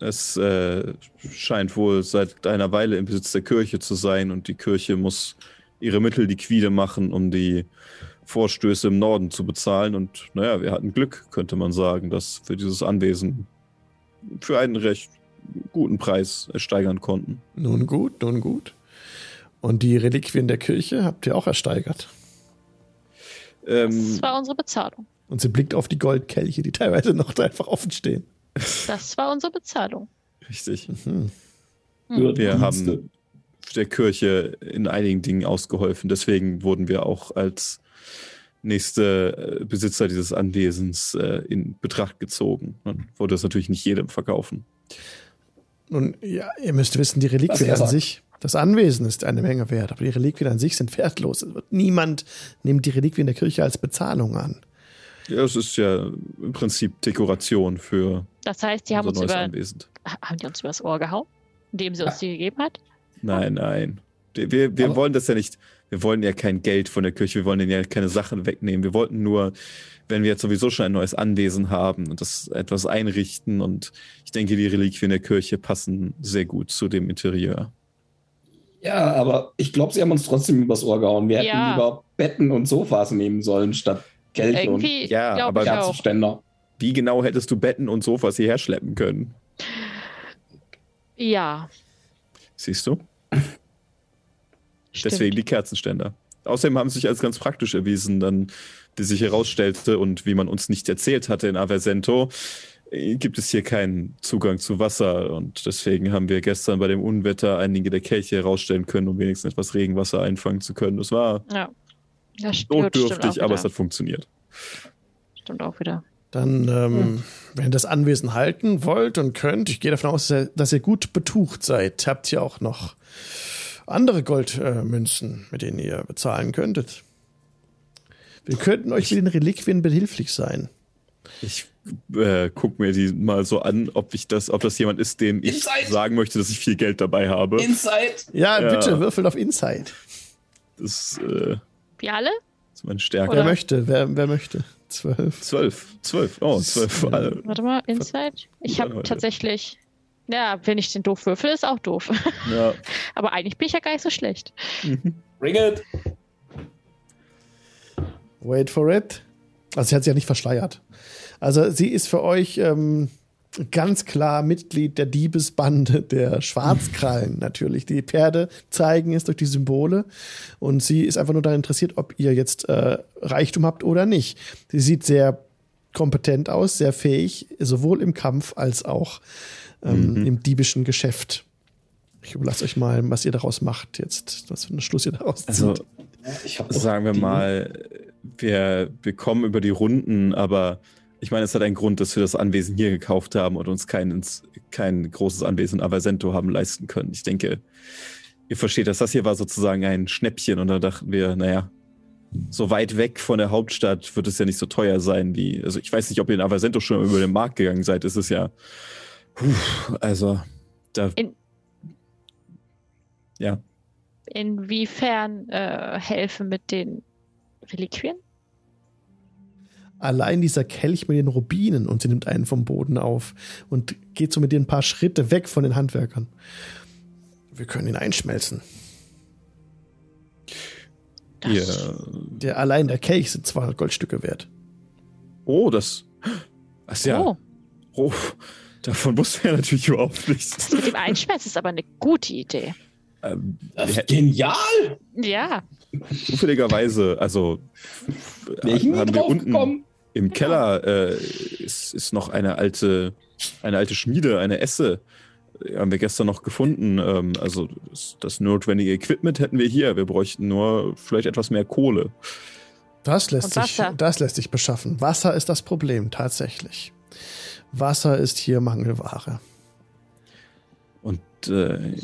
Es äh, scheint wohl seit einer Weile im Besitz der Kirche zu sein und die Kirche muss ihre Mittel liquide machen, um die Vorstöße im Norden zu bezahlen. Und naja, wir hatten Glück, könnte man sagen, dass wir dieses Anwesen für einen recht guten Preis ersteigern konnten. Nun gut, nun gut. Und die Reliquien der Kirche habt ihr auch ersteigert. Ähm, Das war unsere Bezahlung. Und sie blickt auf die Goldkelche, die teilweise noch da einfach offen stehen. Das war unsere Bezahlung. richtig. Hm. Hm. Wir Dienste. haben der Kirche in einigen Dingen ausgeholfen. Deswegen wurden wir auch als nächste äh, Besitzer dieses Anwesens äh, in Betracht gezogen. Man wollte es natürlich nicht jedem verkaufen. Nun, ja, ihr müsst wissen, die Reliquien an sagt. sich, das Anwesen ist eine Menge wert, aber die Reliquien an sich sind wertlos. Niemand nimmt die Reliquien der Kirche als Bezahlung an. Ja, es ist ja im Prinzip Dekoration für Das heißt, die haben uns über, Anwesen. haben die uns übers Ohr gehauen, indem sie uns die gegeben hat? Nein, nein. Wir, wir, wir Aber- wollen das ja nicht. Wir wollen ja kein Geld von der Kirche, wir wollen denen ja keine Sachen wegnehmen. Wir wollten nur, wenn wir jetzt sowieso schon ein neues Anwesen haben und das etwas einrichten und ich denke, die Reliquien der Kirche passen sehr gut zu dem Interieur. Ja, aber ich glaube, sie haben uns trotzdem übers Ohr gehauen. Wir hätten Ja. lieber Betten und Sofas nehmen sollen, statt und Irgendwie, Ja, glaube aber. Kerzenständer. Wie genau hättest du Betten und Sofas hierher schleppen können? Ja, Siehst du? stimmt. Deswegen die Kerzenständer. Außerdem haben sie sich als ganz praktisch erwiesen, dann, wie sich herausstellte und wie man uns nicht erzählt hatte in Aversento, gibt es hier keinen Zugang zu Wasser und deswegen haben wir gestern bei dem Unwetter einige der Kelche herausstellen können, um wenigstens etwas Regenwasser einfangen zu können. Das war Ja. Das notdürftig, aber es hat funktioniert. stimmt auch wieder. Dann, ähm, wenn ihr das Anwesen halten wollt und könnt, ich gehe davon aus, dass ihr, dass ihr gut betucht seid, habt ihr auch noch andere Goldmünzen, mit denen ihr bezahlen könntet. Wir könnten euch mit den Reliquien behilflich sein. Ich äh, guck mir die mal so an, ob ich das, ob das jemand ist, dem ich Inside. sagen möchte, dass ich viel Geld dabei habe. Inside! Ja, Ja. bitte, würfelt auf Insight. Das äh, Wir alle? ist meine Stärke. Wer möchte, wer, wer möchte? Zwölf. Zwölf. Zwölf. Oh, zwölf. Ja. Alle. Warte mal, Inside? Ich habe tatsächlich. Ja, wenn ich den doof würfel, ist auch doof. Ja. Aber eigentlich bin ich ja gar nicht so schlecht. Bring it! Wait for it. Also sie hat sich ja nicht verschleiert. Also sie ist für euch ähm, ganz klar Mitglied der Diebesbande der Schwarzkrallen natürlich. Die Pferde zeigen es durch die Symbole und sie ist einfach nur daran interessiert, ob ihr jetzt äh, Reichtum habt oder nicht. Sie sieht sehr kompetent aus, sehr fähig, sowohl im Kampf als auch ähm, im diebischen Geschäft. Ich überlasse euch mal, was ihr daraus macht jetzt, was für einen Schluss ihr daraus zieht. Also Ich sagen wir mal, wir, wir kommen über die Runden, aber ich meine, es hat einen Grund, dass wir das Anwesen hier gekauft haben und uns kein, kein großes Anwesen in Aversento haben leisten können. Ich denke, ihr versteht das. Das hier war sozusagen ein Schnäppchen und da dachten wir, naja, so weit weg von der Hauptstadt wird es ja nicht so teuer sein wie, also ich weiß nicht, ob ihr in Aversento schon über den Markt gegangen seid. Es ist ja, puh, also da, In- ja, Inwiefern äh, helfen mit den Reliquien? Allein dieser Kelch mit den Rubinen und sie nimmt einen vom Boden auf und geht so mit dir ein paar Schritte weg von den Handwerkern. Wir können ihn einschmelzen. Ihr, Der allein der Kelch sind 200 Goldstücke wert. oh, das, ach ja, Oh, Oh, davon wussten wir natürlich überhaupt nichts. das mit dem Einschmelzen ist aber eine gute Idee. Ähm, genial! Ja, zufälligerweise, also nie haben wir unten gekommen. im Keller äh, ist, ist noch eine alte, eine alte Schmiede, eine Esse. Die Haben wir gestern noch gefunden. Ähm, also das, das notwendige Equipment hätten wir hier. Wir bräuchten nur vielleicht etwas mehr Kohle. Das lässt, sich, das lässt sich beschaffen. Wasser ist das Problem, tatsächlich. Wasser ist hier Mangelware. Und äh,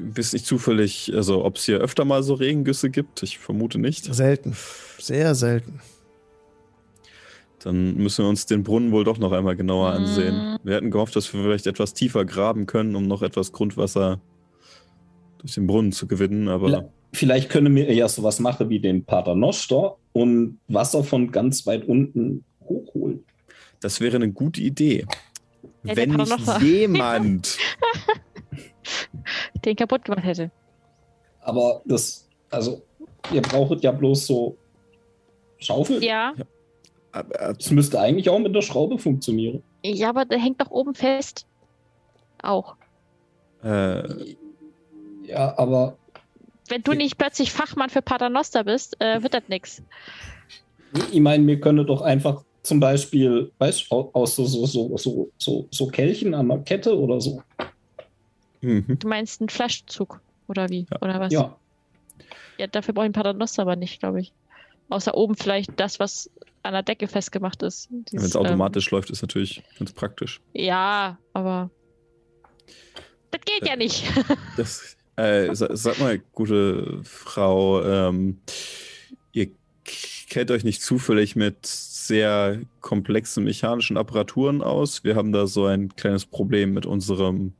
wisst nicht zufällig, also ob es hier öfter mal so Regengüsse gibt. Ich vermute nicht. Selten. Sehr selten. Dann müssen wir uns den Brunnen wohl doch noch einmal genauer Mhm. ansehen. Wir hätten gehofft, dass wir vielleicht etwas tiefer graben können, um noch etwas Grundwasser durch den Brunnen zu gewinnen, aber Vielleicht- Vielleicht können wir ja sowas machen wie den Pater Noster und Wasser von ganz weit unten hochholen. das wäre eine gute Idee. Ja, Wenn nicht Paternoster. jemand, den kaputt gemacht hätte. Aber das, also, ihr braucht ja bloß so Schaufel. Ja, Das müsste eigentlich auch mit der Schraube funktionieren. ja, aber der hängt doch oben fest. Auch. äh, Ja, aber Wenn du nicht plötzlich Fachmann für Paternoster bist, äh, wird das nix. ich meine, wir können doch einfach zum Beispiel, weißt du, aus so, so, so, so, so, so Kelchen an der Kette oder so. Mhm. Du meinst einen Flaschenzug, oder wie? Oder was? Ja, Ja, dafür brauche ich einen Paternoster aber nicht, glaube ich. Außer oben vielleicht das, was an der Decke festgemacht ist. wenn es automatisch läuft, ist natürlich ganz praktisch. Ähm, ja, aber. Das geht ja nicht. Das, äh, sa- sag mal, gute Frau, ähm, ihr kennt euch nicht zufällig mit sehr komplexen mechanischen Apparaturen aus. Wir haben da so ein kleines Problem mit unserem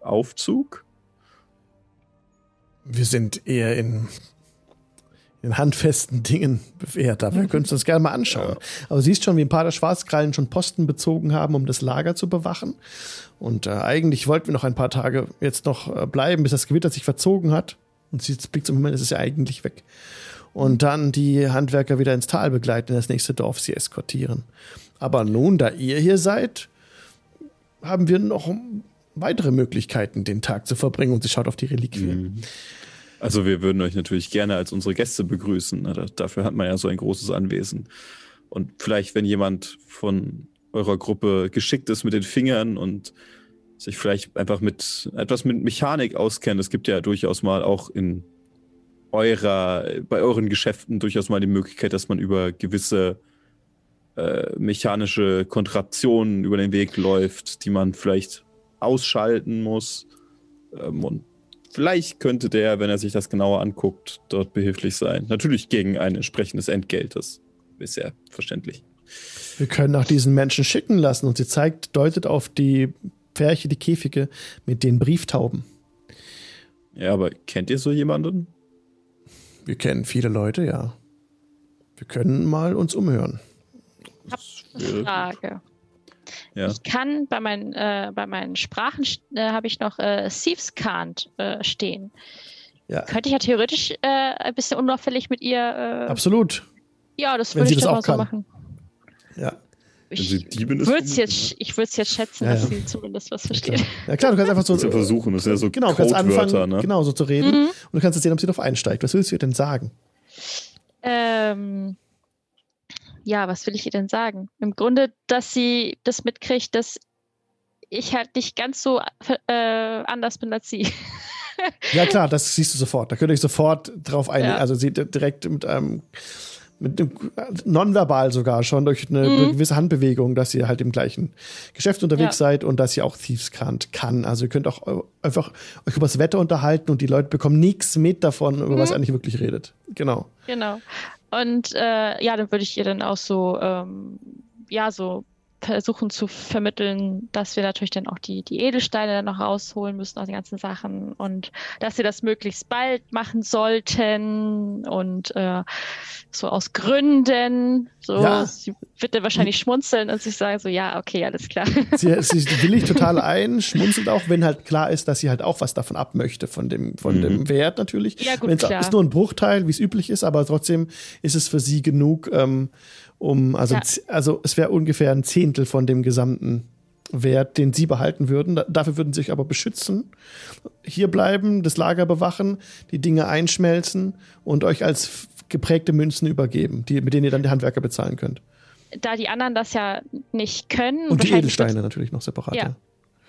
Aufzug. Wir sind eher in, in handfesten Dingen bewährt, aber wir können uns das gerne mal anschauen. Aber du siehst schon, wie ein paar der Schwarzkrallen schon Posten bezogen haben, um das Lager zu bewachen. Und äh, eigentlich wollten wir noch ein paar Tage jetzt noch äh, bleiben, bis das Gewitter sich verzogen hat. Und sie blickt zum Moment, es ist ja eigentlich weg. Und dann die Handwerker wieder ins Tal begleiten, in das nächste Dorf sie eskortieren. Aber nun, da ihr hier seid, haben wir noch weitere Möglichkeiten, den Tag zu verbringen. Und sie schaut auf die Reliquien. Also wir würden euch natürlich gerne als unsere Gäste begrüßen. Da- Dafür hat man ja so ein großes Anwesen. Und vielleicht, wenn jemand von eurer Gruppe geschickt ist mit den Fingern und sich vielleicht einfach mit etwas mit Mechanik auskennt. Es gibt ja durchaus mal auch in eurer, bei euren Geschäften durchaus mal die Möglichkeit, dass man über gewisse äh, mechanische Kontraktionen über den Weg läuft, die man vielleicht ausschalten muss. Ähm, und vielleicht könnte der, wenn er sich das genauer anguckt, dort behilflich sein. Natürlich gegen ein entsprechendes Entgelt. Das ist ja verständlich. Wir können auch diesen Menschen schicken lassen. Und sie zeigt, deutet auf die Pferche, die Käfige mit den Brieftauben. Ja, aber kennt ihr so jemanden? Wir kennen viele Leute, ja. Wir können mal uns umhören. wäre- Frage. Ja. Ich kann bei meinen, äh, bei meinen Sprachen äh, habe ich noch äh, Thieves Can't äh, stehen. Ja, Könnte ich ja theoretisch äh, ein bisschen unauffällig mit ihr. Äh, absolut. ja, das wenn würde ich das dann auch mal so machen. Ja. Ich ist, würde es jetzt, ich würde es jetzt schätzen, Ja, dass ja. sie zumindest was versteht. Ja klar, du kannst einfach so ist ja versuchen, das sind ja so genau, du kannst anfangen, ne? genau so zu reden Mhm. und du kannst jetzt sehen, ob sie darauf einsteigt. Was willst du ihr denn sagen? Ähm, ja, was will ich ihr denn sagen? Im Grunde, dass sie das mitkriegt, dass ich halt nicht ganz so äh, anders bin als sie. Ja klar, das siehst du sofort. Da könnt ihr euch sofort drauf einigen. Ja. Also sie direkt mit einem mit einem, nonverbal sogar schon durch eine Mhm. gewisse Handbewegung, dass ihr halt im gleichen Geschäft unterwegs Ja. seid und dass ihr auch Thieves Can't kann. Also ihr könnt auch eu- einfach euch über das Wetter unterhalten und die Leute bekommen nichts mit davon, über was Mhm. ihr eigentlich wirklich redet. Genau. Genau. Und äh, ja, dann würde ich ihr dann auch so, ähm, ja, so versuchen zu vermitteln, dass wir natürlich dann auch die, die Edelsteine dann noch rausholen müssen aus den ganzen Sachen und dass wir das möglichst bald machen sollten und äh, so aus Gründen. So, Ja. sie wird dann wahrscheinlich schmunzeln und sich sagen so, ja, okay, alles klar. Sie, sie willigt total ein, schmunzelt auch, wenn halt klar ist, dass sie halt auch was davon ab möchte, von dem, von Mhm. dem Wert natürlich. Ja, gut, Wenn's klar. ist nur ein Bruchteil, wie es üblich ist, aber trotzdem ist es für sie genug, ähm, um, also, Ja. also es wäre ungefähr ein Zehntel von dem gesamten Wert, den sie behalten würden. Da, dafür würden sie sich aber beschützen, hier bleiben, das Lager bewachen, die Dinge einschmelzen und euch als geprägte Münzen übergeben, die, mit denen ihr dann die Handwerker bezahlen könnt. da die anderen das ja nicht können, Und die Edelsteine natürlich noch separat. Ja. Ja.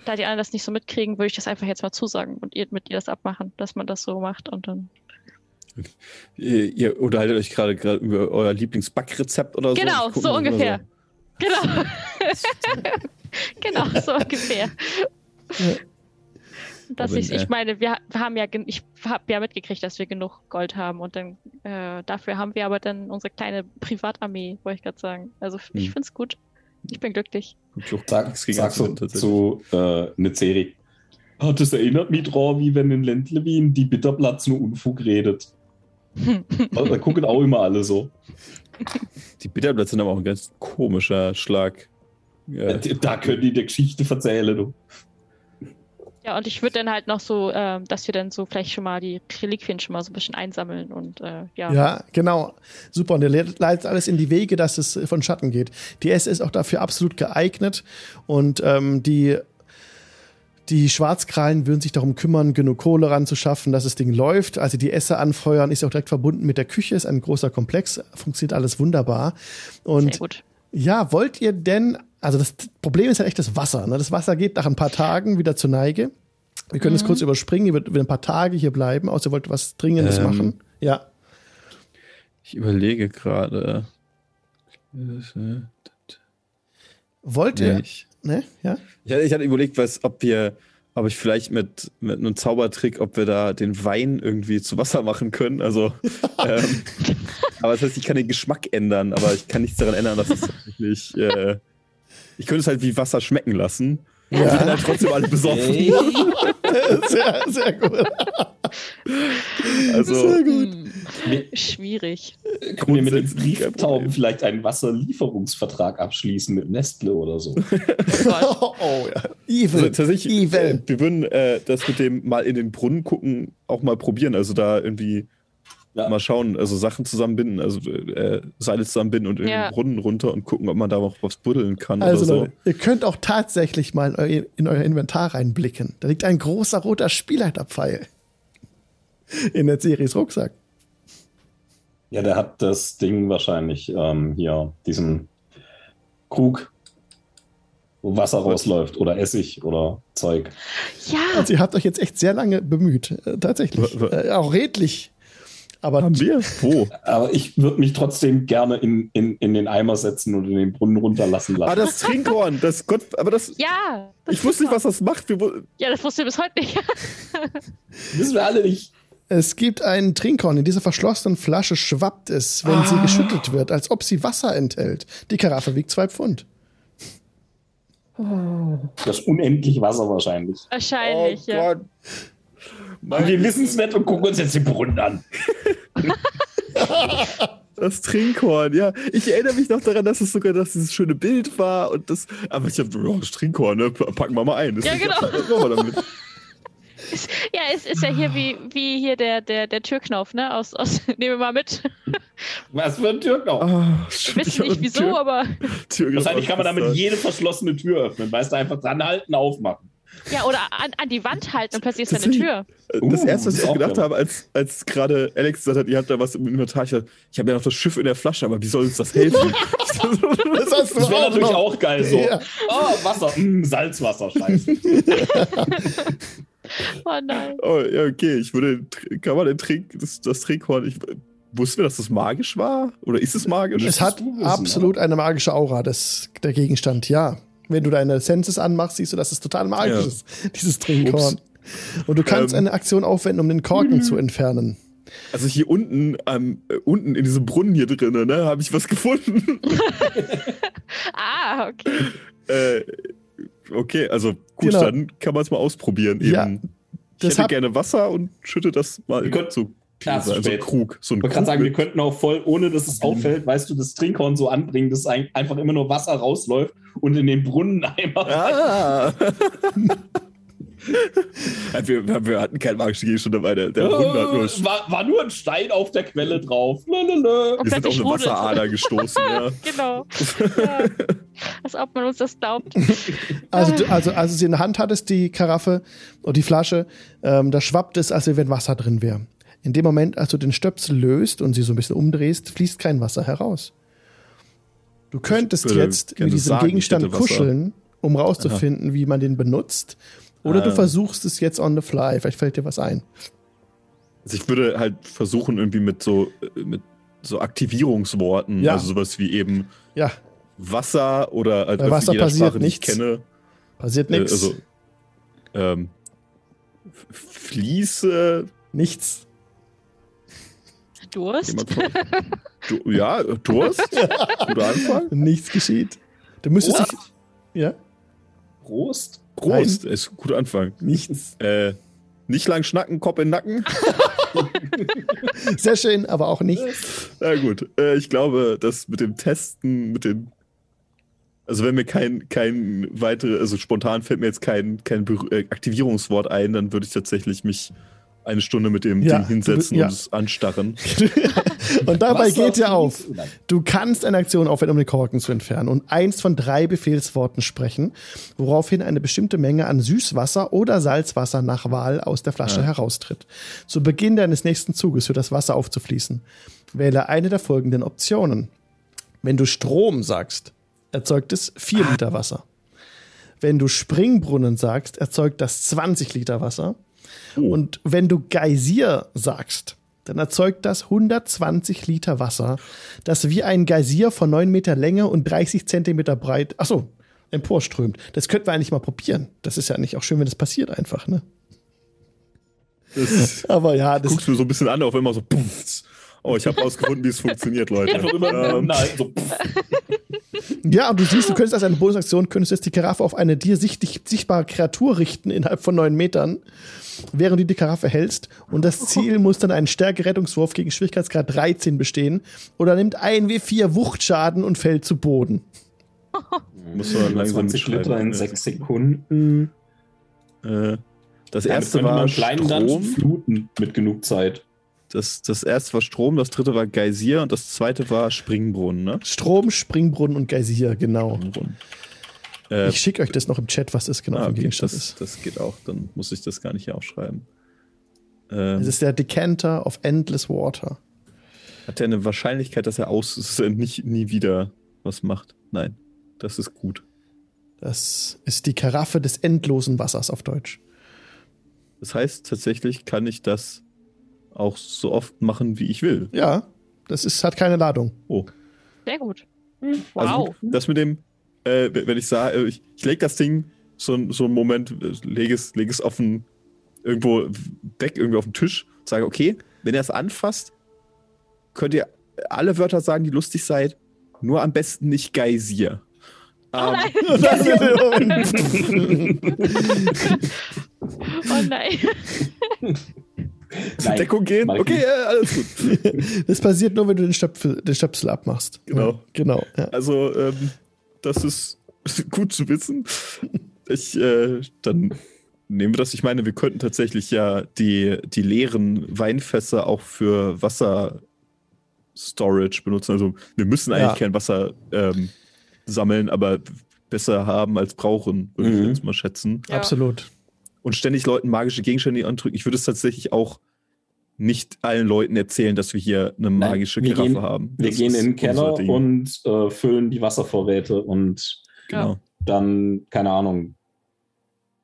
da die anderen das nicht so mitkriegen, würde ich das einfach jetzt mal zusagen und ihr mit ihr das abmachen, dass man das so macht und dann. Ihr, ihr unterhaltet euch gerade gerade über euer Lieblingsbackrezept oder so. Genau, Ich so ungefähr. Genau. genau, so ungefähr. Dass Robin, ich, äh. ich meine, wir, haben ja, ich habe ja mitgekriegt, dass wir genug Gold haben und dann äh, dafür haben wir aber dann unsere kleine Privatarmee, wollte ich gerade sagen. Also ich Hm. finde es gut. Ich bin glücklich. Ich Sag, nichts gegen sag so zu äh, eine Serie. Ah, das erinnert mich dran, wie wenn in Ländle Wien die Bitterplatz nur Unfug redet. Da gucken auch immer alle so. Die Bitterblätter sind aber auch ein ganz komischer Schlag. Ja. Da können die der Geschichte erzählen, du. Ja, und ich würde dann halt noch so, ähm, dass wir dann so vielleicht schon mal die Reliquien schon mal so ein bisschen einsammeln und äh, ja. Ja, genau. Super. Und er le- leitet alles in die Wege, dass es äh, von Schatten geht. Die Esse ist auch dafür absolut geeignet. Und ähm, die, die Schwarzkrallen würden sich darum kümmern, genug Kohle ranzuschaffen, dass das Ding läuft. Also die Esse anfeuern ist auch direkt verbunden mit der Küche, ist ein großer Komplex, funktioniert alles wunderbar. Und Sehr gut. ja, wollt ihr denn, also das Problem ist halt echt das Wasser. Ne? Das Wasser geht nach ein paar Tagen wieder zur Neige. Wir können es kurz überspringen, ihr würdet wieder ein paar Tage hier bleiben, außer ihr wollt was Dringendes Ähm, machen. Ja. Ich überlege gerade. Wollt Ja, ihr? ich, Ne? Ja? ich hatte- ich hatte überlegt, was, ob wir ob ich vielleicht mit, mit einem Zaubertrick, ob wir da den Wein irgendwie zu Wasser machen können. Also, ähm, aber das heißt, ich kann den Geschmack ändern, aber ich kann nichts daran ändern, dass es tatsächlich. Äh, ich könnte es halt wie Wasser schmecken lassen. Ja. Und dann halt trotzdem alle besoffen. Hey. sehr, sehr gut. Also, sehr gut. Hm, schwierig. Können wir mit den Brieftauben vielleicht einen Wasserlieferungsvertrag abschließen mit Nestle oder so? oh, oh, ja. Evil. Also, tatsächlich, Evil. Äh, wir würden äh, das mit dem mal in den Brunnen gucken auch mal probieren. Also da irgendwie ja. mal schauen, also Sachen zusammenbinden, also äh, Seile zusammenbinden und in ja. Brunnen runter und gucken, ob man da noch was buddeln kann. Also so. Leute, ihr könnt auch tatsächlich mal in euer, in euer Inventar reinblicken. Da liegt ein großer roter Spielleiterpfeil in der Series Rucksack. Ja, der hat das Ding wahrscheinlich ähm, hier, diesen Krug, wo Wasser rausläuft oder Essig oder Zeug. Ja. Also ihr habt euch jetzt echt sehr lange bemüht. Äh, tatsächlich. Äh, auch redlich. Aber Haben wir? Wo? Aber ich würde mich trotzdem gerne in, in, in den Eimer setzen und in den Brunnen runterlassen lassen. Ah, das Trinkhorn, das Gott, aber das. Ja. Das ich wusste nicht, was das macht. Wir, ja, das wussten wir bis heute nicht. Wissen wir alle nicht. Es gibt ein Trinkhorn. In dieser verschlossenen Flasche schwappt es, wenn ah. sie geschüttelt wird, als ob sie Wasser enthält. Die Karaffe wiegt zwei Pfund. Das ist unendlich Wasser wahrscheinlich. Wahrscheinlich, oh ja. Gott. Wir wissen es nicht und gucken uns jetzt den Brunnen an. Das Trinkhorn, ja. Ich erinnere mich noch daran, dass es sogar dass dieses schöne Bild war und das. Aber ich habe, oh, das Trinkhorn, ne? Packen wir mal ein. Das ja, genau. ja, es ist ja hier wie, wie hier der, der, der Türknauf, ne? Aus, aus, nehmen wir mal mit. Was für ein Türknauf? Oh, wir wissen nicht wieso, Tür, aber. Wahrscheinlich kann man damit jede verschlossene Tür öffnen. Weißt du, einfach dran halten, aufmachen. Ja, oder an, an die Wand halten und plötzlich ist da eine Tür. Das uh, erste, was ich gedacht habe, als, als gerade Alex gesagt hat, ihr habt da was im Inventar, ich, ich habe ja noch das Schiff in der Flasche, aber wie soll uns das helfen? das, das wäre natürlich auch geil so. Ja. Oh, Wasser, mm, Salzwasser, scheiße. oh nein. Oh, ja, okay, ich würde, kann man den Trink, das, das Trinkhorn, ich, Wussten wir, dass das magisch war? Oder ist es magisch? Es hat absolut eine magische Aura, das, der Gegenstand, ja wenn du deine Senses anmachst, siehst du, dass es total magisch ja. ist, dieses Trinkhorn. Und du kannst ähm, eine Aktion aufwenden, um den Korken mhm. zu entfernen. Also hier unten, ähm, unten in diesem Brunnen hier drinnen, ne, habe ich was gefunden. ah, okay. Äh, okay, also gut, genau. dann kann man es mal ausprobieren. Eben. Ja, ich hätte gerne Wasser und schütte das mal in so Klar, so ein Krug. So ein ich wollte gerade sagen, wir könnten auch voll, ohne dass es auffällt, weißt du, das Trinkhorn so anbringen, dass einfach immer nur Wasser rausläuft und in den Brunneneimer. Ah. wir, wir, hatten keinen magischen Gegenstand dabei. Der, der nur war, war, nur ein Stein auf der Quelle drauf. Lalalala. Wir sind auf eine Wasserader gestoßen. ja. genau. Ja. Als ob man uns das glaubt. Also, du, also, als du sie in der Hand hattest, die Karaffe oder die Flasche, ähm, da schwappt es, als wenn Wasser drin wäre. In dem Moment, als du den Stöpsel löst und sie so ein bisschen umdrehst, fließt kein Wasser heraus. Du könntest jetzt mit diesem sagen, Gegenstand kuscheln, um rauszufinden, Aha. wie man den benutzt. Oder ähm. du versuchst es jetzt on the fly. Vielleicht fällt dir was ein. Also ich würde halt versuchen, irgendwie mit so, mit so Aktivierungsworten, ja. also sowas wie eben ja. Wasser oder halt Bei Wasser passiert Sprache, nichts. ich kenne. Passiert nichts. Äh, also, ähm, Fließe. Nichts. Durst? du, ja, Durst. Guter Anfang. Nichts geschieht. Du müsstest dich. Ja? Prost. Prost. Nein. Ist ein guter Anfang. Nichts. Äh, nicht lang schnacken, Kopf in den Nacken. Sehr schön, aber auch nichts. Na gut. Äh, ich glaube, das mit dem Testen, mit dem also wenn mir kein, kein weitere, also spontan fällt mir jetzt kein, kein äh, Aktivierungswort ein, dann würde ich tatsächlich mich eine Stunde mit dem ja, Ding hinsetzen ja. und es anstarren. und dabei geht ja auf. Du kannst eine Aktion aufwenden, um den Korken zu entfernen und eins von drei Befehlsworten sprechen, woraufhin eine bestimmte Menge an Süßwasser oder Salzwasser nach Wahl aus der Flasche ja. heraustritt. Zu Beginn deines nächsten Zuges hört das Wasser aufzufließen. Wähle eine der folgenden Optionen. Wenn du Strom sagst, erzeugt es vier. Liter Wasser. Wenn du Springbrunnen sagst, erzeugt das 20 Liter Wasser. Oh. Und wenn du Geysir sagst, dann erzeugt das 120 Liter Wasser, das wie ein Geysir von 9 Meter Länge und 30 Zentimeter breit, achso, emporströmt. Das könnten wir eigentlich mal probieren. Das ist ja eigentlich auch schön, wenn das passiert einfach, ne? Das Aber ja, das, guckst du so ein bisschen an, auf immer so. Pumps. Oh, ich habe rausgefunden, wie es funktioniert, Leute. Ähm, nein, so, ja, und du siehst, du könntest als eine Bonusaktion, könntest jetzt die Karaffe auf eine dir sichtlich, sichtbare Kreatur richten innerhalb von neun Metern, während du die Karaffe hältst. Und das Ziel muss dann einen Stärke-Rettungswurf gegen Schwierigkeitsgrad 13 bestehen oder nimmt ein W4 Wuchtschaden und fällt zu Boden. Muss man langsam 20 Liter in Ja. 6 Sekunden. Äh, das erste könnte man war Dungeon Strom. fluten mit genug Zeit. Das, das erste war Strom, das dritte war Geysir und das zweite war Springbrunnen, ne? Strom, Springbrunnen und Geysir, genau. Springbrunnen. Äh, Ich schicke euch das noch im Chat, was das genau ah, für ein okay, Gegenstand das, ist. das geht auch, dann muss ich das gar nicht hier aufschreiben. Ähm, Es ist der Decanter of Endless Water. hat er eine Wahrscheinlichkeit, dass er aus dass er nicht nie wieder was macht? Nein, das ist gut. Das ist die Karaffe des endlosen Wassers auf Deutsch. Das heißt, tatsächlich kann ich das auch so oft machen, wie ich will. Ja, das ist, hat keine Ladung. Oh. Sehr gut. Also Wow. das mit dem, äh, wenn ich sage, äh, ich, ich lege das Ding so, so einen Moment, äh, lege es, lege es auf den, irgendwo weg, irgendwie auf den Tisch, sage, okay, wenn ihr es anfasst, könnt ihr alle Wörter sagen, die lustig seid, nur am besten nicht Geysir. oh Ähm, nein. oh nein. zur Deckung gehen? Ich Okay, äh, alles gut. Das passiert nur, wenn du den Stöpsel, den Stöpsel abmachst. Genau. Ja, genau. Ja. Also, ähm, das ist gut zu wissen. Ich, äh, dann nehmen wir das. Ich meine, wir könnten tatsächlich ja die, die leeren Weinfässer auch für Wasser Storage benutzen. Also, wir müssen eigentlich Ja. kein Wasser ähm, sammeln, aber besser haben als brauchen, würde ich Mhm. jetzt mal schätzen. Ja. Absolut. Und ständig Leuten magische Gegenstände andrücken. Ich würde es tatsächlich auch nicht allen Leuten erzählen, dass wir hier eine magische wir Giraffe gehen- haben. Wir Das gehen in den Keller Ding. und äh, füllen die Wasservorräte und Genau. dann, keine Ahnung,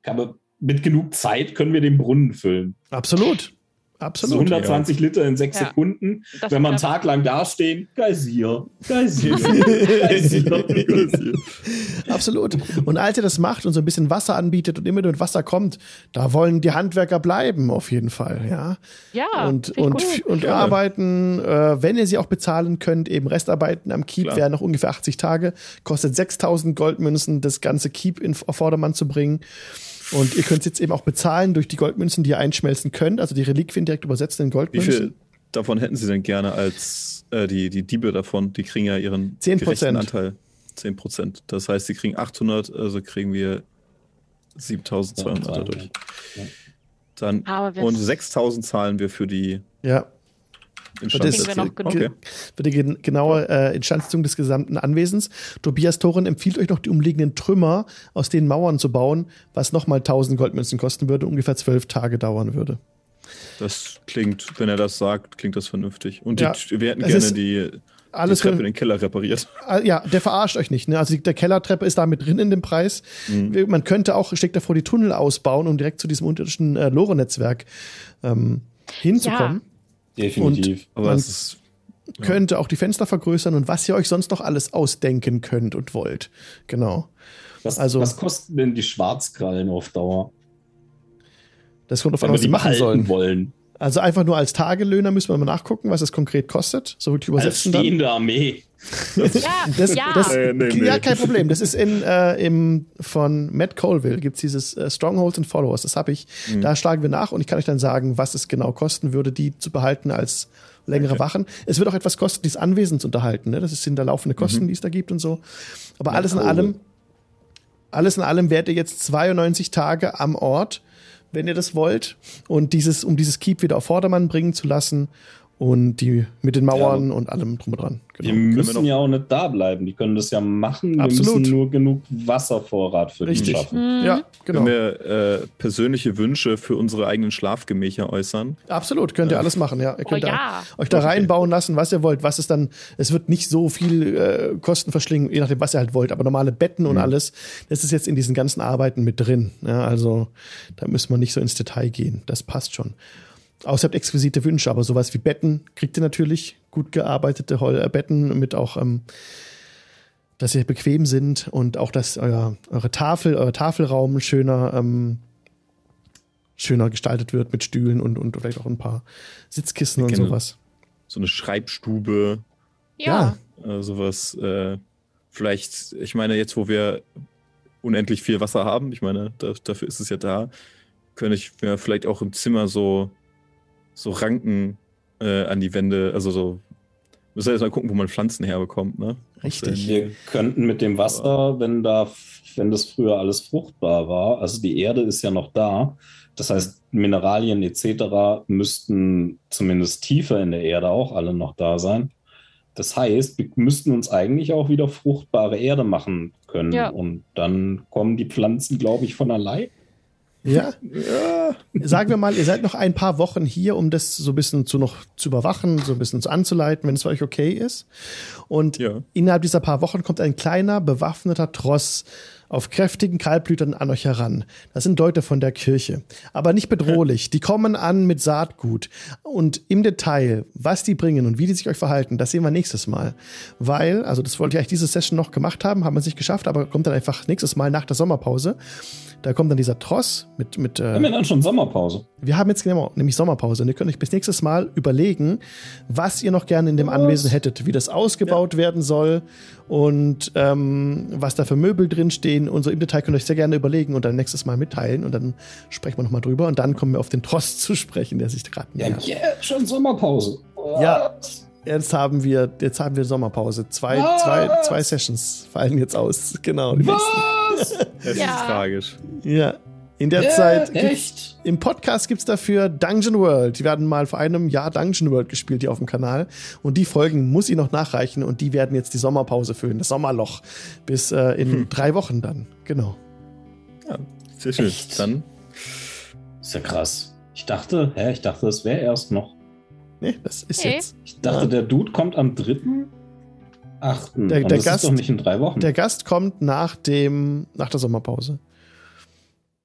aber mit genug Zeit können wir den Brunnen füllen. Absolut. So Absolut. 120 Liter in sechs Ja. Sekunden. Das Wenn man einen. Tag lang dastehen, Geysir, Geysir, Geysir. Absolut. Und als ihr das macht und so ein bisschen Wasser anbietet und immer nur Wasser kommt, da wollen die Handwerker bleiben, auf jeden Fall, ja. Ja. und und, gut. und Gerne. arbeiten, äh, wenn ihr sie auch bezahlen könnt, eben Restarbeiten am Keep Klar. wären noch ungefähr 80 Tage, kostet 6000 Goldmünzen, das ganze Keep in, auf Vordermann zu bringen. Und ihr könnt es jetzt eben auch bezahlen durch die Goldmünzen, die ihr einschmelzen könnt, also die Reliquien direkt übersetzen in Wie Goldmünzen. viel davon hätten Sie denn gerne als äh, die, die Diebe davon? Die kriegen ja ihren 10%. gerechten Anteil. 10 Prozent. Das heißt, sie kriegen 800, also kriegen wir 7200 Ja, dadurch. ja. Dann, und 6000 zahlen wir für die Ja, Instandsetzung. Kriegen wir noch genug. Okay. für die gen- genaue äh, Instandsetzung des gesamten Anwesens. Tobias Thoren empfiehlt euch noch, die umliegenden Trümmer aus den Mauern zu bauen, was nochmal 1000 Goldmünzen kosten würde, ungefähr zwölf Tage dauern würde. Das klingt, wenn er das sagt, klingt das vernünftig. Und Ja, die, wir hätten gerne ist die, Alles die Treppe für, in den Keller repariert. Ah, Ja, der verarscht euch nicht. Ne? Also die- der Kellertreppe ist da mit drin in dem Preis. Mhm. Man könnte auch, steckt davor, die Tunnel ausbauen, um direkt zu diesem unterirdischen äh, Lore-Netzwerk ähm, hinzukommen. Definitiv. Aber Man- es ist, Ja. Könnte auch die Fenster vergrößern und was ihr euch sonst noch alles ausdenken könnt und wollt. Genau. was, also- was kosten denn die Schwarzkrallen auf Dauer? Das kommt Wenn wir was sie machen sollen. wollen. Also einfach nur als Tagelöhner müssen wir mal nachgucken, was es konkret kostet. So wirklich Als übersetzen dann. stehende Armee. Ja, Das, ja. das, nee, nee. Ja, kein Problem. Das ist in, äh, im, von Matt Colville gibt's dieses äh, Strongholds and Followers. Das habe ich. Mhm. Da schlagen wir nach und ich kann euch dann sagen, was es genau kosten würde, die zu behalten als längere Okay. Wachen. Es wird auch etwas kosten, dieses Anwesen zu unterhalten. Ne? Das sind da laufende Kosten, Mhm. die es da gibt und so. Aber Ja, alles in cool. allem, alles in allem werdet ihr jetzt 92 Tage am Ort, wenn ihr das wollt. Und dieses, um dieses Keep wieder auf Vordermann bringen zu lassen. Und die mit den Mauern und allem drum und dran. Die Genau. wir müssen ja auch nicht da bleiben. Die können das ja machen. Absolut. Wir müssen nur genug Wasservorrat für Richtig. die schaffen. Mhm. Ja, genau. Können wir äh, persönliche Wünsche für unsere eigenen Schlafgemächer äußern? Absolut, könnt ihr alles machen, ja. Ihr Oh könnt da ja. euch da Okay. reinbauen lassen, was ihr wollt. Was ist dann, es wird nicht so viel äh, Kosten verschlingen, je nachdem, was ihr halt wollt, aber normale Betten und Mhm. alles, das ist jetzt in diesen ganzen Arbeiten mit drin. Ja, also da müssen wir nicht so ins Detail gehen. Das passt schon. Außer ihr habt exquisite Wünsche, aber sowas wie Betten kriegt ihr natürlich, gut gearbeitete äh, Betten mit auch ähm, dass sie bequem sind und auch, dass euer, eure Tafel, euer Tafelraum schöner, ähm, schöner gestaltet wird mit Stühlen und, und vielleicht auch ein paar Sitzkissen und Genau. sowas. So eine Schreibstube, Ja. äh, sowas. Äh, vielleicht, ich meine, jetzt, wo wir unendlich viel Wasser haben, ich meine, da, dafür ist es ja da, könnte ich mir vielleicht auch im Zimmer so, so Ranken äh, an die Wände, also so. Müssen wir jetzt mal gucken, wo man Pflanzen herbekommt, ne? Richtig. Wir könnten mit dem Wasser, wenn da, wenn das früher alles fruchtbar war, also die Erde ist ja noch da, das heißt Mineralien etc. müssten zumindest tiefer in der Erde auch alle noch da sein. Das heißt, wir müssten uns eigentlich auch wieder fruchtbare Erde machen können Ja. und dann kommen die Pflanzen, glaube ich, von allein. Ja, Ja. sagen wir mal, ihr seid noch ein paar Wochen hier, um das so ein bisschen zu noch zu überwachen, so ein bisschen zu anzuleiten, wenn es für euch okay ist. Und Ja. innerhalb dieser paar Wochen kommt ein kleiner bewaffneter Tross auf kräftigen Kaltblütern an euch heran. Das sind Leute von der Kirche, aber nicht bedrohlich. Die kommen an mit Saatgut und im Detail, was die bringen und wie die sich euch verhalten, das sehen wir nächstes Mal. Weil, also das wollte ich eigentlich diese Session noch gemacht haben, haben wir es nicht geschafft, aber kommt dann einfach nächstes Mal nach der Sommerpause. Da kommt dann dieser Tross mit mit äh, Haben wir dann schon Sommerpause? wir haben jetzt genau, nämlich Sommerpause und ihr könnt euch bis nächstes Mal überlegen, was ihr noch gerne in dem Anwesen hättet, wie das ausgebaut werden soll und ähm, was da für Möbel drinstehen und so im Detail könnt ihr euch sehr gerne überlegen und dann nächstes Mal mitteilen und dann sprechen wir nochmal drüber und dann kommen wir auf den Trost zu sprechen, der sich gerade Ja, yeah, schon Sommerpause. Ja. Jetzt haben wir, jetzt haben wir Sommerpause. Zwei, Was? zwei, zwei Sessions fallen jetzt aus. Genau. die Was? Es ist Ja. tragisch. nächsten. Ja. In der Ja, Zeit echt? Im Podcast gibt's dafür Dungeon World. Die werden mal vor einem Jahr Dungeon World gespielt hier auf dem Kanal. Und die Folgen muss ich noch nachreichen und die werden jetzt die Sommerpause füllen, das Sommerloch. Bis äh, in Hm. drei Wochen dann. Genau. Ja, sehr schön. Echt? Dann Ist ja krass. Ich dachte, hä, ich dachte, es wäre erst noch. Nee, das ist Nee. jetzt. Ich dachte, Ja. der Dude kommt am 3.8. Der- Und der das Gast- ist doch nicht in drei Wochen. Der Gast kommt nach dem, nach der Sommerpause.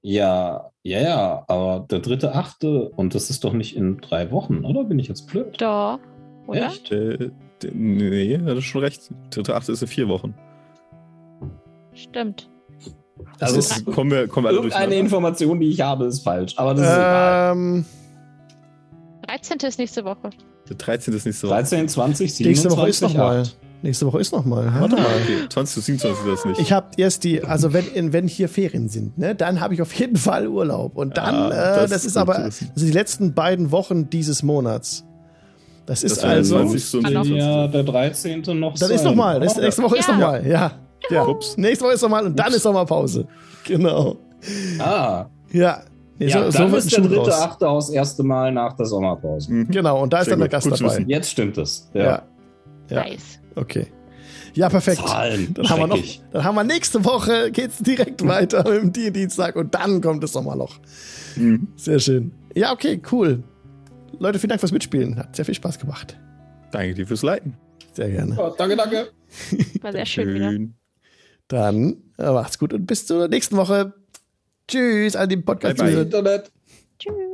Ja, ja, ja, aber der 3.8. und das ist doch nicht in drei Wochen, oder? Bin ich jetzt blöd? Doch. Oder? Echt? äh, nee, hat er schon recht. Dritte Achte ist in vier Wochen. Stimmt. Das Also ist, Kommen wir, kommen wir alle Irgendeine. Information, die ich habe, ist falsch. Aber das ist egal. ähm, 13. ist nächste Woche. Der 13. ist nächste Woche. 13, 20, 27, nächste Woche ist noch mal. 8. Nächste Woche ist noch mal. Warte mal. Okay, 20 27 ist das nicht. Ich habe erst die, also wenn, wenn hier Ferien sind, ne, dann habe ich auf jeden Fall Urlaub. Und dann, Ah, äh, das das, ist ist aber das sind die letzten beiden Wochen dieses Monats. Das ist Das also. 20 und Kann auch- Ja, der 13. noch Dann ist sein. noch mal. Das ist, nächste Woche ist Ja. noch mal. Ja. ja. Ups. Nächste Woche ist noch mal und dann Ups. ist Sommerpause. Genau. Ah, Ja. Nee, ja, so, dann so ist der dritte raus. Achte das erste Mal nach der Sommerpause. Mhm. Genau. Und da ist Sehr dann der gut. Gast dabei. wissen. Jetzt stimmt es. Ja. Ja. Nice. Okay. Ja, perfekt. Zahlen. Dann haben, wir noch, dann haben wir nächste Woche, geht's direkt weiter mit dem D-Dienstag und dann kommt das Sommerloch. Mhm. Sehr schön. Ja, okay, cool. Leute, vielen Dank fürs Mitspielen. Hat sehr viel Spaß gemacht. Danke dir fürs Leiten. Sehr gerne. Ja, danke, danke. War sehr schön wieder. Dann äh, macht's gut und bis zur nächsten Woche. Tschüss an die podcast Bye, bye. Internet. Tschüss.